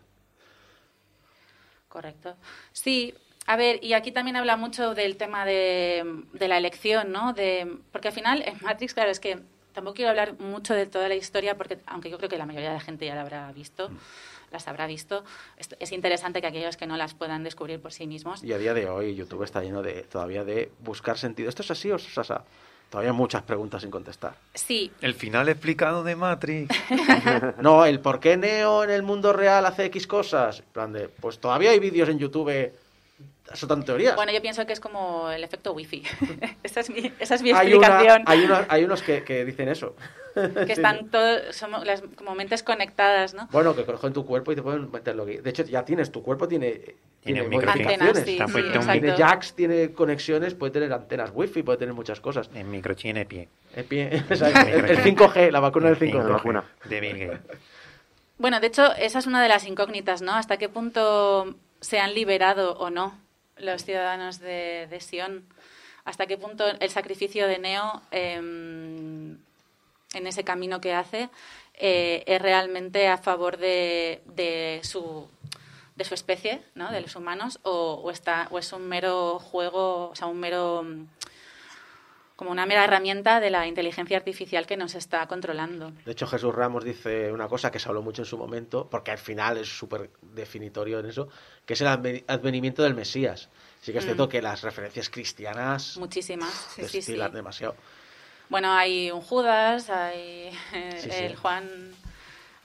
Correcto. Sí, a ver, y aquí también habla mucho del tema de, de la elección, ¿no? De, porque al final, en Matrix, claro, es que tampoco quiero hablar mucho de toda la historia, porque aunque yo creo que la mayoría de la gente ya la habrá visto, las habrá visto, es, es interesante que aquellos que no las puedan descubrir por sí mismos. Y a día de hoy YouTube está lleno de todavía de buscar sentido. ¿Esto es así o es así? Todavía hay muchas preguntas sin contestar. Sí, El final explicado de Matrix. *laughs* No, el por qué Neo en el mundo real hace X cosas. Plan de, pues todavía hay vídeos en YouTube. Eso tan teorías. bueno, yo pienso que es como el efecto wifi. *laughs* esa, es mi, esa es mi hay, una- explicación. hay, una- hay unos que, que dicen eso. *laughs* que están todos, somos las, como mentes conectadas, ¿no? Bueno, que cogen tu cuerpo y te pueden meter lo que... De hecho, ya tienes, tu cuerpo tiene, Tiene. Antenas, sí. Tiene jacks, tiene conexiones, puede tener antenas wifi, puede tener muchas cosas. En microchip en pie. *laughs* El, pie- exacto, el- el 5G, la vacuna del La 5G. vacuna. De Bill Gates. Bueno, de hecho, esa es una de las incógnitas, ¿no? Hasta qué punto se han liberado o no los ciudadanos de, de Sion. Hasta qué punto el sacrificio de Neo em, en ese camino que hace eh, es realmente a favor de, de su de su especie, ¿no? De los humanos, o, o está o es un mero juego, o sea, un mero mm, como una mera herramienta de la inteligencia artificial que nos está controlando. De hecho, Jesús Ramos dice una cosa que se habló mucho en su momento, porque al final es súper definitorio en eso, que es el adve- advenimiento del Mesías. Sí que es Mm. cierto que las referencias cristianas Muchísimas. Sí, sí, sí. demasiado. Bueno, hay un Judas, hay *laughs* eh, sí. el Juan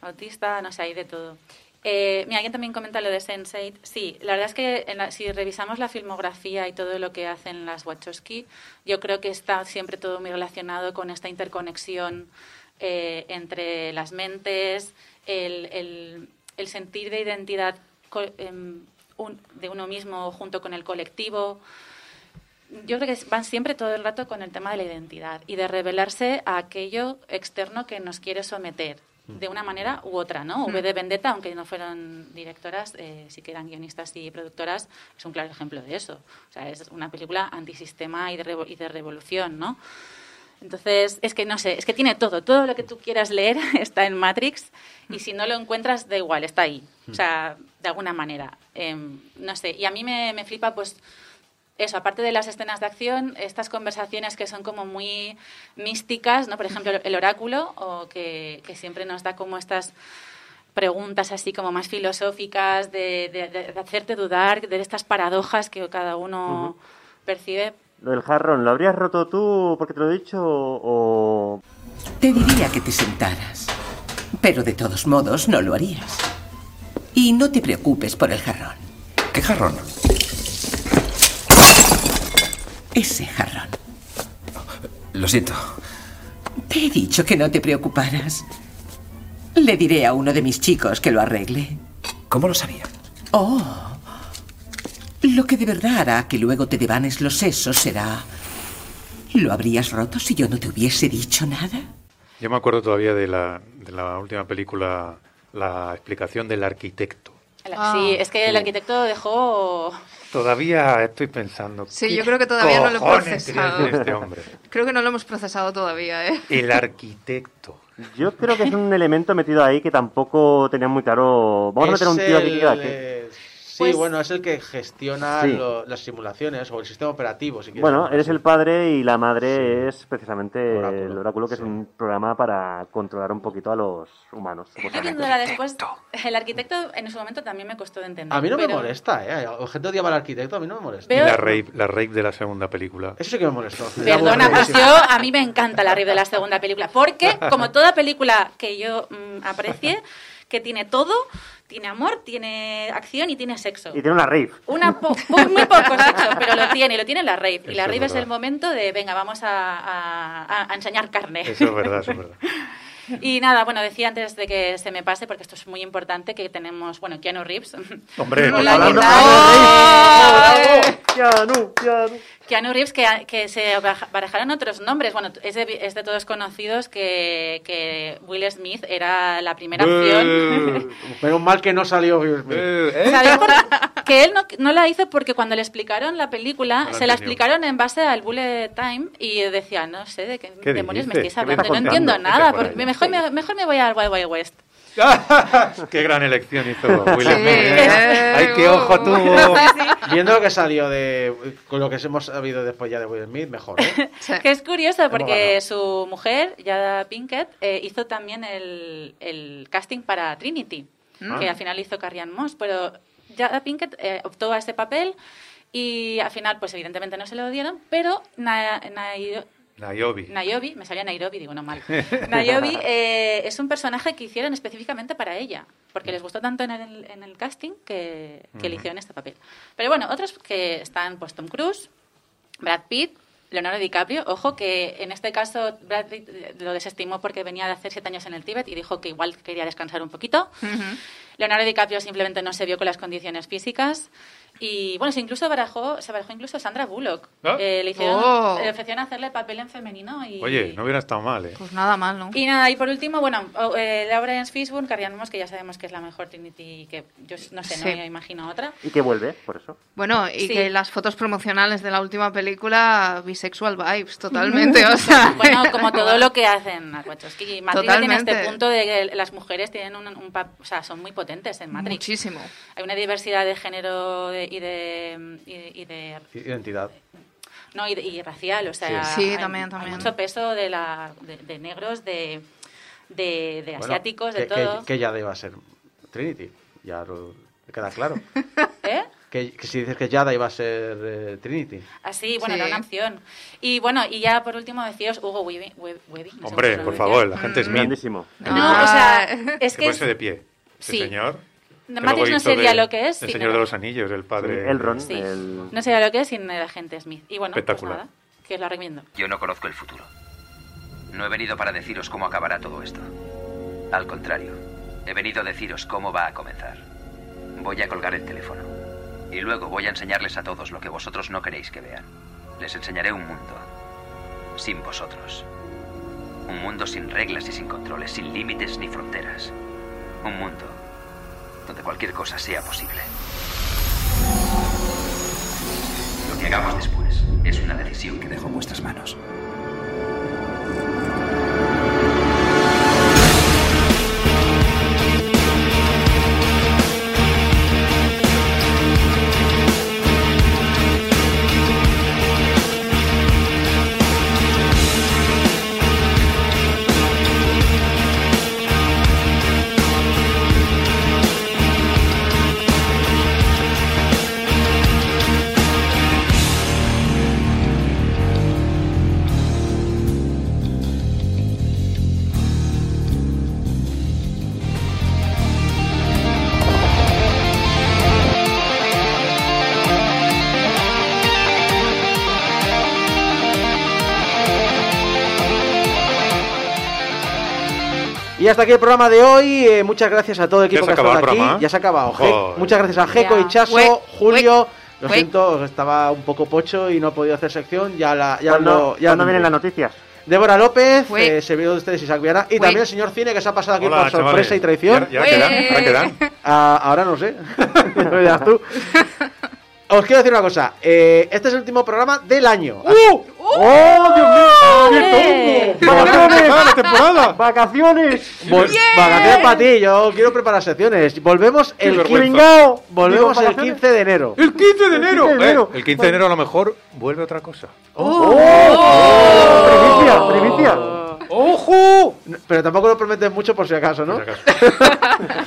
Bautista, no sé, hay de todo. Eh, mira, alguien también comenta lo de Sense8. Sí, la verdad es que en la- si revisamos la filmografía y todo lo que hacen las Wachowski, yo creo que está siempre todo muy relacionado con esta interconexión eh, entre las mentes, el, el- el sentir de identidad co- em, un- de uno mismo junto con el colectivo. Yo creo que van siempre todo el rato con el tema de la identidad y de revelarse a aquello externo que nos quiere someter de una manera u otra, ¿no? V de Vendetta, aunque no fueron directoras, eh, sí que eran guionistas y productoras, es un claro ejemplo de eso. O sea, es una película antisistema y de, revo- y de revolución, ¿no? Entonces, es que no sé, es que tiene todo, todo lo que tú quieras leer *laughs* está en Matrix y si no lo encuentras, da igual, está ahí. O sea, de alguna manera. Em, no sé, y a mí me, me flipa, pues, eso, aparte de las escenas de acción, estas conversaciones que son como muy místicas, ¿no? Por ejemplo, el oráculo, o que, que siempre nos da como estas preguntas así como más filosóficas, de, de- de- de hacerte dudar, de estas paradojas que cada uno percibe. Lo del jarrón, ¿lo habrías roto tú porque te lo he dicho o...? Te diría que te sentaras, pero de todos modos no lo harías. Y no te preocupes por el jarrón. ¿Qué jarrón? Ese jarrón. Lo siento. Te he dicho que no te preocuparas. Le diré a uno de mis chicos que lo arregle. ¿Cómo lo sabía? Oh. Lo que de verdad hará que luego te devanes los sesos será... ¿Lo habrías roto si yo no te hubiese dicho nada? Yo me acuerdo todavía de la, de la última película, la explicación del arquitecto. Sí, es que el arquitecto dejó... Todavía estoy pensando. Sí, ¿qué yo creo que todavía no lo he procesado. este hombre? Creo que no lo hemos procesado todavía, ¿eh? El arquitecto. Yo creo que es un elemento metido ahí que tampoco tenía muy claro. Vamos a meter un tío aquí que el, que... Sí, Pues- bueno, es el que gestiona Sí. lo- las simulaciones o el sistema operativo, si quieres. Bueno, eres el padre y la madre es precisamente Oráculo, el oráculo, que sí. es un programa para controlar un poquito a los humanos. Supuestamente. viéndola después, el arquitecto en su momento también me costó de entender. A mí no me molesta, ¿eh? Gente odiaba al arquitecto, a mí no me molesta. La rape, la rape de la segunda película. Eso sí que me molestó. Perdona, pues yo a mí me encanta la rave de la segunda película, porque como toda película que yo mm, aprecie, que tiene todo, tiene amor, tiene acción y tiene sexo. Y tiene una rave. Una po- po- muy poco sexo, pero lo tiene, y lo tiene la rave. Y Eso la es rave es, verdad. el momento de, venga, vamos a, a- a enseñar carne. Eso es verdad, eso es verdad. *laughs* Y nada, bueno, decía antes de que se me pase, porque esto es muy importante, que tenemos, bueno, Keanu Reeves. Hombre, *laughs* Hola, ¿qué no- tal? Keanu, Reeves, que, que se baraja- barajaron otros nombres. Bueno, es de, es de todos conocidos que, que Will Smith era la primera opción. *laughs* Menos mal que no salió Will Smith. Eh, ¿Sabéis por- que él no, no la hizo porque cuando le explicaron la película, No la se la explicaron en base al bullet time y decía, no sé de qué, ¿Qué demonios me estáis ¿Qué me hablando, no entiendo nada, porque mejor me, mejor me voy al Wild Wild West. Qué gran elección hizo Will Sí, Smith. ¿eh? eh, Ay, qué ojo uh, tuvo. Viendo lo que salió de. Con lo que hemos sabido después ya de Will Smith, mejor, ¿eh? *laughs* Sí. Que es curioso porque su mujer, Yada Pinkett, eh, hizo también el, el casting para Trinity, Mm. que al final hizo Carrie Moss, pero Yada Pinkett eh, optó a ese papel y al final, pues evidentemente no se lo dieron, pero Na- Nairo- Nayobi. Nayobi, me salía Nairobi, digo no mal. *laughs* Nayobi eh, es un personaje que hicieron específicamente para ella, porque les gustó tanto en el, en el casting que, que le hicieron este papel. Pero bueno, otros que están, pues Tom Cruise, Brad Pitt, Leonardo DiCaprio, ojo que en este caso Brad Pitt eh, lo desestimó porque venía de hacer siete años en el Tíbet y dijo que igual quería descansar un poquito. Leonardo DiCaprio simplemente no se vio con las condiciones físicas. Y bueno, se incluso barajó, se barajó incluso Sandra Bullock. ¿Ah? Eh, le, hicieron, Oh. le ofrecieron hacerle papel en femenino. Y, Oye, no hubiera estado mal, ¿eh? Pues nada mal, ¿no? y nada, y por último, bueno, o- eh, Lawrence Fishburne, que ya sabemos que es la mejor Trinity, que yo no sé, no Sí. me imagino otra. Y que vuelve, por eso. Bueno, y Sí. que las fotos promocionales de la última película, bisexual vibes, totalmente, *laughs* o sea... Bueno, como todo lo que hacen a Wachowski. Matrix tiene este punto de que las mujeres tienen un, un pap- o sea, son muy potentes en Matrix. Muchísimo. Hay una diversidad de género de- y de y, y de Identidad. No, y, y racial, o sea, Sí. Sí, hay- también, hay también. mucho peso de, la, de, de negros, de, de, de Bueno, asiáticos, de que, todo. Que, que ya iba a ser Trinity. Ya lo, queda claro. *laughs* ¿Eh? Que, que si dices que Yada iba a ser eh, Trinity. Así, bueno, Sí. era una opción. Y bueno, y ya por último deciros Hugo Weaving. Web- Weaving, no Hombre, por favor, la gente es Grandísimo. No, o sea, *laughs* es Que que es, de pie. Ese Sí. señor. Matrix no sería de- lo que es El Señor de los Anillos, el padre. Elrond, sí, el... no sería lo que es sin el agente Smith. Y bueno, pues Espectacular. nada, que os lo recomiendo. Yo no conozco el futuro. No he venido para deciros cómo acabará todo esto. Al contrario, he venido a deciros cómo va a comenzar. Voy a colgar el teléfono. Y luego voy a enseñarles a todos lo que vosotros no queréis que vean. Les enseñaré un mundo. Sin vosotros. Un mundo sin reglas y sin controles, sin límites ni fronteras. Un mundo donde cualquier cosa sea posible. Lo que hagamos después es una decisión que dejo en vuestras manos. Hasta aquí el programa de hoy. Eh, muchas gracias a todo el equipo ¿Ya que ha estado aquí. programa? Ya se ha acabado. Joder. muchas gracias a Jeco, Ué, Julio. Lo siento, estaba un poco pocho y no he podido hacer sección. Ya la. Ya ¿Cuándo, lo- ya cuándo lo- vienen las noticias? Débora López, eh, servidor de ustedes Isaac Viana. Y también el señor Cine que se ha pasado aquí Hola, por sorpresa chavales. y traición. ¿Ya, ya quedan? ¿Ya quedan? Ah, ahora no sé. *laughs* Tú. *laughs* Os quiero decir una cosa. eh, este es el último programa del año. ¡Oh, Dios mío! ¡Qué tonto! ¡Vacaciones! ¡Ah, la temporada! ¡Vacaciones! Vol- Vacaciones para ti, yo quiero preparar secciones. Volvemos el, vergüenza. Pringao. Volvemos Digo, el vacaciones. 15 de enero. ¡El 15 de enero! 15 de enero. Eh, el 15 de enero a lo mejor vuelve otra cosa. ¡Primicia! ¡Primicia! ¡Ojo! Pero tampoco lo prometes mucho por si acaso, ¿no? Por si *laughs* acaso.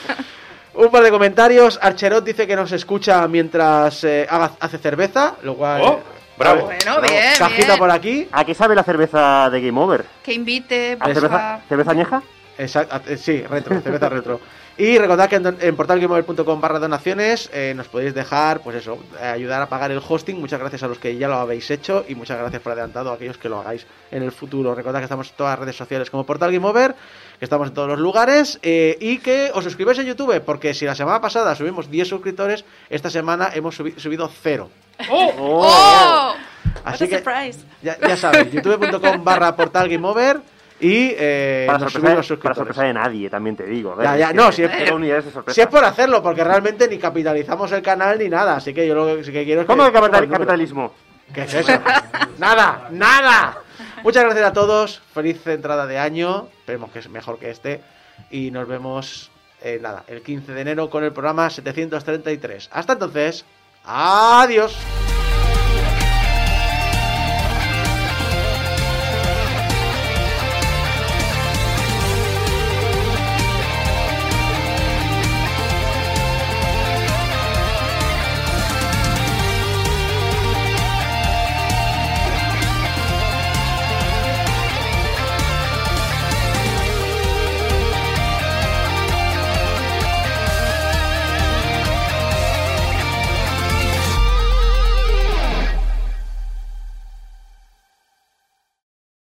Un par de comentarios. Archerot dice que nos escucha mientras eh, haga- hace cerveza, lo cual. Oh, bravo. Bueno, bien, Cajita bien. por aquí. ¿A qué sabe la cerveza de Game Over? Que invite, ¿A pues, cerveza, cerveza añeja? Exacto, eh, sí, retro, cerveza retro. Y recordad que en, en portalgameover.com barra donaciones eh, nos podéis dejar, pues eso, eh, ayudar a pagar el hosting. Muchas gracias a los que ya lo habéis hecho y muchas gracias por adelantado a aquellos que lo hagáis en el futuro. Recordad que estamos en todas las redes sociales como Portal Game Over, que estamos en todos los lugares y que os suscribáis en YouTube, porque si la semana pasada subimos 10 suscriptores, esta semana hemos subi- subido cero. ¡Oh! Así What a que surprise. ya, ya sabéis, youtube.com *laughs* barra Portal Game Over y eh, Para nos sorpresa, para sorpresa de nadie, también te digo. Ya, ¿ves? ya, no, que si es- sorpresa. Si es por hacerlo, porque realmente ni capitalizamos el canal ni nada, así que yo lo que sí que quiero es ¿Cómo que... que capital- capitalismo? ¿Qué es eso? nada, nada. Muchas gracias a todos, feliz entrada de año, esperemos que es mejor que este, y nos vemos, eh, nada, el 15 de enero con el programa 733. Hasta entonces, Adiós.